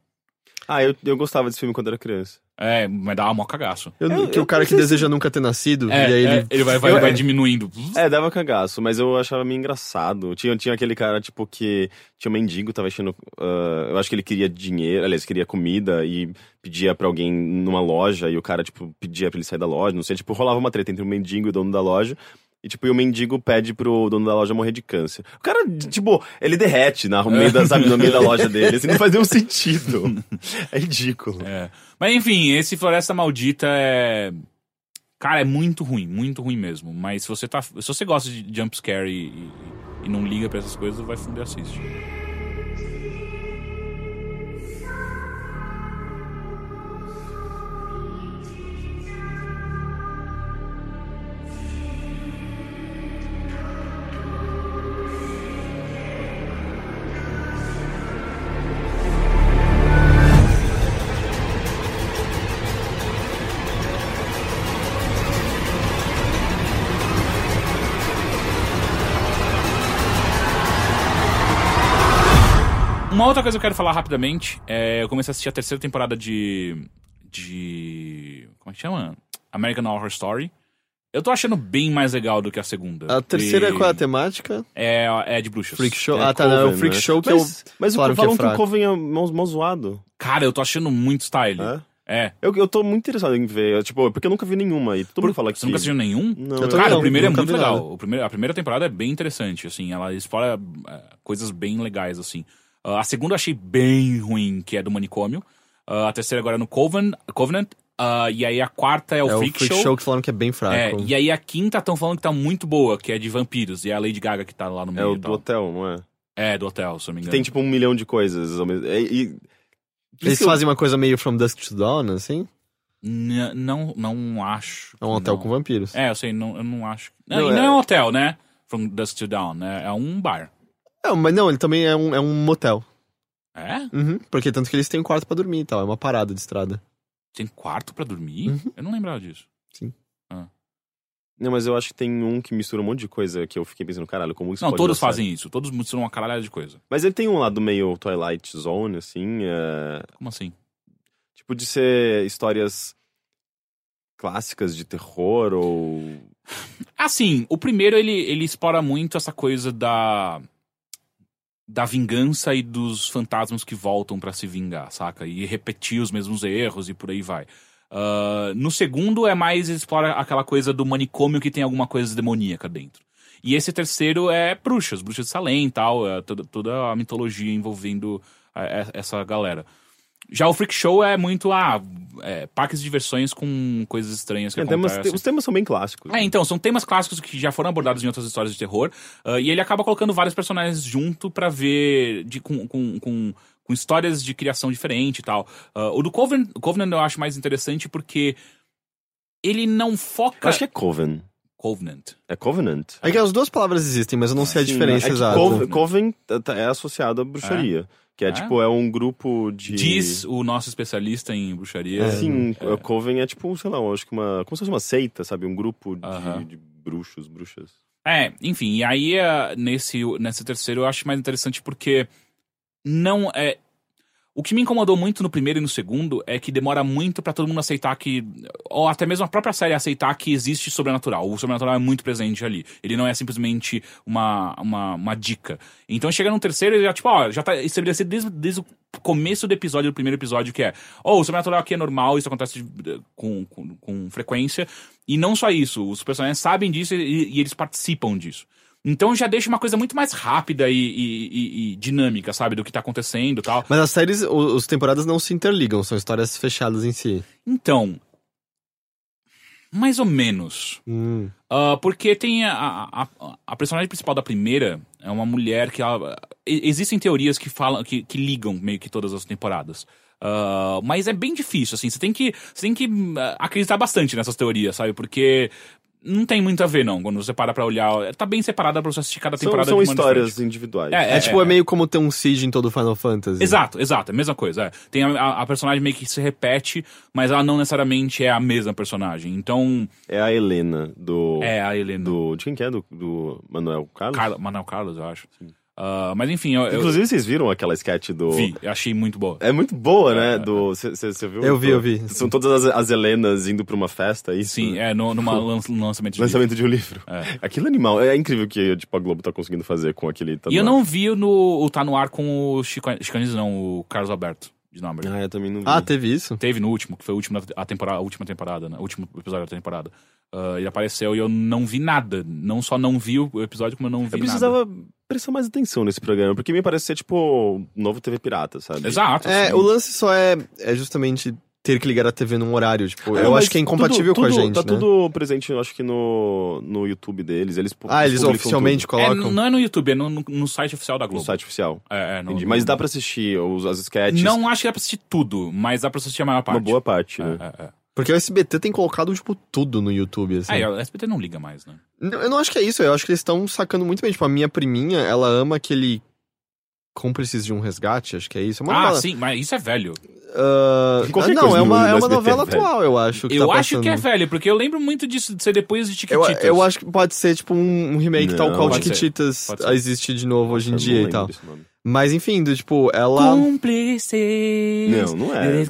[SPEAKER 3] Ah, eu, eu gostava desse filme quando era criança.
[SPEAKER 1] É, mas dava mó cagaço.
[SPEAKER 2] Eu-
[SPEAKER 3] Eu-
[SPEAKER 2] que
[SPEAKER 3] eu
[SPEAKER 2] o cara que
[SPEAKER 3] se-
[SPEAKER 2] deseja nunca ter nascido,
[SPEAKER 1] É,
[SPEAKER 2] e aí
[SPEAKER 1] é,
[SPEAKER 2] ele...
[SPEAKER 1] ele vai, vai,
[SPEAKER 2] Eu-
[SPEAKER 1] vai
[SPEAKER 2] é.
[SPEAKER 1] diminuindo.
[SPEAKER 3] É, dava cagaço, mas eu achava meio engraçado. Tinha, tinha aquele cara, tipo, que tinha um mendigo, tava enchendo. ah, eu acho que ele queria dinheiro, aliás, queria comida e pedia pra alguém numa loja e o cara, tipo, pedia pra ele sair da loja, não sei, tipo, rolava uma treta entre o mendigo e o dono da loja. E, tipo, e o mendigo pede pro dono da loja morrer de câncer. O cara, tipo, ele derrete na, no, meio da, sabe, no meio da loja dele. Assim, não faz nenhum sentido. É ridículo.
[SPEAKER 1] É. Mas enfim, esse Floresta Maldita é. Cara, é muito ruim, muito ruim mesmo. Mas se você tá. Se você gosta de jumpscare e, e, e não liga pra essas coisas, vai funder assiste. Uma outra coisa que eu quero falar rapidamente é. Eu comecei a assistir a terceira temporada de. De. Como é que chama? American Horror Story. Eu tô achando bem mais legal do que a segunda.
[SPEAKER 2] A terceira
[SPEAKER 1] E-
[SPEAKER 2] é qual é a temática?
[SPEAKER 1] É, é de bruxas.
[SPEAKER 2] Freak Show.
[SPEAKER 3] É
[SPEAKER 2] ah, tá, não, é o
[SPEAKER 3] Coven,
[SPEAKER 2] Freak
[SPEAKER 3] né?
[SPEAKER 2] Show que
[SPEAKER 3] mas,
[SPEAKER 2] eu...
[SPEAKER 3] Mas
[SPEAKER 2] falaram
[SPEAKER 3] o
[SPEAKER 2] que é
[SPEAKER 3] falam que, o. Coven é mó mó zoado.
[SPEAKER 1] Cara, eu tô achando muito style.
[SPEAKER 3] É?
[SPEAKER 1] É.
[SPEAKER 3] Eu, eu tô muito interessado em ver, tipo, porque eu nunca vi nenhuma e todo mundo fala que
[SPEAKER 1] Você nunca assistiu nenhum?
[SPEAKER 3] Não,
[SPEAKER 2] Eu
[SPEAKER 1] Cara,
[SPEAKER 2] não,
[SPEAKER 1] o primeiro é muito legal.
[SPEAKER 2] nada.
[SPEAKER 1] O primeiro, a primeira temporada é bem interessante, assim. Ela explora é, coisas bem legais, assim. Ah, a segunda eu achei bem ruim, que é do manicômio. Ah, a terceira agora é no Coven, Covenant. Ah, e aí a quarta é o
[SPEAKER 2] É o
[SPEAKER 1] Freak,
[SPEAKER 2] Freak
[SPEAKER 1] Show.
[SPEAKER 2] Show que falaram que é bem fraco.
[SPEAKER 1] É, e aí a quinta estão falando que tá muito boa, que é de vampiros. E é a Lady Gaga que tá lá no
[SPEAKER 3] É
[SPEAKER 1] meio.
[SPEAKER 3] o
[SPEAKER 1] e
[SPEAKER 3] do hotel, não é?
[SPEAKER 1] É, do hotel, se eu não me engano.
[SPEAKER 3] Tem tipo um milhão de coisas. E, e- por
[SPEAKER 2] Eles
[SPEAKER 3] eu-
[SPEAKER 2] fazem uma coisa meio From Dusk to Dawn, assim?
[SPEAKER 1] N- não, não acho.
[SPEAKER 2] É um hotel
[SPEAKER 1] não.
[SPEAKER 2] com vampiros.
[SPEAKER 1] É, eu sei, não, eu não acho. Não,
[SPEAKER 3] Não,
[SPEAKER 1] e não
[SPEAKER 3] é-
[SPEAKER 1] é um hotel, né? From Dusk to Dawn, né? É um bar.
[SPEAKER 2] Não, mas não, ele também é um, é um motel.
[SPEAKER 1] É?
[SPEAKER 2] Uhum, porque tanto que eles têm um quarto pra dormir e tal, é uma parada de estrada.
[SPEAKER 1] Tem quarto pra dormir?
[SPEAKER 2] Uhum.
[SPEAKER 1] Eu não lembrava disso.
[SPEAKER 3] Não, mas eu acho que tem um que mistura um monte de coisa que eu fiquei pensando, caralho, como isso
[SPEAKER 1] não,
[SPEAKER 3] pode
[SPEAKER 1] todos fazem isso. Todos misturam uma caralhada de coisa.
[SPEAKER 3] Mas ele tem um lado meio Twilight Zone, assim, é,
[SPEAKER 1] Como assim?
[SPEAKER 3] tipo de ser histórias clássicas de terror ou...
[SPEAKER 1] Assim, o primeiro ele, ele explora muito essa coisa da. Da vingança e dos fantasmas que voltam pra se vingar, saca? E repetir os mesmos erros e por aí vai. Ah, no segundo é mais explora aquela coisa do manicômio que tem alguma coisa demoníaca dentro. E esse terceiro é bruxas, bruxas de Salem e tal, é toda, toda a mitologia envolvendo é, é, essa galera. Já o Freak Show é muito, ah, é, parques de diversões com coisas estranhas que
[SPEAKER 3] É, temas-
[SPEAKER 1] acontecem.
[SPEAKER 3] os temas são bem clássicos.
[SPEAKER 1] É, então, são temas clássicos que já foram abordados em outras histórias de terror. ah, e ele acaba colocando vários personagens junto pra ver de, com, com, com, com histórias de criação diferente e tal. Ah, o do Covenant, Covenant eu acho mais interessante porque ele não
[SPEAKER 3] Eu
[SPEAKER 1] foca.
[SPEAKER 3] acho que é Coven.
[SPEAKER 1] Covenant.
[SPEAKER 3] É Covenant?
[SPEAKER 2] É que as duas palavras existem, mas eu não sei a
[SPEAKER 3] Sim,
[SPEAKER 2] diferença
[SPEAKER 3] é
[SPEAKER 2] exata.
[SPEAKER 3] Coven, Coven tá- tá- é associado à bruxaria. Que é,
[SPEAKER 1] É?
[SPEAKER 3] tipo, é um grupo de...
[SPEAKER 1] Diz o nosso especialista em bruxaria.
[SPEAKER 2] É.
[SPEAKER 3] Sim,
[SPEAKER 1] É.
[SPEAKER 3] Coven é tipo, sei lá, acho que uma... Como se fosse uma seita, sabe? Um grupo de,
[SPEAKER 1] Aham.
[SPEAKER 3] de bruxos, bruxas.
[SPEAKER 1] É, enfim, e aí eh, nesse, nesse terceiro eu acho mais interessante porque não é. O que me incomodou muito no primeiro e no segundo é que demora muito pra todo mundo aceitar que. Ou até mesmo a própria série aceitar que existe sobrenatural. O sobrenatural é muito presente ali. Ele não é simplesmente uma, uma, uma dica. Então chega no terceiro e já, tipo, ó, já tá estabelecido desde, desde o começo do episódio, do primeiro episódio, que é: oh, o sobrenatural aqui é normal, isso acontece de- com, com, com frequência. E não só isso, os personagens sabem disso e, e eles participam disso. Então já deixa uma coisa muito mais rápida e, e- e- e dinâmica, sabe? Do que tá acontecendo e tal.
[SPEAKER 2] Mas as séries, as temporadas não se interligam, são histórias fechadas em si.
[SPEAKER 1] Então. Mais ou menos.
[SPEAKER 2] Hum.
[SPEAKER 1] Ah, porque tem a, a, a- personagem principal da primeira é uma mulher que ela, existem teorias que falam que, que ligam meio que todas as temporadas. Ah, mas é bem difícil, assim, você tem que você tem que ah, acreditar bastante nessas teorias, sabe? Porque não tem muito a ver não, quando você para pra olhar, tá bem separada pra você assistir cada
[SPEAKER 3] São,
[SPEAKER 1] temporada
[SPEAKER 3] são
[SPEAKER 1] de maneira
[SPEAKER 3] histórias
[SPEAKER 1] diferente.
[SPEAKER 3] individuais.
[SPEAKER 1] É,
[SPEAKER 2] É, tipo, é, meio como ter um Siege em todo Final Fantasy.
[SPEAKER 1] Exato, exato, é a mesma coisa. é. Tem a, a- personagem meio que se repete, mas ela não necessariamente é a mesma personagem. Então,
[SPEAKER 3] É a Helena do.
[SPEAKER 1] é a Helena.
[SPEAKER 3] do de quem que é? Do, do Manuel Carlos?
[SPEAKER 1] Carla, Manuel Carlos, eu acho. Ah, mas enfim, eu, eu
[SPEAKER 3] Inclusive, vocês viram aquela sketch do.
[SPEAKER 1] vi, eu achei muito boa.
[SPEAKER 3] É muito boa, né?
[SPEAKER 1] É,
[SPEAKER 3] Do. Você viu?
[SPEAKER 2] Eu vi, eu vi.
[SPEAKER 3] São todas as, as Helenas indo pra uma festa, é isso?
[SPEAKER 1] Sim, é no, numa lan- lançamento de livro.
[SPEAKER 3] Lançamento de um livro.
[SPEAKER 1] É.
[SPEAKER 3] Aquilo é animal. É incrível que tipo, a Globo tá conseguindo fazer com aquele. Tá
[SPEAKER 1] E eu não vi o no, o Tá No Ar com o Chico, Chico Anísio, não, o Carlos Alberto de Nóbrega.
[SPEAKER 3] Ah, eu também não vi.
[SPEAKER 2] Ah, teve isso?
[SPEAKER 1] Teve no último, que foi o último a temporada, a última temporada, né? O último episódio da temporada. Ah, ele apareceu e eu não vi nada. Não só não vi o episódio, como eu não vi
[SPEAKER 3] Eu
[SPEAKER 1] nada.
[SPEAKER 3] Prestar mais atenção nesse programa, porque me parece ser, tipo, novo TV Pirata, sabe?
[SPEAKER 1] Exato.
[SPEAKER 2] É,
[SPEAKER 1] sim.
[SPEAKER 2] o lance só é, é justamente ter que ligar a TV num horário. Tipo,
[SPEAKER 3] Ah,
[SPEAKER 2] eu acho que é incompatível
[SPEAKER 3] tudo-
[SPEAKER 2] com a
[SPEAKER 3] tudo-
[SPEAKER 2] gente,
[SPEAKER 3] Tá
[SPEAKER 2] né?
[SPEAKER 3] tudo presente, eu acho que no, no YouTube deles. Eles
[SPEAKER 2] Ah, eles oficialmente
[SPEAKER 3] tudo
[SPEAKER 1] É,
[SPEAKER 2] colocam?
[SPEAKER 1] não é no YouTube, é no, no- no site oficial da
[SPEAKER 3] no
[SPEAKER 1] Globo.
[SPEAKER 3] site oficial.
[SPEAKER 1] É, é, no-
[SPEAKER 3] Entendi.
[SPEAKER 1] no-
[SPEAKER 3] Mas dá pra assistir os, as sketches.
[SPEAKER 1] Não acho que dá pra assistir tudo, mas dá pra assistir a maior parte.
[SPEAKER 3] uma boa parte, né?
[SPEAKER 1] É, é, é.
[SPEAKER 2] Porque o SBT tem colocado, tipo, tudo no YouTube, assim.
[SPEAKER 1] É, o SBT não liga mais, né?
[SPEAKER 2] Não, Eu não acho que é isso, eu acho que eles estão sacando muito bem. Tipo, a minha priminha, ela ama aquele Cúmplices de um Resgate, acho que é isso. É uma
[SPEAKER 1] ah,
[SPEAKER 2] novela.
[SPEAKER 1] sim, mas isso é velho.
[SPEAKER 2] Ah,
[SPEAKER 3] Qualquer
[SPEAKER 2] não, é uma, é uma novela
[SPEAKER 3] velho.
[SPEAKER 2] atual, eu acho. Que
[SPEAKER 1] eu
[SPEAKER 2] tá
[SPEAKER 1] acho que é velho, porque eu lembro muito disso de ser depois de
[SPEAKER 2] Eu,
[SPEAKER 1] Tiquititas.
[SPEAKER 2] eu acho que pode ser, tipo, um, remake
[SPEAKER 3] Não,
[SPEAKER 2] tal qual Chiquititas existe de novo hoje em
[SPEAKER 3] Eu
[SPEAKER 2] dia e tal.
[SPEAKER 3] desse nome.
[SPEAKER 2] Mas enfim, do, tipo, ela.
[SPEAKER 1] Cúmplices.
[SPEAKER 3] Não, não é.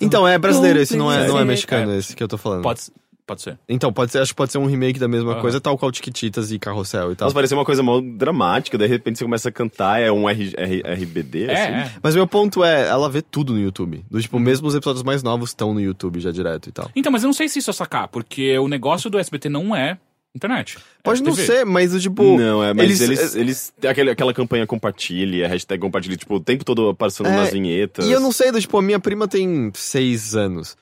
[SPEAKER 2] Então, é brasileiro, esse não é, não é mexicano,
[SPEAKER 1] É,
[SPEAKER 2] esse que eu tô falando.
[SPEAKER 1] Pode, pode ser.
[SPEAKER 2] Então, pode ser, acho que pode ser um remake da mesma
[SPEAKER 1] Aham.
[SPEAKER 2] coisa, tal qual Chiquititas e Carrossel e tal.
[SPEAKER 3] Nossa, parecia uma coisa mal dramática, de repente você começa a cantar, é um R, R- RBD,
[SPEAKER 1] É,
[SPEAKER 3] assim.
[SPEAKER 1] é.
[SPEAKER 2] Mas meu ponto é, ela vê tudo no YouTube. Do tipo, mesmo os episódios mais novos estão no YouTube já direto e tal.
[SPEAKER 1] Então, mas eu não sei se isso é sacar, porque o negócio do SBT não é internet. É
[SPEAKER 2] Pode não ser, mas do tipo.
[SPEAKER 3] Não, é, mas
[SPEAKER 2] eles-
[SPEAKER 3] eles, eles, têm aquele, aquela campanha compartilhe, a hashtag compartilhe, tipo, o tempo todo aparecendo
[SPEAKER 2] É,
[SPEAKER 3] nas vinhetas.
[SPEAKER 2] E eu não sei, do tipo, a minha prima tem seis anos.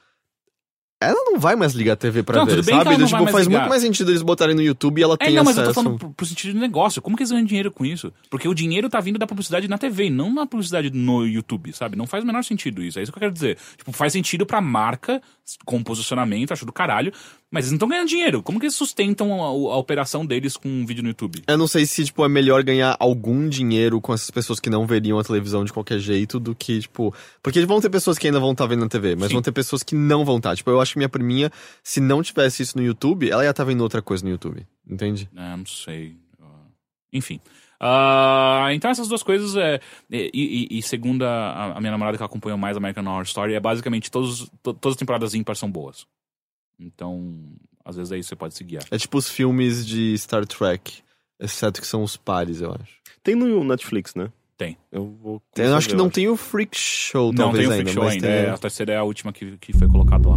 [SPEAKER 2] Ela não vai mais ligar a TV pra
[SPEAKER 1] Não,
[SPEAKER 2] ver, sabe?
[SPEAKER 1] ela
[SPEAKER 2] Do
[SPEAKER 1] não
[SPEAKER 2] tipo, faz
[SPEAKER 1] ligar.
[SPEAKER 2] muito mais sentido eles botarem no YouTube e ela
[SPEAKER 1] É,
[SPEAKER 2] tem
[SPEAKER 1] não, mas
[SPEAKER 2] acesso.
[SPEAKER 1] eu tô falando pro, pro sentido de negócio. Como que eles ganham dinheiro com isso? Porque o dinheiro tá vindo da publicidade na TV, não na publicidade no YouTube, sabe? Não faz o menor sentido isso. É isso que eu quero dizer. Tipo, faz sentido pra marca, com posicionamento, acho do caralho, mas eles não estão ganhando dinheiro. Como que eles sustentam a, a operação deles com um vídeo no YouTube?
[SPEAKER 2] Eu não sei se, tipo, é melhor ganhar algum dinheiro com essas pessoas que não veriam a televisão de qualquer jeito do que, tipo. Porque vão ter pessoas que ainda vão estar vendo na TV, mas
[SPEAKER 1] Sim.
[SPEAKER 2] vão ter pessoas que não vão estar. Tipo, eu acho que minha priminha, se não tivesse isso no YouTube, ela ia estar vendo outra coisa no YouTube. Entende?
[SPEAKER 1] É, não sei. Ah, Enfim. Ah, então essas duas coisas é, e, e- e segundo a, a minha namorada que acompanhou mais American Horror Story é basicamente todos, to- todas as temporadas ímpares são boas. Então, às vezes aí você pode se guiar.
[SPEAKER 2] É tipo os filmes de Star Trek. Exceto que são os pares, eu acho.
[SPEAKER 3] Tem no Netflix, né?
[SPEAKER 1] Tem.
[SPEAKER 3] Eu vou.
[SPEAKER 2] Tem- eu acho que não
[SPEAKER 3] eu
[SPEAKER 2] tem o Freak Show,
[SPEAKER 1] não
[SPEAKER 2] talvez
[SPEAKER 1] tem o
[SPEAKER 2] ainda,
[SPEAKER 1] Freak Show
[SPEAKER 2] mas
[SPEAKER 1] ainda.
[SPEAKER 2] tem.
[SPEAKER 1] é, a terceira é a última que, que foi colocado lá.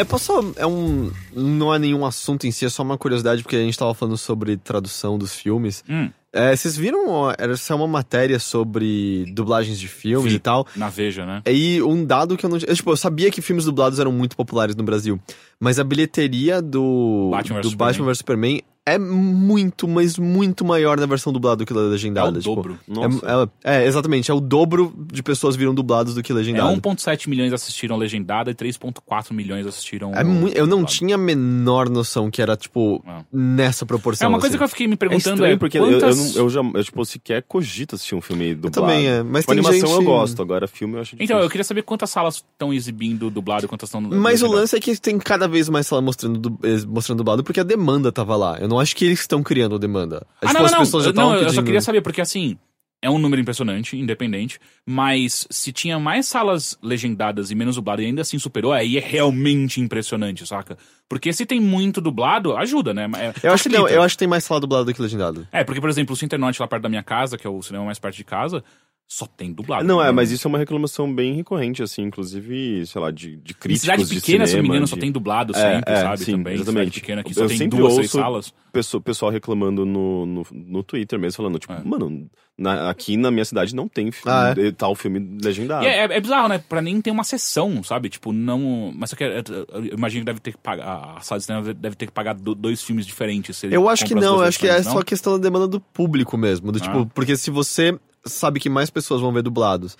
[SPEAKER 2] É, posso. É um. Não é nenhum assunto em si, é só uma curiosidade, porque a gente tava falando sobre tradução dos filmes.
[SPEAKER 1] Hum,
[SPEAKER 2] É, vocês viram? essa é uma matéria sobre dublagens de filmes
[SPEAKER 1] Vi.
[SPEAKER 2] e tal.
[SPEAKER 1] na Veja, né?
[SPEAKER 2] E um dado que eu não. Eu, tipo, eu sabia que filmes dublados eram muito populares no Brasil. Mas a bilheteria do.
[SPEAKER 1] Batman
[SPEAKER 2] do Batman vs Superman é muito, mas muito maior na versão dublada do que na
[SPEAKER 1] É
[SPEAKER 2] legendada.
[SPEAKER 1] o
[SPEAKER 2] tipo.
[SPEAKER 1] dobro.
[SPEAKER 3] Nossa.
[SPEAKER 2] É, é, é, exatamente. É o dobro de pessoas viram dublados do que
[SPEAKER 1] É
[SPEAKER 2] legendado.
[SPEAKER 1] 1.7 milhões assistiram legendada e 3.4 milhões assistiram.
[SPEAKER 2] É mui- eu não tinha a menor noção que era, tipo,
[SPEAKER 1] Ah.
[SPEAKER 2] nessa proporção.
[SPEAKER 1] É uma coisa
[SPEAKER 2] assim.
[SPEAKER 1] que eu fiquei me
[SPEAKER 3] É
[SPEAKER 1] perguntando
[SPEAKER 3] estranho,
[SPEAKER 1] é
[SPEAKER 3] porque eu, eu,
[SPEAKER 1] quantas...
[SPEAKER 3] não- eu já, eu, tipo, sequer cogito assistir um filme
[SPEAKER 2] Eu
[SPEAKER 3] dublado.
[SPEAKER 2] também, é. Mas
[SPEAKER 3] Tipo,
[SPEAKER 2] tem
[SPEAKER 3] animação
[SPEAKER 2] gente...
[SPEAKER 3] eu gosto, agora filme eu acho difícil.
[SPEAKER 1] Então, eu queria saber quantas salas estão exibindo dublado e quantas estão
[SPEAKER 2] Mas o
[SPEAKER 1] legendado.
[SPEAKER 2] lance é que tem cada vez mais sala mostrando, eh, mostrando dublado, porque a demanda tava lá. Eu não acho que eles estão criando demanda. É,
[SPEAKER 1] Ah,
[SPEAKER 2] tipo,
[SPEAKER 1] não,
[SPEAKER 2] as
[SPEAKER 1] não, não.
[SPEAKER 2] pessoas já
[SPEAKER 1] não,
[SPEAKER 2] estavam
[SPEAKER 1] eu só
[SPEAKER 2] pedindo-
[SPEAKER 1] queria saber, porque assim, é um número impressionante, independente, mas se tinha mais salas legendadas e menos dublado e ainda assim superou, aí é realmente impressionante, saca? Porque se tem muito dublado, ajuda, né? É,
[SPEAKER 2] Eu acho que não, eu acho que tem mais sala dublado do que legendado.
[SPEAKER 1] É, porque, por exemplo, o Cinternorte lá perto da minha casa, que é o cinema mais perto de casa, só tem dublado.
[SPEAKER 3] Não, é,
[SPEAKER 1] né?
[SPEAKER 3] mas isso é uma reclamação bem recorrente, assim, inclusive, sei lá, de, de
[SPEAKER 1] Em
[SPEAKER 3] críticos
[SPEAKER 1] cidade
[SPEAKER 3] de
[SPEAKER 1] pequena, se não me
[SPEAKER 3] cinema,
[SPEAKER 1] engano,
[SPEAKER 3] de...
[SPEAKER 1] só tem dublado
[SPEAKER 3] É,
[SPEAKER 1] sempre,
[SPEAKER 3] é,
[SPEAKER 1] sabe?
[SPEAKER 3] sim,
[SPEAKER 1] também.
[SPEAKER 3] exatamente.
[SPEAKER 1] Cidade pequena que
[SPEAKER 3] Eu
[SPEAKER 1] só tem
[SPEAKER 3] sempre
[SPEAKER 1] duas,
[SPEAKER 3] ouço
[SPEAKER 1] salas.
[SPEAKER 3] Pessoa, pessoal reclamando no, no, no Twitter mesmo, falando, tipo,
[SPEAKER 1] É.
[SPEAKER 3] mano, na- aqui na minha cidade não tem fi-
[SPEAKER 2] Ah,
[SPEAKER 3] tal filme legendado.
[SPEAKER 1] É, é bizarro, né? Pra nem ter uma sessão, sabe? Tipo, não. Mas só que é- eu imagino que deve ter que pagar. A sala de cinema deve ter que pagar do- dois filmes diferentes. se
[SPEAKER 2] Eu acho que não, eu acho que é só
[SPEAKER 1] não?
[SPEAKER 2] questão da demanda do público mesmo. Do, tipo,
[SPEAKER 1] Ah.
[SPEAKER 2] porque se você sabe que mais pessoas vão ver dublados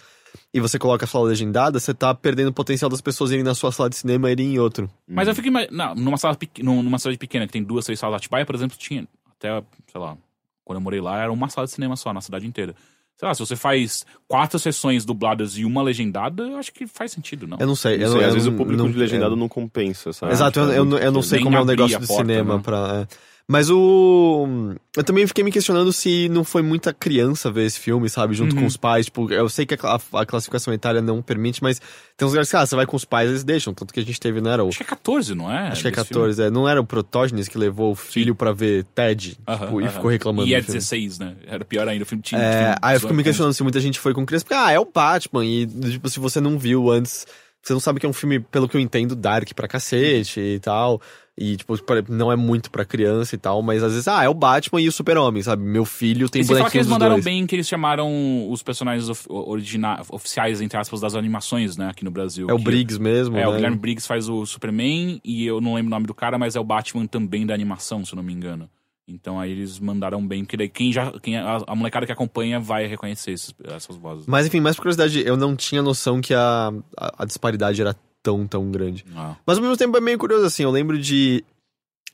[SPEAKER 2] e você coloca a sala legendada, você tá perdendo o potencial das pessoas irem na sua sala de cinema e irem em outro.
[SPEAKER 1] Mas eu fico imaginando. Numa, sala numa cidade pequena que tem duas, três salas. Atibaia, por exemplo, tinha. Até, sei lá, quando eu morei lá, era uma sala de cinema só, na cidade inteira. Sei lá, se você faz quatro sessões dubladas e uma legendada, eu acho que faz sentido, não?
[SPEAKER 2] Eu não sei.
[SPEAKER 3] Não
[SPEAKER 2] eu
[SPEAKER 3] sei,
[SPEAKER 2] não,
[SPEAKER 3] às
[SPEAKER 2] eu
[SPEAKER 3] vezes
[SPEAKER 2] não-
[SPEAKER 3] o público
[SPEAKER 2] não-
[SPEAKER 3] de legendado
[SPEAKER 2] é.
[SPEAKER 3] não compensa, sabe?
[SPEAKER 2] Exato, eu, eu, eu não sei como é o
[SPEAKER 1] abrir
[SPEAKER 2] negócio do
[SPEAKER 1] porta,
[SPEAKER 2] cinema
[SPEAKER 1] né?
[SPEAKER 2] pra. é. Mas o. Eu também fiquei me questionando se não foi muita criança ver esse filme, sabe? Junto
[SPEAKER 1] Uhum.
[SPEAKER 2] com os pais. Tipo, eu sei que a, a classificação etária não permite, mas tem uns lugares que, ah, você vai com os pais, eles deixam. Tanto que a gente teve, não era o.
[SPEAKER 1] Acho que é 14, não é?
[SPEAKER 2] Acho que é
[SPEAKER 1] desse
[SPEAKER 2] 14, é. Não era o Protógenes que levou o filho pra ver Ted tipo, e ficou reclamando.
[SPEAKER 1] E é
[SPEAKER 2] do filme.
[SPEAKER 1] 16, né? Era pior ainda, o filme tinha.
[SPEAKER 2] É,
[SPEAKER 1] filme
[SPEAKER 2] aí eu fico me
[SPEAKER 1] 18,
[SPEAKER 2] questionando se muita gente foi com criança, porque, ah, é o Batman, e, tipo, se você não viu antes, você não sabe que é um filme, pelo que eu entendo, dark pra cacete e tal, e, tipo, não é muito pra criança e tal, mas às vezes, ah, é o Batman e o Super-Homem, sabe? Meu filho tem
[SPEAKER 1] fala que
[SPEAKER 2] bonequinhos
[SPEAKER 1] eles mandaram
[SPEAKER 2] dois.
[SPEAKER 1] bem que eles chamaram os personagens of, origina, oficiais, entre aspas, das animações, né, aqui no Brasil.
[SPEAKER 2] É o Briggs mesmo,
[SPEAKER 1] É,
[SPEAKER 2] né?
[SPEAKER 1] o Guilherme Briggs faz o Superman e eu não lembro o nome do cara, mas é o Batman também da animação, se eu não me engano. Então aí eles mandaram bem, porque daí quem já. Quem, a, a molecada que acompanha vai reconhecer esses- essas vozes.
[SPEAKER 2] Mas enfim, mais por curiosidade, eu não tinha noção que a, a, a disparidade era tão, tão grande.
[SPEAKER 1] Ah.
[SPEAKER 2] Mas ao mesmo tempo é meio curioso, assim, eu lembro de.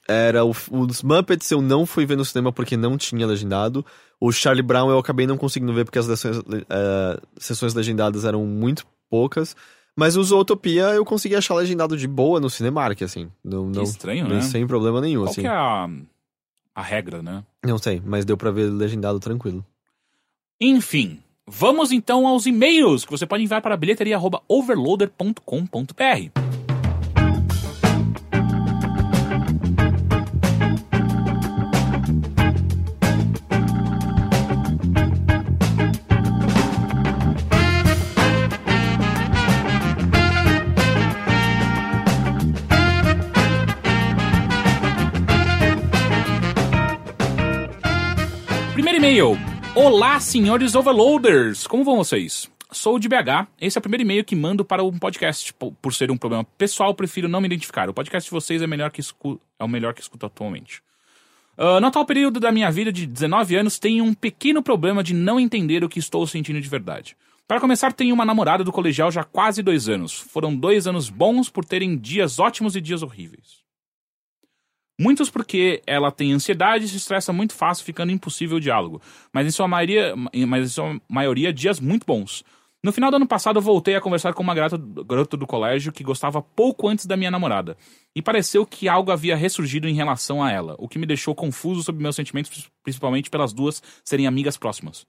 [SPEAKER 2] Era o, os Muppets eu não fui ver no cinema porque não tinha legendado. O Charlie Brown eu acabei não conseguindo ver porque as sessões, eh, sessões legendadas eram muito poucas. Mas o Zootopia eu consegui achar legendado de boa no Cinemark, assim. Não,
[SPEAKER 1] Que
[SPEAKER 2] não,
[SPEAKER 1] estranho,
[SPEAKER 2] não-
[SPEAKER 1] né?
[SPEAKER 2] Sem problema nenhum,
[SPEAKER 1] Qual
[SPEAKER 2] assim.
[SPEAKER 1] que é a, a regra, né?
[SPEAKER 2] Não sei, mas deu pra ver legendado tranquilo.
[SPEAKER 1] Enfim, vamos então aos e-mails que você pode enviar para bilheteria.overloader.com.br. Primeiro e-mail. Olá, senhores overloaders! Como vão vocês? Sou de BH. Esse é o primeiro e-mail que mando para um podcast. Por, ser um problema pessoal, prefiro não me identificar. O podcast de vocês é, melhor que escu- é o melhor que escuto atualmente. Ah, no atual período da minha vida de 19 anos, tenho um pequeno problema de não entender o que estou sentindo de verdade. Para começar, tenho uma namorada do colegial já há quase dois anos. Foram dois anos bons por terem dias ótimos e dias horríveis. Muitos porque ela tem ansiedade e se estressa muito fácil, ficando impossível o diálogo. Mas em sua maioria, mas em sua maioria dias muito bons. No final do ano passado, eu voltei a conversar com uma garota, garota do colégio que gostava pouco antes da minha namorada. E pareceu que algo havia ressurgido em relação a ela, o que me deixou confuso sobre meus sentimentos, principalmente pelas duas serem amigas próximas.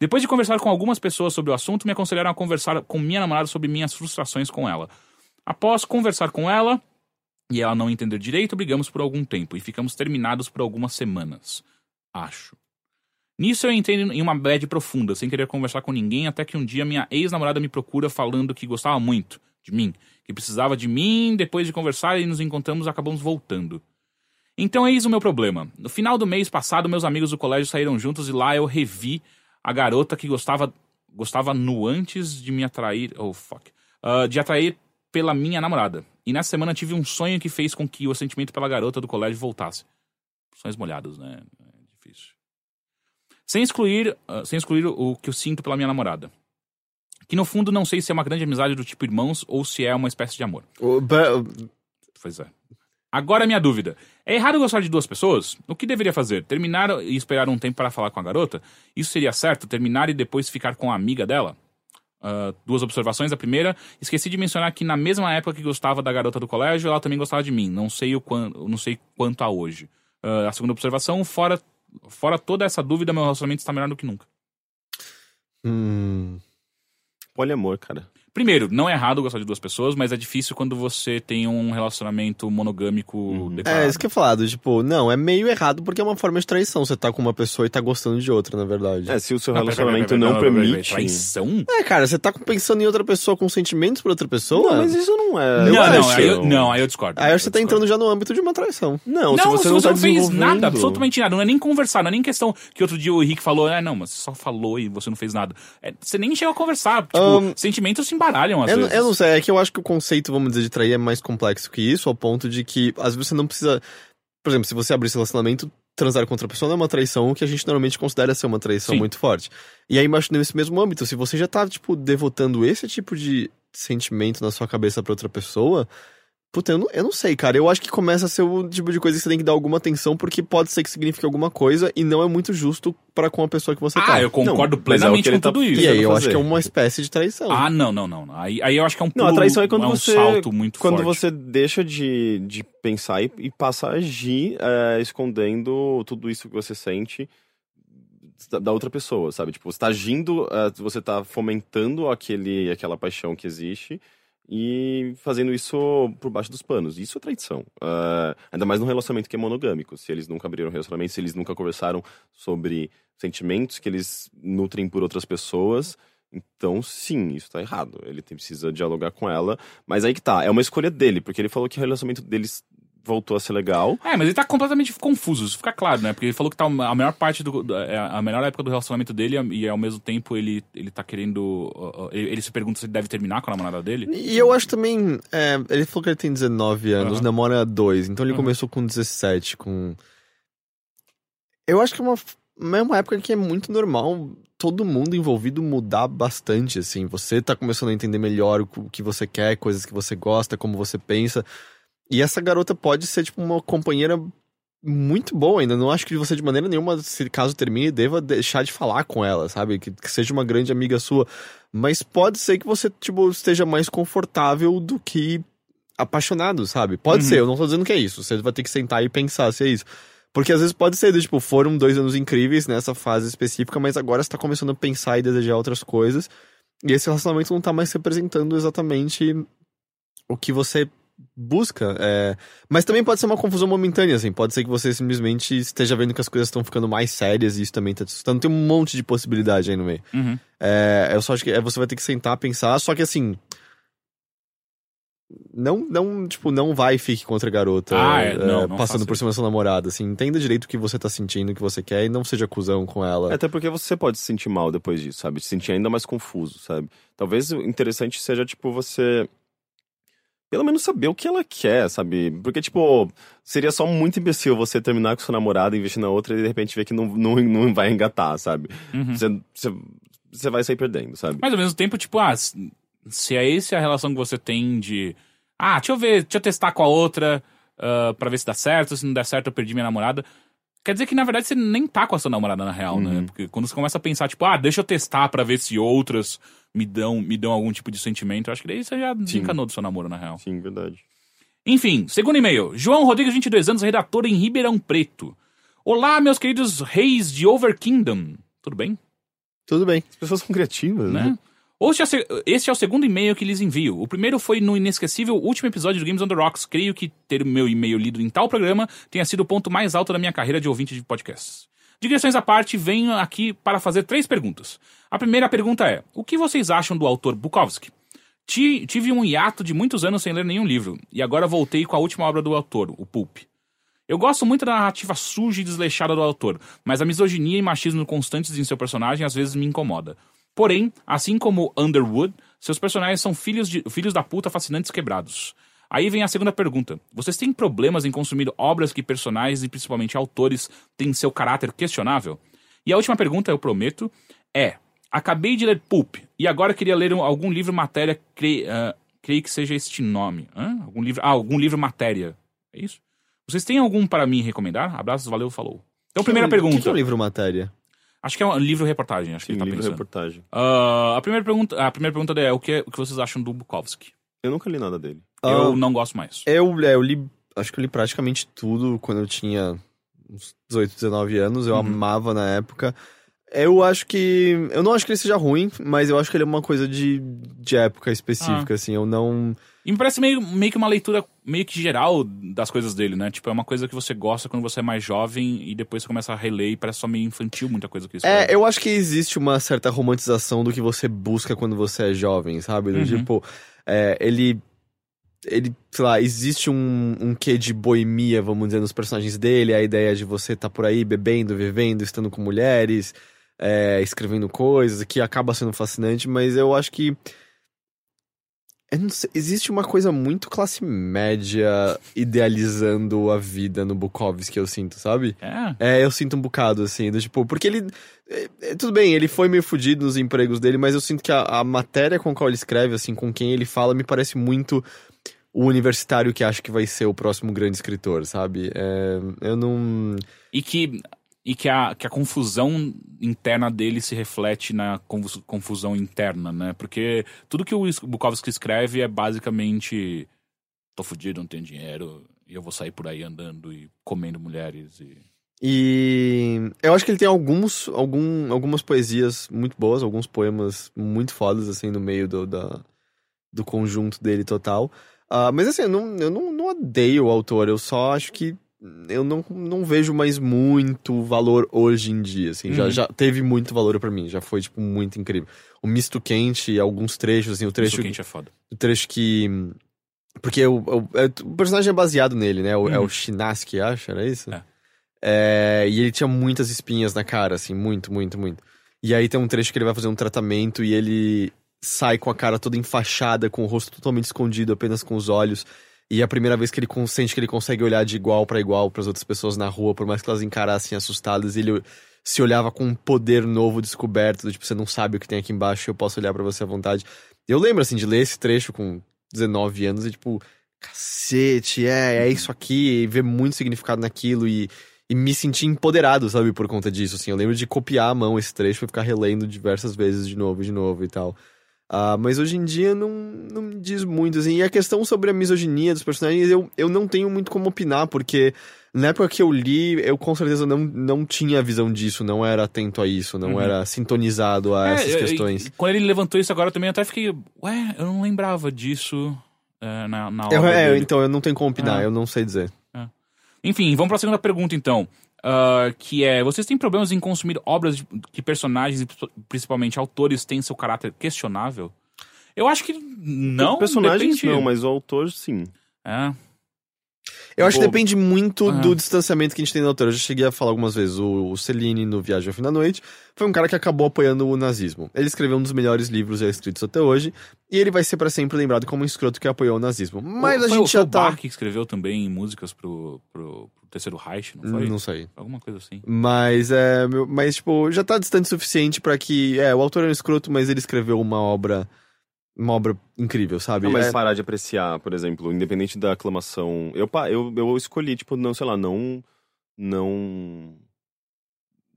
[SPEAKER 1] Depois de conversar com algumas pessoas sobre o assunto, me aconselharam a conversar com minha namorada sobre minhas frustrações com ela. Após conversar com ela, e ela não entender direito, brigamos por algum tempo e ficamos terminados por algumas semanas. Acho. Nisso eu entrei em uma bad profunda, sem querer conversar com ninguém, até que um dia minha ex-namorada me procura falando que gostava muito de mim, que precisava de mim, depois de conversar e nos encontramos, acabamos voltando. Então eis o meu problema. No final do mês passado, meus amigos do colégio saíram juntos e lá eu revi a garota que gostava gostava no antes de me atrair, oh fuck, Ah, de atrair pela minha namorada. E nessa semana tive um sonho que fez com que o sentimento pela garota do colégio voltasse. Sonhos molhados, né? É difícil. Sem excluir, ah, sem excluir o que eu sinto pela minha namorada. Que no fundo não sei se é uma grande amizade do tipo irmãos ou se é uma espécie de amor. Pois é. Agora minha dúvida. É errado gostar de duas pessoas? O que deveria fazer? Terminar e esperar um tempo para falar com a garota? Isso seria certo? Terminar e depois ficar com a amiga dela? Ah, duas observações. A primeira, esqueci de mencionar que na mesma época que gostava da garota do colégio, ela também gostava de mim. Não sei o quanto, não sei quanto a hoje. Ah, a segunda observação, fora, fora toda essa dúvida, meu relacionamento está melhor do que nunca.
[SPEAKER 2] Hum.
[SPEAKER 3] Poliamor, cara.
[SPEAKER 1] Primeiro, não é errado gostar de duas pessoas, mas é difícil quando você tem um relacionamento monogâmico declarado.
[SPEAKER 2] É, isso que é falado, tipo, não, é meio errado porque é uma forma de traição. Você tá com uma pessoa e tá gostando de outra, na verdade.
[SPEAKER 3] É, se o seu
[SPEAKER 1] Não, pera,
[SPEAKER 3] relacionamento
[SPEAKER 1] pera, pera,
[SPEAKER 3] não
[SPEAKER 1] pera, pera,
[SPEAKER 3] permite.
[SPEAKER 1] Traição?
[SPEAKER 2] É, cara, você tá pensando em outra pessoa com sentimentos por outra pessoa?
[SPEAKER 3] Não, mas isso não é.
[SPEAKER 1] não, não, aí eu, não, aí eu discordo.
[SPEAKER 2] Aí
[SPEAKER 1] Eu
[SPEAKER 2] você tá
[SPEAKER 1] discordo.
[SPEAKER 2] entrando já no âmbito de uma traição.
[SPEAKER 3] Não,
[SPEAKER 1] Não,
[SPEAKER 3] se você não, tá
[SPEAKER 1] fez
[SPEAKER 3] desenvolvendo...
[SPEAKER 1] nada, absolutamente nada. Não é nem conversar, não é nem questão que outro dia o Henrique falou, ah, não, mas você só falou e você não fez nada. É, você nem chegou a conversar. Tipo,
[SPEAKER 2] Ahn,
[SPEAKER 1] sentimentos se embaralham às
[SPEAKER 2] Eu, não-
[SPEAKER 1] vezes.
[SPEAKER 2] eu não sei, é que eu acho que o conceito, vamos dizer, de trair é mais complexo que isso, ao ponto de que às vezes você não precisa. Por exemplo, se você abrir esse relacionamento, transar com outra pessoa não é uma traição, o que a gente normalmente considera ser uma traição
[SPEAKER 1] Sim.
[SPEAKER 2] muito forte. E aí, imagina nesse mesmo âmbito, se você já tá, tipo, devotando esse tipo de sentimento na sua cabeça pra outra pessoa. Puta, eu não, eu não sei, cara. Eu acho que começa a ser o tipo de coisa que você tem que dar alguma atenção, porque pode ser que signifique alguma coisa e não é muito justo para com a pessoa que você
[SPEAKER 1] Ah,
[SPEAKER 2] tá.
[SPEAKER 1] eu concordo
[SPEAKER 3] Não, é
[SPEAKER 1] plenamente
[SPEAKER 3] ele
[SPEAKER 1] com
[SPEAKER 3] tá
[SPEAKER 1] tudo isso.
[SPEAKER 2] E aí, eu acho que é uma espécie de traição.
[SPEAKER 1] Ah, não, não, não. não. Aí, aí eu acho que é um
[SPEAKER 3] Não,
[SPEAKER 1] pulo,
[SPEAKER 3] a traição é quando
[SPEAKER 1] um
[SPEAKER 3] você.
[SPEAKER 1] salto muito
[SPEAKER 3] quando
[SPEAKER 1] forte.
[SPEAKER 3] você deixa de, de pensar e, e passa a agir é, escondendo tudo isso que você sente da- da outra pessoa, sabe? Tipo, você tá agindo, é, você tá fomentando aquele, aquela paixão que existe e fazendo isso por baixo dos panos. Isso é traição. É, ainda mais num relacionamento que é monogâmico. Se eles nunca abriram relacionamento, se eles nunca conversaram sobre sentimentos que eles nutrem por outras pessoas. Então, sim, isso tá errado. Ele tem- precisa dialogar com ela. Mas aí que tá, é uma escolha dele, porque ele falou que o relacionamento deles voltou a ser legal.
[SPEAKER 1] É, mas ele tá completamente confuso, isso fica claro, né? Porque ele falou que tá a maior parte do. é a melhor época do relacionamento dele e ao mesmo tempo ele, ele tá querendo. Ele, ele se pergunta se ele deve terminar com a namorada dele.
[SPEAKER 2] E eu acho também. é, ele falou que ele tem 19 anos,
[SPEAKER 1] Aham.
[SPEAKER 2] namora dois, então ele
[SPEAKER 1] Aham.
[SPEAKER 2] começou com 17, com. Eu acho que é uma, é uma época que é muito normal todo mundo envolvido mudar bastante, assim. Você tá começando a entender melhor o que você quer, coisas que você gosta, como você pensa. E essa garota pode ser, tipo, uma companheira muito boa ainda. Não acho que você, de maneira nenhuma, se caso termine, deva deixar de falar com ela, sabe? Que, que seja uma grande amiga sua. Mas pode ser que você, tipo, esteja mais confortável do que apaixonado, sabe? Pode
[SPEAKER 1] Uhum.
[SPEAKER 2] ser, eu não tô dizendo que é isso. Você vai ter que sentar e pensar se é isso. Porque às vezes pode ser, tipo, foram dois anos incríveis nessa fase específica, mas agora você tá começando a pensar e desejar outras coisas. E esse relacionamento não tá mais representando exatamente o que você busca. é. Mas também pode ser uma confusão momentânea, assim. Pode ser que você simplesmente esteja vendo que as coisas estão ficando mais sérias e isso também tá te assustando. Tem um monte de possibilidade aí no meio.
[SPEAKER 1] Uhum.
[SPEAKER 2] É, eu só acho que é, você vai ter que sentar, pensar, só que assim. Não, não, tipo, não vai e fique contra a garota
[SPEAKER 1] Ah, é,
[SPEAKER 2] é,
[SPEAKER 1] não, não
[SPEAKER 2] passando por cima da sua namorada, assim, entenda direito o que você tá sentindo, o que você quer e não seja cuzão com ela.
[SPEAKER 3] Até porque você pode se sentir mal depois disso, sabe? Se sentir ainda mais confuso, sabe? Talvez o interessante seja, tipo, você. Pelo menos saber o que ela quer, sabe? Porque, tipo, seria só muito imbecil você terminar com sua namorada, investir na outra e de repente ver que não, não, não vai engatar, sabe?
[SPEAKER 1] Uhum.
[SPEAKER 3] Você, você vai sair perdendo, sabe?
[SPEAKER 1] Mas ao mesmo tempo, tipo, ah, se é essa a relação que você tem de. Ah, deixa eu ver, deixa eu testar com a outra ah, pra ver se dá certo. Se não der certo, eu perdi minha namorada. Quer dizer que, na verdade, você nem tá com a sua namorada na real, né?
[SPEAKER 3] Uhum.
[SPEAKER 1] Porque quando você começa a pensar, tipo, ah, deixa eu testar pra ver se outras me dão, me dão algum tipo de sentimento, eu acho que daí você já desencanou do seu namoro, na real.
[SPEAKER 3] Sim, verdade.
[SPEAKER 1] Enfim, segundo e-mail. João Rodrigues, 22 anos, redator em Ribeirão Preto. Olá, meus queridos reis de Over Kingdom. Tudo bem?
[SPEAKER 2] Tudo bem.
[SPEAKER 3] As pessoas são criativas, né?
[SPEAKER 1] né? Este é, este é o segundo e-mail que lhes envio. O primeiro foi no inesquecível último episódio do Games on the Rocks. Creio que ter o meu e-mail lido em tal programa tenha sido o ponto mais alto da minha carreira de ouvinte de podcasts. Digressões à parte, venho aqui para fazer três perguntas. A primeira pergunta é: o que vocês acham do autor Bukowski? Ti- Tive um hiato de muitos anos sem ler nenhum livro, e agora voltei com a última obra do autor, o Pulp. Eu gosto muito da narrativa suja e desleixada do autor, mas a misoginia e machismo constantes em seu personagem às vezes me incomoda. Porém, assim como Underwood, seus personagens são filhos, de, filhos da puta fascinantes quebrados. Aí vem a segunda pergunta. Vocês têm problemas em consumir obras que personagens e principalmente autores têm seu caráter questionável? E a última pergunta, eu prometo, é: Acabei de ler Pulp e agora queria ler um- algum livro matéria, cre- ah, creio que seja este nome. Hã? Algum livro, ah, algum livro matéria. É isso? Vocês têm algum para mim recomendar? Abraços, valeu, falou. Então, primeira
[SPEAKER 2] O
[SPEAKER 1] pergunta.
[SPEAKER 2] que, que é um livro matéria?
[SPEAKER 1] Acho que é um livro-reportagem, acho que
[SPEAKER 3] Sim,
[SPEAKER 1] ele tá
[SPEAKER 3] livro
[SPEAKER 1] pensando.
[SPEAKER 3] reportagem.
[SPEAKER 1] Ah, a, primeira pergunta, a primeira pergunta é o que, o que vocês acham do Bukowski?
[SPEAKER 3] Eu nunca li nada dele.
[SPEAKER 1] Eu
[SPEAKER 2] Ah,
[SPEAKER 1] não gosto mais.
[SPEAKER 2] Eu, é, eu li, acho que eu li praticamente tudo quando eu tinha uns 18, 19 anos, eu amava na época. Eu acho que. Eu não acho que ele seja ruim, mas eu acho que ele é uma coisa de, de época específica, assim. Eu não.
[SPEAKER 1] E me parece meio, meio que uma leitura meio que geral das coisas dele, né? Tipo, é uma coisa que você gosta quando você é mais jovem e depois você começa a reler e parece só meio infantil muita coisa que escreve.
[SPEAKER 2] É, eu acho que existe uma certa romantização do que você busca quando você é jovem, sabe? Do
[SPEAKER 1] Uhum.
[SPEAKER 2] Tipo, é, ele. Ele, sei lá, existe um, um quê de boemia, vamos dizer, nos personagens dele, a ideia de você estar por aí bebendo, vivendo, estando com mulheres, é, escrevendo coisas, que acaba sendo fascinante, mas eu acho que. Eu não sei, existe uma coisa muito classe média idealizando a vida no Bukowski que eu sinto, sabe?
[SPEAKER 1] É.
[SPEAKER 2] É, eu sinto um bocado, assim, do tipo, porque ele. é, é, tudo bem, ele foi meio fudido nos empregos dele, mas eu sinto que a, a matéria com a qual ele escreve, assim, com quem ele fala, me parece muito o universitário que acha que vai ser o próximo grande escritor, sabe? É, eu não.
[SPEAKER 1] E que, e que, a, que a confusão interna dele se reflete na confu- confusão interna, né? Porque tudo que o Bukowski escreve é basicamente: tô fudido, não tenho dinheiro, e eu vou sair por aí andando e comendo mulheres. E...
[SPEAKER 2] E eu acho que ele tem alguns, algum, algumas poesias muito boas, alguns poemas muito fodas, assim, no meio do, da, do conjunto dele total. Ah, mas assim, eu, não, eu não, não odeio o autor, eu só acho que eu não, não vejo mais muito valor hoje em dia, assim. Já,
[SPEAKER 1] Uhum.
[SPEAKER 2] já teve muito valor pra mim, já foi, tipo, muito incrível. O Misto Quente, alguns trechos, assim, o trecho,
[SPEAKER 1] Isso quente é foda.
[SPEAKER 2] o trecho que... Porque o, o, é- o personagem é baseado nele, né? O, É o
[SPEAKER 1] Uhum.
[SPEAKER 2] Shinaski, acho, era isso?
[SPEAKER 1] É.
[SPEAKER 2] É, e ele tinha muitas espinhas na cara, assim, muito, muito, muito. E aí tem um trecho que ele vai fazer um tratamento e ele sai com a cara toda enfaixada, com o rosto totalmente escondido, apenas com os olhos. E é a primeira vez que ele sente que ele consegue olhar de igual pra igual pras outras pessoas na rua, por mais que elas encarassem assustadas, ele se olhava com um poder novo descoberto, do tipo, você não sabe o que tem aqui embaixo, eu posso olhar pra você à vontade. Eu lembro, assim, de ler esse trecho com 19 anos e, tipo, cacete, é, é isso aqui, e ver muito significado naquilo e, e me sentir empoderado, sabe, por conta disso, assim. Eu lembro de copiar à mão esse trecho e ficar relendo diversas vezes de novo, de novo e tal. Ah, mas hoje em dia não, não me diz muito, assim. E a questão sobre a misoginia dos personagens, eu, eu não tenho muito como opinar, porque na época que eu li, eu com certeza não, não tinha visão disso, não era atento a isso, não
[SPEAKER 1] Uhum.
[SPEAKER 2] era sintonizado a essas
[SPEAKER 1] É, e-
[SPEAKER 2] questões.
[SPEAKER 1] e quando ele levantou isso agora também, eu até fiquei, ué, eu não lembrava disso é, na, na
[SPEAKER 2] Eu-
[SPEAKER 1] obra
[SPEAKER 2] é, então eu não tenho como opinar,
[SPEAKER 1] Ah.
[SPEAKER 2] eu não sei dizer.
[SPEAKER 1] Enfim, vamos pra segunda pergunta então. Ah, que é, vocês têm problemas em consumir obras de, que personagens, e principalmente autores, têm seu caráter questionável? Eu acho que não.
[SPEAKER 3] Personagens
[SPEAKER 1] depende.
[SPEAKER 3] não, mas o autor sim.
[SPEAKER 1] É.
[SPEAKER 2] Eu acho que depende muito
[SPEAKER 1] ah.
[SPEAKER 2] do distanciamento que a gente tem da autora. Eu já cheguei a falar algumas vezes. O, o Celine, no Viagem ao Fim da Noite, foi um cara que acabou apoiando o nazismo. Ele escreveu um dos melhores livros já escritos até hoje. E ele vai ser pra sempre lembrado como um escroto que apoiou o nazismo. Mas a
[SPEAKER 1] foi,
[SPEAKER 2] gente
[SPEAKER 1] foi
[SPEAKER 2] já
[SPEAKER 1] o
[SPEAKER 2] tá.
[SPEAKER 1] Bach que escreveu também músicas pro, pro, pro Terceiro Reich, não foi?
[SPEAKER 2] Não sei.
[SPEAKER 1] Alguma coisa assim.
[SPEAKER 2] Mas é. Mas, tipo, já tá distante o suficiente pra que. É, o autor é um escroto, mas ele escreveu uma obra. Uma obra incrível, sabe?
[SPEAKER 3] Não, mas
[SPEAKER 2] É-
[SPEAKER 3] parar de apreciar, por exemplo, independente da aclamação. Eu, eu, eu escolhi, tipo, não, sei lá, não. Não.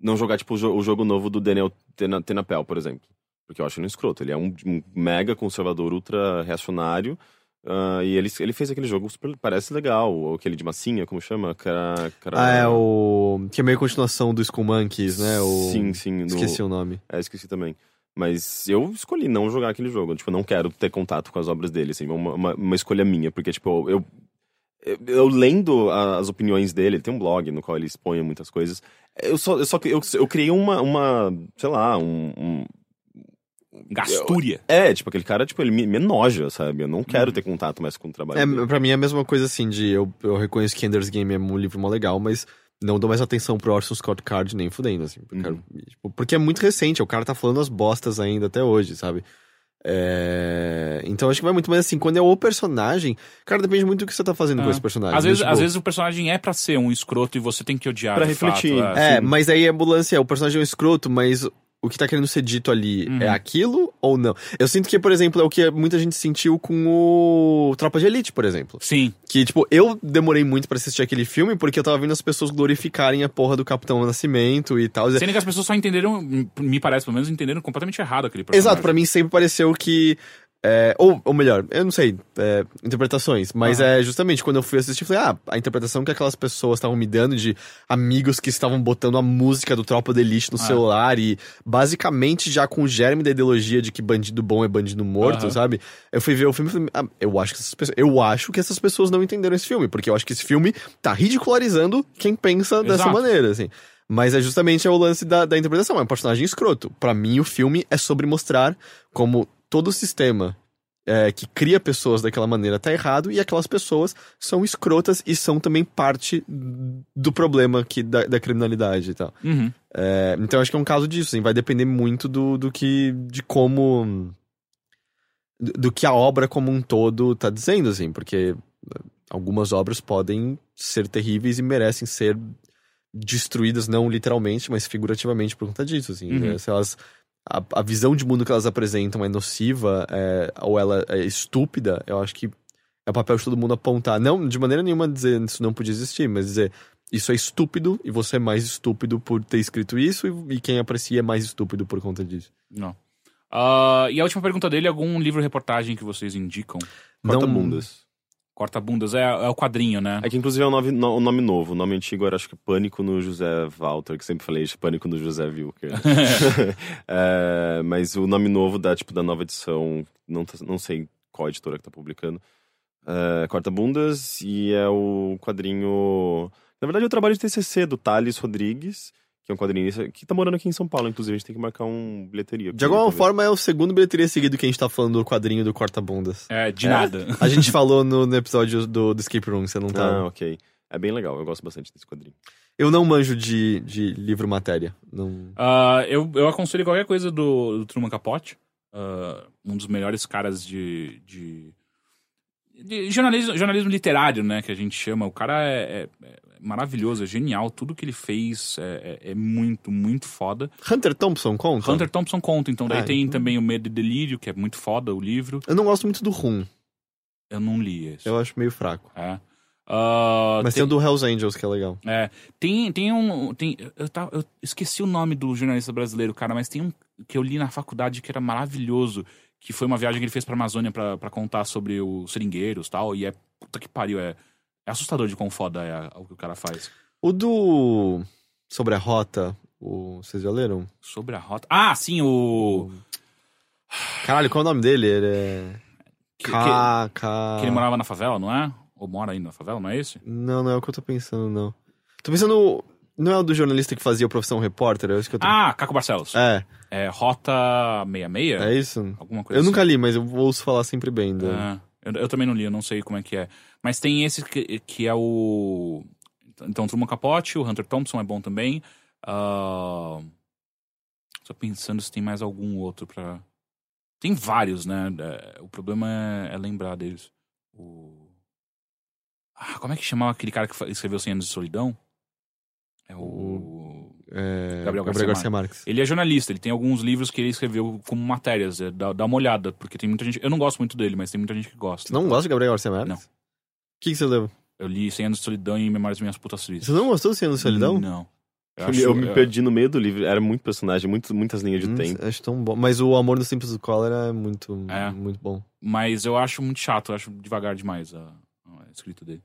[SPEAKER 3] Não jogar, tipo, o, jo- o jogo novo do Daniel Tena- Tenapel, por exemplo. Porque eu acho ele um escroto. Ele é um, um mega conservador, ultra reacionário. ah, e ele, ele fez aquele jogo super. Parece legal. Aquele de massinha, como chama? Cara, cara...
[SPEAKER 2] Ah, é o. Que é meio continuação do Skull Monkeys, né? O...
[SPEAKER 3] Sim, sim.
[SPEAKER 2] Esqueci o nome.
[SPEAKER 3] É, esqueci também. Mas eu escolhi não jogar aquele jogo. Tipo, eu não quero ter contato com as obras dele, assim. Uma, uma, uma escolha minha. Porque, tipo, eu, eu, eu lendo a- as opiniões dele, ele tem um blog no qual ele expõe muitas coisas. Eu só, eu, só eu, eu criei uma, uma, sei lá, um, um-
[SPEAKER 1] Gastúria.
[SPEAKER 3] É, tipo, aquele cara, tipo, ele me, me enoja, sabe? Eu não quero
[SPEAKER 1] Uhum.
[SPEAKER 3] ter contato mais com o trabalho
[SPEAKER 2] É,
[SPEAKER 3] dele.
[SPEAKER 2] pra mim é a mesma coisa assim, de eu, eu reconheço que Ender's Game é um livro mó legal, mas não dou mais atenção pro Orson Scott Card nem fudendo, assim. Porque,
[SPEAKER 3] Uhum.
[SPEAKER 2] tipo, porque é muito recente, o cara tá falando as bostas ainda até hoje, sabe? É, Então acho que vai muito mais assim, quando é o personagem, cara, depende muito do que você tá fazendo com
[SPEAKER 1] Ah.
[SPEAKER 2] esse personagem.
[SPEAKER 1] Às vezes,
[SPEAKER 2] Tipo,
[SPEAKER 1] às vezes o personagem é pra ser um escroto e você tem que odiar
[SPEAKER 3] Pra refletir.
[SPEAKER 1] fato,
[SPEAKER 2] É,
[SPEAKER 3] Sim.
[SPEAKER 2] mas aí a ambulância é, o personagem é um escroto, mas o que tá querendo ser dito ali
[SPEAKER 1] Uhum.
[SPEAKER 2] é aquilo ou não? Eu sinto que, por exemplo, é o que muita gente sentiu com o Tropa de Elite, por exemplo.
[SPEAKER 1] Sim.
[SPEAKER 2] Que, tipo, eu demorei muito pra assistir aquele filme porque eu tava vendo as pessoas glorificarem a porra do Capitão Nascimento e tal.
[SPEAKER 1] Sendo que as pessoas só entenderam, me parece pelo menos, entenderam completamente errado aquele personagem.
[SPEAKER 2] Exato, pra mim sempre pareceu que É, ou, ou melhor, eu não sei, é, interpretações, mas é justamente quando eu fui assistir, falei, ah, a interpretação que aquelas pessoas estavam me dando de amigos que estavam botando a música do Tropa de Elite no
[SPEAKER 1] Ah.
[SPEAKER 2] celular e basicamente já com o germe da ideologia de que bandido bom é bandido morto,
[SPEAKER 1] Aham.
[SPEAKER 2] sabe? Eu fui ver o filme e falei, ah, eu acho que essas pessoas, eu acho que essas pessoas não entenderam esse filme, porque eu acho que esse filme tá ridicularizando quem pensa dessa
[SPEAKER 1] Exato.
[SPEAKER 2] maneira, assim. Mas é justamente o lance da, da interpretação, é um personagem escroto. Pra mim, o filme é sobre mostrar como todo o sistema é, que cria pessoas daquela maneira tá errado e aquelas pessoas são escrotas e são também parte do problema que, da, da criminalidade e tal.
[SPEAKER 1] Uhum.
[SPEAKER 2] É, então acho que é um caso disso, assim, vai depender muito do, do que. de como. do do que a obra como um todo tá dizendo, assim, porque algumas obras podem ser terríveis e merecem ser destruídas, não literalmente, mas figurativamente por conta disso, assim.
[SPEAKER 1] Uhum.
[SPEAKER 2] né? Se elas. A, a visão de mundo que elas apresentam é nociva é, ou ela é estúpida, eu acho que é o papel de todo mundo apontar. Não, de maneira nenhuma dizer isso não podia existir, mas dizer isso é estúpido e você é mais estúpido por ter escrito isso e, e quem aprecia é mais estúpido por conta disso.
[SPEAKER 1] Não. Ah, e a última pergunta dele, algum livro reportagem que vocês indicam?
[SPEAKER 2] Não-.
[SPEAKER 1] Corta bundas é, é o quadrinho, né?
[SPEAKER 3] É que inclusive é um nome, no- um nome novo. O nome antigo era acho que Pânico no José Walter, que sempre falei de Pânico no José Wilker. É, mas o nome novo da, tipo, da nova edição, não, tá- não sei qual editora que tá publicando. É, Corta Bundas e é o quadrinho. Na verdade, é o trabalho de TCC do Thales Rodrigues, que é um quadrinista que tá morando aqui em São Paulo. Inclusive, a gente tem que marcar um bilheteria.
[SPEAKER 2] De alguma forma é o segundo bilheteria seguido que a gente tá falando do quadrinho do Corta-Bundas.
[SPEAKER 1] É, de
[SPEAKER 3] É?
[SPEAKER 1] nada.
[SPEAKER 2] A gente falou no, no episódio do, do Escape Room, você não tá.
[SPEAKER 3] Ah, ok. É bem legal, eu gosto bastante desse quadrinho.
[SPEAKER 2] Eu não manjo de, de livro-matéria. Não...
[SPEAKER 1] Ah, eu, eu aconselho qualquer coisa do, do Truman Capote. Ah, um dos melhores caras de. de, de jornalismo, jornalismo literário, né? Que a gente chama. O cara é, é- é maravilhoso, é genial. Tudo que ele fez é, é- é muito, muito foda.
[SPEAKER 2] Hunter Thompson conta?
[SPEAKER 1] Hunter Thompson conta, então daí
[SPEAKER 2] Ah,
[SPEAKER 1] tem
[SPEAKER 2] então-
[SPEAKER 1] também o Medo e Delírio, que é muito foda o livro.
[SPEAKER 2] Eu não gosto muito do Rum.
[SPEAKER 1] Eu não li esse.
[SPEAKER 2] Eu acho meio fraco.
[SPEAKER 1] É. Ah,
[SPEAKER 2] Mas tem o do Hells Angels, que é legal.
[SPEAKER 1] É, tem, tem um. Tem, eu, tava, eu esqueci o nome do jornalista brasileiro, cara, mas tem um que eu li na faculdade que era maravilhoso. Que foi uma viagem que ele fez pra Amazônia pra, pra contar sobre os seringueiros e tal. E é. Puta que pariu, é, é assustador de quão foda é a- o que o cara faz.
[SPEAKER 2] O do. Sobre a rota, o... vocês já leram?
[SPEAKER 1] Sobre a rota. Ah, sim, o.
[SPEAKER 2] Caralho, qual é o nome dele? Ele é.
[SPEAKER 1] Que, que.
[SPEAKER 2] K...
[SPEAKER 1] que ele morava na favela, não é? Ou mora ainda na favela, não é esse?
[SPEAKER 2] Não, não é o que eu tô pensando, não. Tô pensando. Não é o do jornalista que fazia a profissão repórter? É isso que eu tô.
[SPEAKER 1] Ah, Caco Barcelos.
[SPEAKER 2] É,
[SPEAKER 1] É Rota 66?
[SPEAKER 2] é isso?
[SPEAKER 1] Alguma coisa
[SPEAKER 2] Eu
[SPEAKER 1] assim.
[SPEAKER 2] nunca li, mas eu ouço falar sempre bem dele.
[SPEAKER 1] É, eu, eu também não li, eu não sei como é que é. Mas tem esse que, que é o. Então, Truman Capote, o Hunter Thompson é bom também. Ah, Tô pensando se tem mais algum outro pra. Tem vários, né? É, O problema é, é lembrar deles. O... Ah, como é que chamava aquele cara que escreveu 100 anos de solidão? É o.
[SPEAKER 2] É,
[SPEAKER 1] Gabriel
[SPEAKER 2] Gabriel,
[SPEAKER 1] Garcia
[SPEAKER 2] Garcia Marques.
[SPEAKER 1] Ele é jornalista, ele tem alguns livros que ele escreveu como matérias. é, Dá, dá uma olhada, porque tem muita gente. Eu não gosto muito dele, mas tem muita gente que gosta.
[SPEAKER 2] Você não gosta de Gabriel Garcia Marques?
[SPEAKER 1] Não.
[SPEAKER 2] O que, que você leu?
[SPEAKER 1] Eu li 100 anos de solidão e Memórias Minhas Putas Tristes.
[SPEAKER 2] Você não gostou do Cien Anos de Solidão?
[SPEAKER 1] Não. Eu, acho-
[SPEAKER 3] eu me
[SPEAKER 1] eu-
[SPEAKER 3] perdi no meio do livro, era muito personagem, muito, muitas linhas de
[SPEAKER 2] Hum,
[SPEAKER 3] tempo.
[SPEAKER 2] Acho tão bom. Mas o Amor nos Tempos do Cólera é muito,
[SPEAKER 1] É.
[SPEAKER 2] muito bom.
[SPEAKER 1] Mas eu acho muito chato, eu acho devagar demais a, a escrita dele.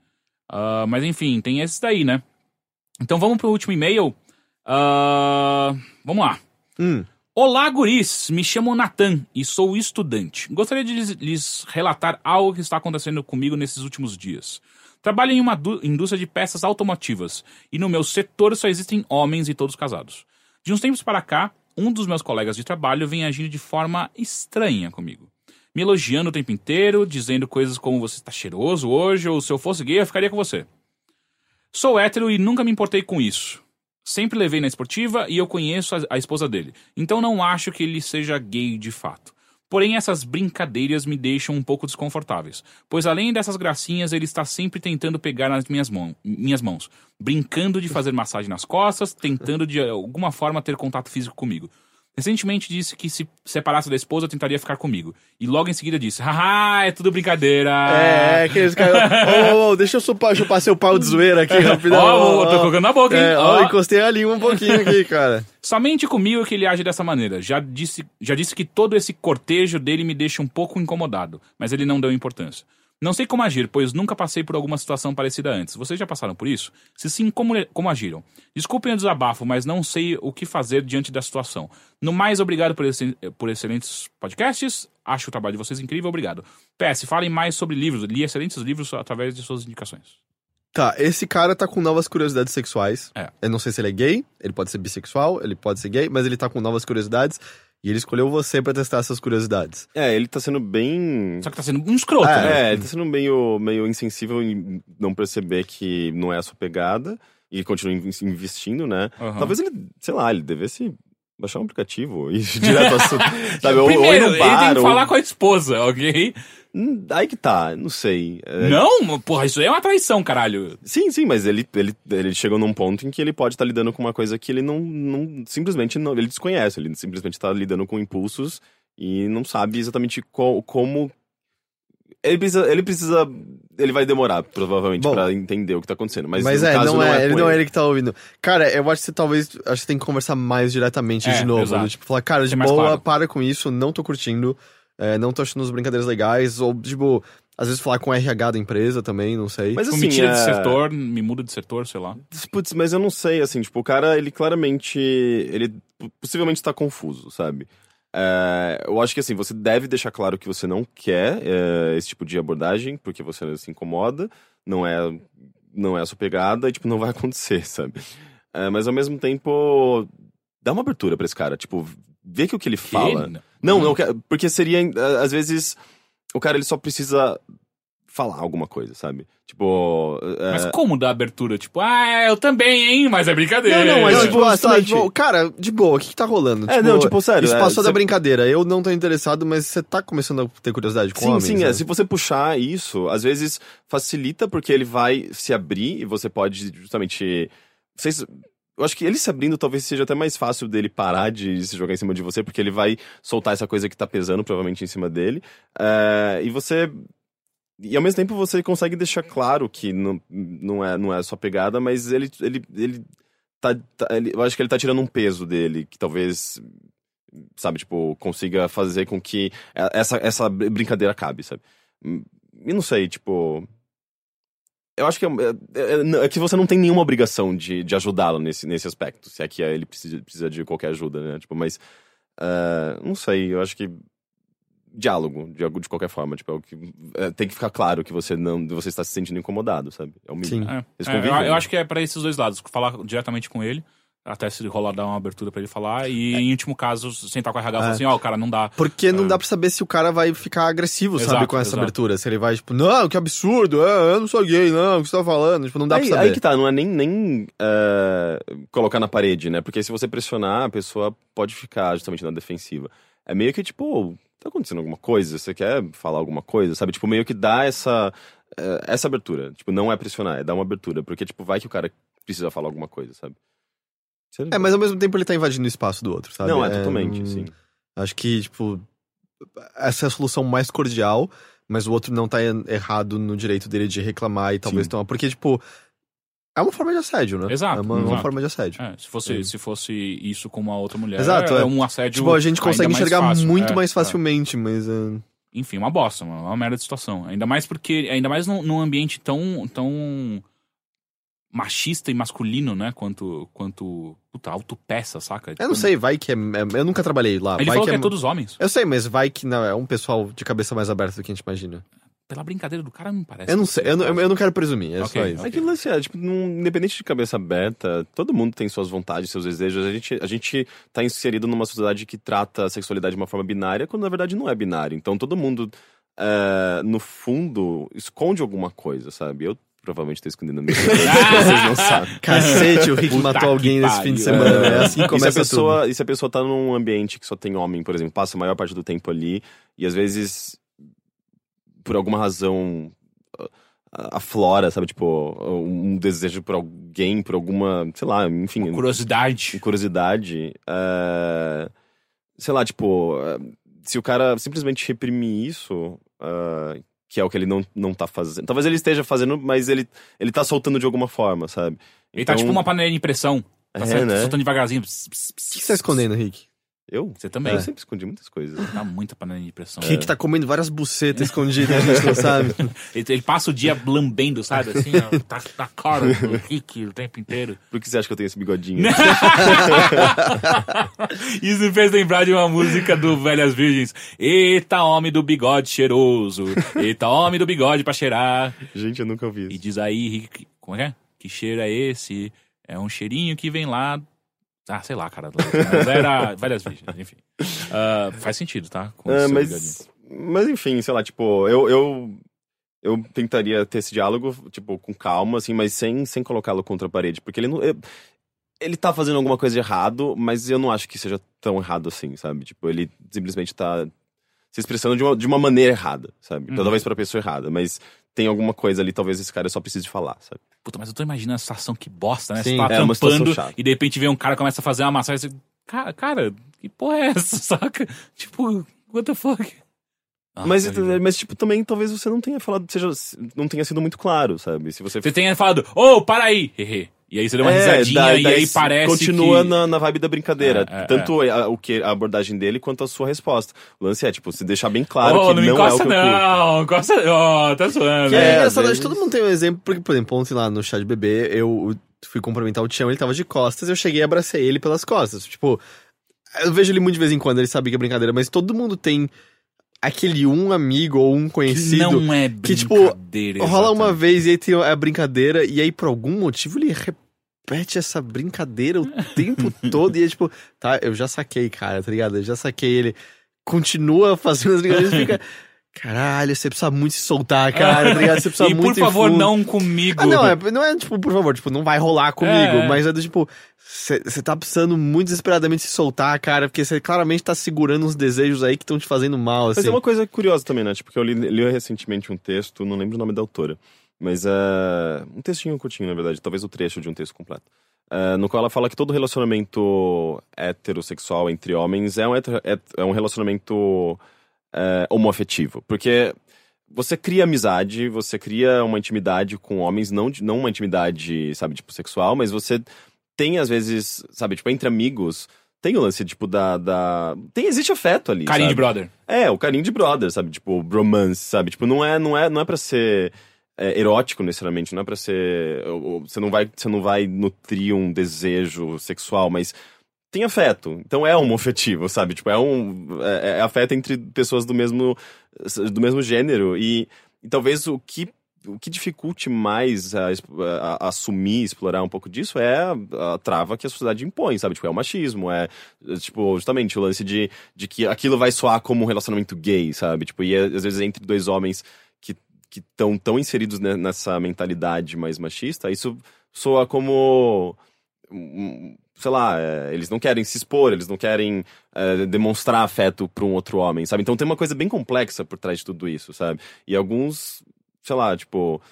[SPEAKER 1] Ah, mas enfim, tem esses daí, né? Então vamos pro último e-mail. Ah, vamos lá.
[SPEAKER 2] Hum,
[SPEAKER 1] Olá, guris! Me chamo Natan e sou estudante. Gostaria de lhes, lhes relatar algo que está acontecendo comigo nesses últimos dias. Trabalho em uma indústria de peças automotivas e no meu setor só existem homens e todos casados. De uns tempos para cá, um dos meus colegas de trabalho vem agindo de forma estranha comigo. Me elogiando o tempo inteiro, dizendo coisas como você está cheiroso hoje ou se eu fosse gay eu ficaria com você. Sou hétero e nunca me importei com isso. Sempre levei na esportiva e eu conheço a, a esposa dele, então não acho que ele seja gay de fato. Porém, essas brincadeiras me deixam um pouco desconfortáveis, pois além dessas gracinhas, ele está sempre tentando pegar nas minhas, mão, minhas mãos, brincando de fazer massagem nas costas, tentando de alguma forma ter contato físico comigo. Recentemente disse que se separasse da esposa, tentaria ficar comigo. E logo em seguida disse, haha, é tudo brincadeira.
[SPEAKER 2] É, é aqueles caras. Ô, ô, ô, deixa eu chupar, chupar seu pau de zoeira aqui, rapidão.
[SPEAKER 1] Ó, ó, tô colocando na boca, hein?
[SPEAKER 2] É, ó,
[SPEAKER 1] Ó.
[SPEAKER 2] encostei a língua um pouquinho aqui, cara.
[SPEAKER 1] Somente comigo que ele age dessa maneira. Já disse, já disse que todo esse cortejo dele me deixa um pouco incomodado, mas ele não deu importância. Não sei como agir, pois nunca passei por alguma situação parecida antes. Vocês já passaram por isso? Se sim, como, como agiram? Desculpem o desabafo, mas não sei o que fazer diante da situação. No mais, obrigado por, esse- por excelentes podcasts. Acho o trabalho de vocês incrível, obrigado. PS, falem mais sobre livros. Li excelentes livros através de suas indicações.
[SPEAKER 2] Tá, esse cara tá com novas curiosidades sexuais.
[SPEAKER 1] É.
[SPEAKER 2] Eu não sei se ele é gay, ele pode ser bissexual, ele pode ser gay, mas ele tá com novas curiosidades e ele escolheu você pra testar essas curiosidades.
[SPEAKER 3] É, ele tá sendo bem.
[SPEAKER 1] Só que tá sendo um escroto, né?
[SPEAKER 3] É, ele tá sendo meio, meio insensível em não perceber que não é a sua pegada e continua in- investindo, né?
[SPEAKER 1] Aham.
[SPEAKER 3] Talvez ele, sei lá, ele devesse baixar um aplicativo e ir direto ao assunto. sabe? Ou- ou ir
[SPEAKER 1] Primeiro,
[SPEAKER 3] no
[SPEAKER 1] ele tem
[SPEAKER 3] bar,
[SPEAKER 1] que
[SPEAKER 3] ou-
[SPEAKER 1] falar com a esposa, ok?
[SPEAKER 3] Hum, Aí que tá, não sei. É,
[SPEAKER 1] Não, porra, isso aí é uma traição, caralho.
[SPEAKER 3] Sim, sim, mas ele, ele, ele chegou num ponto em que ele pode estar lidando com uma coisa que ele não, não simplesmente não, ele desconhece. Ele simplesmente está lidando com impulsos e não sabe exatamente qual- como. Ele precisa, ele precisa. Ele vai demorar, provavelmente,
[SPEAKER 2] Bom,
[SPEAKER 3] pra entender o que tá acontecendo. Mas,
[SPEAKER 2] Mas,
[SPEAKER 3] no
[SPEAKER 2] é,
[SPEAKER 3] caso,
[SPEAKER 2] não, é, ele
[SPEAKER 3] com
[SPEAKER 2] não é ele que tá ouvindo. Cara, eu acho que você talvez. Acho que você tem que conversar mais diretamente
[SPEAKER 1] É,
[SPEAKER 2] de novo. do Tipo, falar, cara, de boa,
[SPEAKER 1] claro.
[SPEAKER 2] para com isso, não tô curtindo, é, não tô achando as brincadeiras legais. Ou, tipo, às vezes falar com o RH da empresa também, não sei.
[SPEAKER 3] Mas
[SPEAKER 1] Tipo,
[SPEAKER 3] assim,
[SPEAKER 1] me tira de
[SPEAKER 3] é-
[SPEAKER 1] setor, me muda de setor, sei lá.
[SPEAKER 3] Putz, mas eu não sei, assim, tipo, o cara, ele claramente. Ele possivelmente tá confuso, sabe? É, eu acho que, assim, você deve deixar claro que você não quer é, esse tipo de abordagem, porque você se incomoda, não é, não é a sua pegada e, tipo, não vai acontecer, sabe? É, mas, ao mesmo tempo, dá uma abertura pra esse cara, tipo, vê que o que ele fala.
[SPEAKER 1] Que?
[SPEAKER 3] Não, não, quer- porque seria, às vezes, o cara, ele só precisa falar alguma coisa, sabe? Tipo. é,
[SPEAKER 1] Mas como dar abertura? Tipo, ah, eu também, hein? Mas é brincadeira.
[SPEAKER 3] Não, não, mas,
[SPEAKER 2] Não,
[SPEAKER 3] tipo,
[SPEAKER 2] tipo,
[SPEAKER 3] justamente-
[SPEAKER 2] tipo, cara, de boa, o que, que tá rolando?
[SPEAKER 3] É, não, tipo, sério,
[SPEAKER 2] Isso
[SPEAKER 3] é,
[SPEAKER 2] passou da
[SPEAKER 3] você-
[SPEAKER 2] brincadeira. Eu não tô interessado, mas você tá começando a ter curiosidade com
[SPEAKER 3] Sim,
[SPEAKER 2] homens,
[SPEAKER 3] sim,
[SPEAKER 2] né?
[SPEAKER 3] é. Se você puxar isso, às vezes facilita porque ele vai se abrir e você pode justamente. Vocês. Eu acho que ele se abrindo talvez seja até mais fácil dele parar de se jogar em cima de você, porque ele vai soltar essa coisa que tá pesando, provavelmente, em cima dele. É, e você. E ao mesmo tempo você consegue deixar claro que não, não, é, não é a sua pegada, mas ele. ele, ele tá, tá- ele- eu acho que ele tá tirando um peso dele, que talvez. Sabe, tipo, consiga fazer com que essa, essa brincadeira acabe, sabe? E não sei, tipo. Eu acho que é, é- é que você não tem nenhuma obrigação de, de ajudá-lo nesse, nesse aspecto, se é que ele precisa, precisa de qualquer ajuda, né? Tipo, mas. ah, não sei, eu acho que. Diálogo, de, de qualquer forma. Tipo, é o que, é, tem que ficar claro que você não você está se sentindo incomodado, sabe? É o mínimo.
[SPEAKER 2] Sim.
[SPEAKER 1] É, é,
[SPEAKER 3] convivem,
[SPEAKER 1] eu,
[SPEAKER 3] né?
[SPEAKER 1] eu acho que é pra esses dois lados. Falar diretamente com ele, até se rolar dar uma abertura pra ele falar, e em último caso, sentar com a RH e falar
[SPEAKER 2] É.
[SPEAKER 1] assim, ó, cara, não dá.
[SPEAKER 2] Porque não dá pra saber se o cara vai ficar agressivo, sabe,
[SPEAKER 1] Exato,
[SPEAKER 2] com essa
[SPEAKER 1] exato.
[SPEAKER 2] abertura. Se ele vai, tipo, não, que absurdo, é, eu não sou gay, não, o que você tá falando? Tipo, não dá
[SPEAKER 3] aí,
[SPEAKER 2] pra saber.
[SPEAKER 3] aí que tá, não é nem, nem é, colocar na parede, né? Porque se você pressionar, a pessoa pode ficar justamente na defensiva. É meio que tipo, tá acontecendo alguma coisa? Você quer falar alguma coisa? Sabe? Tipo, meio que dá essa, é, essa abertura. Tipo, não é pressionar, é dar uma abertura. Porque, tipo, vai que o cara precisa falar alguma coisa, sabe? Você-
[SPEAKER 2] É, mas ao mesmo tempo ele tá invadindo o espaço do outro, sabe?
[SPEAKER 3] Não, é totalmente,
[SPEAKER 2] hum,
[SPEAKER 3] sim.
[SPEAKER 2] Acho que, tipo, essa é a solução mais cordial, mas o outro não tá errado no direito dele de reclamar e talvez
[SPEAKER 3] Sim.
[SPEAKER 2] tomar. Porque, tipo, é uma forma de assédio, né?
[SPEAKER 1] Exato,
[SPEAKER 2] É uma, uma
[SPEAKER 1] exato.
[SPEAKER 2] forma de assédio.
[SPEAKER 1] É, se fosse, se fosse isso com uma outra mulher,
[SPEAKER 2] Exato,
[SPEAKER 1] é,
[SPEAKER 2] é.
[SPEAKER 1] um assédio.
[SPEAKER 2] Tipo, a gente consegue
[SPEAKER 1] mais
[SPEAKER 2] enxergar
[SPEAKER 1] fácil.
[SPEAKER 2] muito
[SPEAKER 1] É,
[SPEAKER 2] mais
[SPEAKER 1] é.
[SPEAKER 2] facilmente, mas. é,
[SPEAKER 1] Enfim, uma bosta, uma, uma merda de situação. Ainda mais porque, ainda mais num, num ambiente tão, tão machista e masculino, né? Quanto, quanto puta, autopeça, saca?
[SPEAKER 2] Eu não sei, vai que é. é- eu nunca trabalhei lá.
[SPEAKER 1] Ele
[SPEAKER 2] vai
[SPEAKER 1] falou
[SPEAKER 2] que
[SPEAKER 1] que
[SPEAKER 2] é,
[SPEAKER 1] é todos homens.
[SPEAKER 2] Eu sei, mas vai que não, é um pessoal de cabeça mais aberta do que a gente imagina.
[SPEAKER 1] Pela brincadeira do cara, me parece.
[SPEAKER 2] Eu não sei, eu não, eu não quero presumir, é
[SPEAKER 1] Ok,
[SPEAKER 2] só isso.
[SPEAKER 1] ok.
[SPEAKER 3] É que lance é, tipo, num- independente de cabeça aberta, todo mundo tem suas vontades, seus desejos. A gente, a gente tá inserido numa sociedade que trata a sexualidade de uma forma binária, quando na verdade não é binário. Então todo mundo, é, no fundo, esconde alguma coisa, sabe? Eu provavelmente tô escondendo a minha coisa, vocês não sabem.
[SPEAKER 2] Cacete, o Rick
[SPEAKER 1] Puta
[SPEAKER 2] matou alguém nesse fim de semana. É assim que
[SPEAKER 3] e, se a
[SPEAKER 2] começa
[SPEAKER 3] pessoa, e se a pessoa tá num ambiente que só tem homem, por exemplo, passa a maior parte do tempo ali, e às vezes, por alguma razão, a- aflora, sabe? Tipo, um desejo por alguém, por alguma, sei lá, enfim,
[SPEAKER 1] Curiosidade.
[SPEAKER 3] curiosidade. é, sei lá, tipo, eh, se o cara simplesmente reprimir isso, ah, que é o que ele não, não tá fazendo. Talvez ele esteja fazendo, mas ele, ele tá soltando de alguma forma, sabe?
[SPEAKER 1] Ele tá
[SPEAKER 3] Então-
[SPEAKER 1] tipo uma panela de impressão. Tá
[SPEAKER 3] É,
[SPEAKER 1] certo?
[SPEAKER 3] né?
[SPEAKER 1] soltando devagarzinho.
[SPEAKER 2] O que você tá escondendo, Rick?
[SPEAKER 3] Eu?
[SPEAKER 1] Você também.
[SPEAKER 3] Eu sempre escondi muitas coisas.
[SPEAKER 1] Dá muita panela de impressão.
[SPEAKER 2] O Rick tá comendo várias bucetas escondidas, a gente não sabe.
[SPEAKER 1] Ele, ele passa o dia lambendo, sabe? Assim, ó, tá na cara do Rick o tempo inteiro.
[SPEAKER 3] Por que você acha que eu tenho esse bigodinho?
[SPEAKER 1] Isso me fez lembrar de uma música do Velhas Virgens. Eita, homem do bigode cheiroso. Eita, homem do bigode pra cheirar.
[SPEAKER 3] Gente, eu nunca ouvi
[SPEAKER 1] E
[SPEAKER 3] isso.
[SPEAKER 1] diz aí, Rick, como é que é? Que cheiro é esse? É um cheirinho que vem lá. Ah, sei lá, cara. Mas era Velhas Virgens, enfim. Ah, faz sentido, tá? Bigodinho.
[SPEAKER 3] mas, mas enfim, sei lá, tipo, eu, eu, eu tentaria ter esse diálogo, tipo, com calma, assim, mas sem, sem colocá-lo contra a parede, porque ele não. eu- ele tá fazendo alguma coisa de errado, mas eu não acho que seja tão errado assim, sabe? Tipo, ele simplesmente tá se expressando de uma, de uma maneira errada, sabe?
[SPEAKER 1] Uhum.
[SPEAKER 3] Talvez pra pessoa errada, mas tem alguma coisa ali, talvez esse cara só precise falar, sabe?
[SPEAKER 1] Puta, mas eu tô imaginando a situação que bosta, né?
[SPEAKER 2] Sim,
[SPEAKER 1] você tá
[SPEAKER 3] é chata.
[SPEAKER 1] e de repente vem um cara começa a fazer uma massagem e você. Cara, cara, que porra é essa, saca? Tipo, what the fuck? Ah,
[SPEAKER 3] mas,
[SPEAKER 1] horrível.
[SPEAKER 3] mas, tipo, também talvez você não tenha falado, seja, não tenha sido muito claro, sabe? Se você
[SPEAKER 1] Você tenha falado, ô, para aí! E aí você deu uma risadinha
[SPEAKER 3] É, daí-
[SPEAKER 1] e
[SPEAKER 3] daí
[SPEAKER 1] aí parece
[SPEAKER 3] Continua
[SPEAKER 1] que...
[SPEAKER 3] na, na vibe da brincadeira.
[SPEAKER 1] É, é,
[SPEAKER 3] tanto a, o que, a abordagem dele quanto a sua resposta. O lance é, tipo, se deixar bem claro
[SPEAKER 1] Ô,
[SPEAKER 3] que
[SPEAKER 1] não
[SPEAKER 3] não, é o
[SPEAKER 1] encosta
[SPEAKER 3] que
[SPEAKER 1] não, encosta não, tá zoando.
[SPEAKER 2] Que
[SPEAKER 3] É,
[SPEAKER 2] é, engraçado, acho
[SPEAKER 3] vezes-
[SPEAKER 2] que todo mundo tem um exemplo, porque, por exemplo, ontem lá no chá de bebê, eu fui cumprimentar o Tião, ele tava de costas, eu cheguei e abracei ele pelas costas. Tipo, eu vejo ele muito de vez em quando, ele sabe que é brincadeira, mas todo mundo tem aquele um amigo ou um
[SPEAKER 1] Que
[SPEAKER 2] conhecido
[SPEAKER 1] não é
[SPEAKER 2] que, tipo,
[SPEAKER 1] brincadeira.
[SPEAKER 2] rola uma vez e aí tem a brincadeira, e aí por algum motivo ele repete essa brincadeira o tempo todo, e é tipo, tá, eu já saquei, cara, tá ligado? Eu já saquei ele. Continua fazendo as brincadeiras e fica. Caralho, você precisa muito se soltar, cara, tá ligado? Você precisa
[SPEAKER 1] E
[SPEAKER 2] muito
[SPEAKER 1] por
[SPEAKER 2] ir
[SPEAKER 1] favor, não comigo.
[SPEAKER 2] Ah, não, é, não é tipo, por favor, tipo, não vai rolar comigo,
[SPEAKER 1] É.
[SPEAKER 2] mas é do tipo, você tá precisando muito desesperadamente se soltar, cara, porque você claramente tá segurando uns desejos aí que estão te fazendo mal, assim.
[SPEAKER 3] Mas é uma coisa curiosa também, né? Tipo, que eu li, li recentemente um texto, não lembro o nome da autora, mas é um textinho curtinho, na verdade, talvez o trecho de um texto completo. é, no qual ela fala que todo relacionamento heterossexual entre homens é um, é, é um relacionamento é, homoafetivo. Porque você cria amizade, você cria uma intimidade com homens, não, de- não uma intimidade, sabe, tipo, sexual, mas você tem, às vezes, sabe, tipo, entre amigos, tem o lance, tipo, da. da... Tem, existe afeto ali.
[SPEAKER 1] Carinho de
[SPEAKER 3] sabe?
[SPEAKER 1] brother.
[SPEAKER 3] É, o carinho de brother, sabe? Tipo, bromance, sabe? Tipo, não é, não é, não é pra ser é, erótico necessariamente, não é pra ser. Você não, vai, você não vai nutrir um desejo sexual, mas tem afeto. Então é homoafetivo, sabe? Tipo, é um. É, é afeto entre pessoas do mesmo, do mesmo gênero. E, e talvez o que. O que dificulte mais a, a- a assumir, explorar um pouco disso é a, a trava que a sociedade impõe, sabe? Tipo, é o machismo, é, é, tipo, justamente o lance de, de que aquilo vai soar como um relacionamento gay, sabe? Tipo, e é, às vezes entre dois homens que estão tão inseridos ne- nessa mentalidade mais machista, isso soa como um, sei lá, é, eles não querem se expor, eles não querem é, demonstrar afeto para um outro homem, sabe? Então tem uma coisa bem complexa por trás de tudo isso, sabe? E alguns, sei lá, tipo,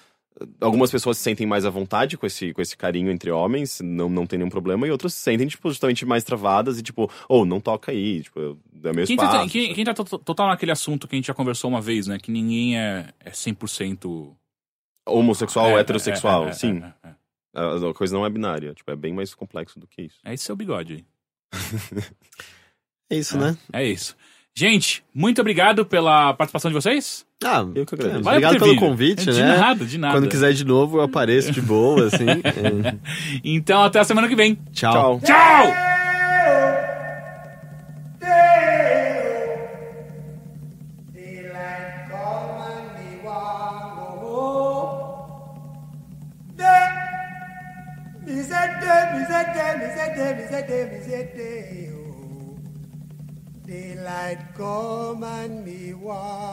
[SPEAKER 3] algumas pessoas se sentem mais à vontade com esse, com esse carinho entre homens, não, não tem nenhum problema, e outras se sentem, tipo, justamente mais travadas e, tipo, ou não toca aí, tipo, é meu
[SPEAKER 1] Quem
[SPEAKER 3] espaço.
[SPEAKER 1] tá, quem, quem tá to- total naquele assunto que a gente já conversou uma vez, né? Que ninguém é, é 100%...
[SPEAKER 3] Homossexual ou
[SPEAKER 1] É,
[SPEAKER 3] heterossexual,
[SPEAKER 1] é, é,
[SPEAKER 3] sim.
[SPEAKER 1] É, é, é.
[SPEAKER 3] A a coisa não é binária, tipo, é bem mais complexo do que isso.
[SPEAKER 1] É esse seu bigode aí.
[SPEAKER 2] É isso, né?
[SPEAKER 1] É isso. Gente, muito obrigado pela participação de vocês.
[SPEAKER 2] Ah,
[SPEAKER 3] Eu que agradeço.
[SPEAKER 1] Valeu
[SPEAKER 2] obrigado pelo
[SPEAKER 1] vindo.
[SPEAKER 2] convite,
[SPEAKER 1] de
[SPEAKER 2] né?
[SPEAKER 1] nada, de nada.
[SPEAKER 2] Quando quiser de novo, eu apareço de boa, assim. É.
[SPEAKER 1] Então, até a semana que vem.
[SPEAKER 2] Tchau.
[SPEAKER 3] Tchau.
[SPEAKER 1] Tchau!
[SPEAKER 5] Daylight come and me want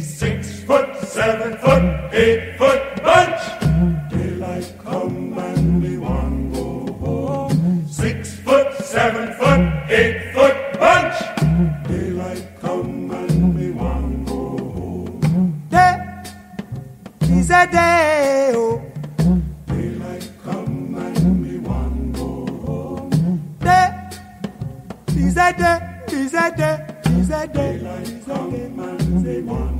[SPEAKER 5] six foot, seven foot, eight foot bunch. Daylight come and me one go home. Six foot, seven foot, eight foot bunch. Daylight come and me one go home. Day is a day, oh. Daylight come and me one go home. Day is a day, is a day, is a day. Daylight come and go home.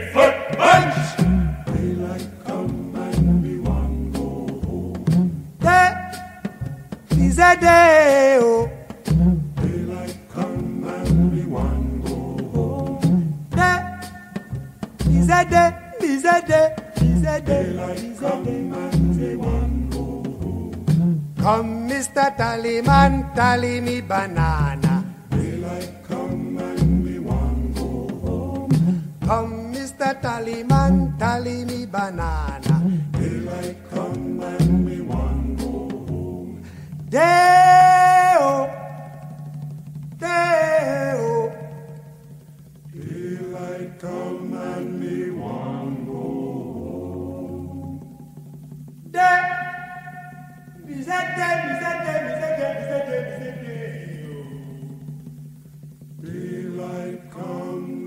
[SPEAKER 5] day, oh. Daylight come and we one go home. Day is a day, is a day, is a day. Daylight come and we one go home. Come, Mr. Tallyman, tally me banana. Daylight come and we one go home. Come, Mr. Tallyman, tally me banana.
[SPEAKER 4] Deo, Deo.
[SPEAKER 5] Daylight come and me one go.
[SPEAKER 4] De, misete, misete, misete, misete, misete.
[SPEAKER 5] Daylight come.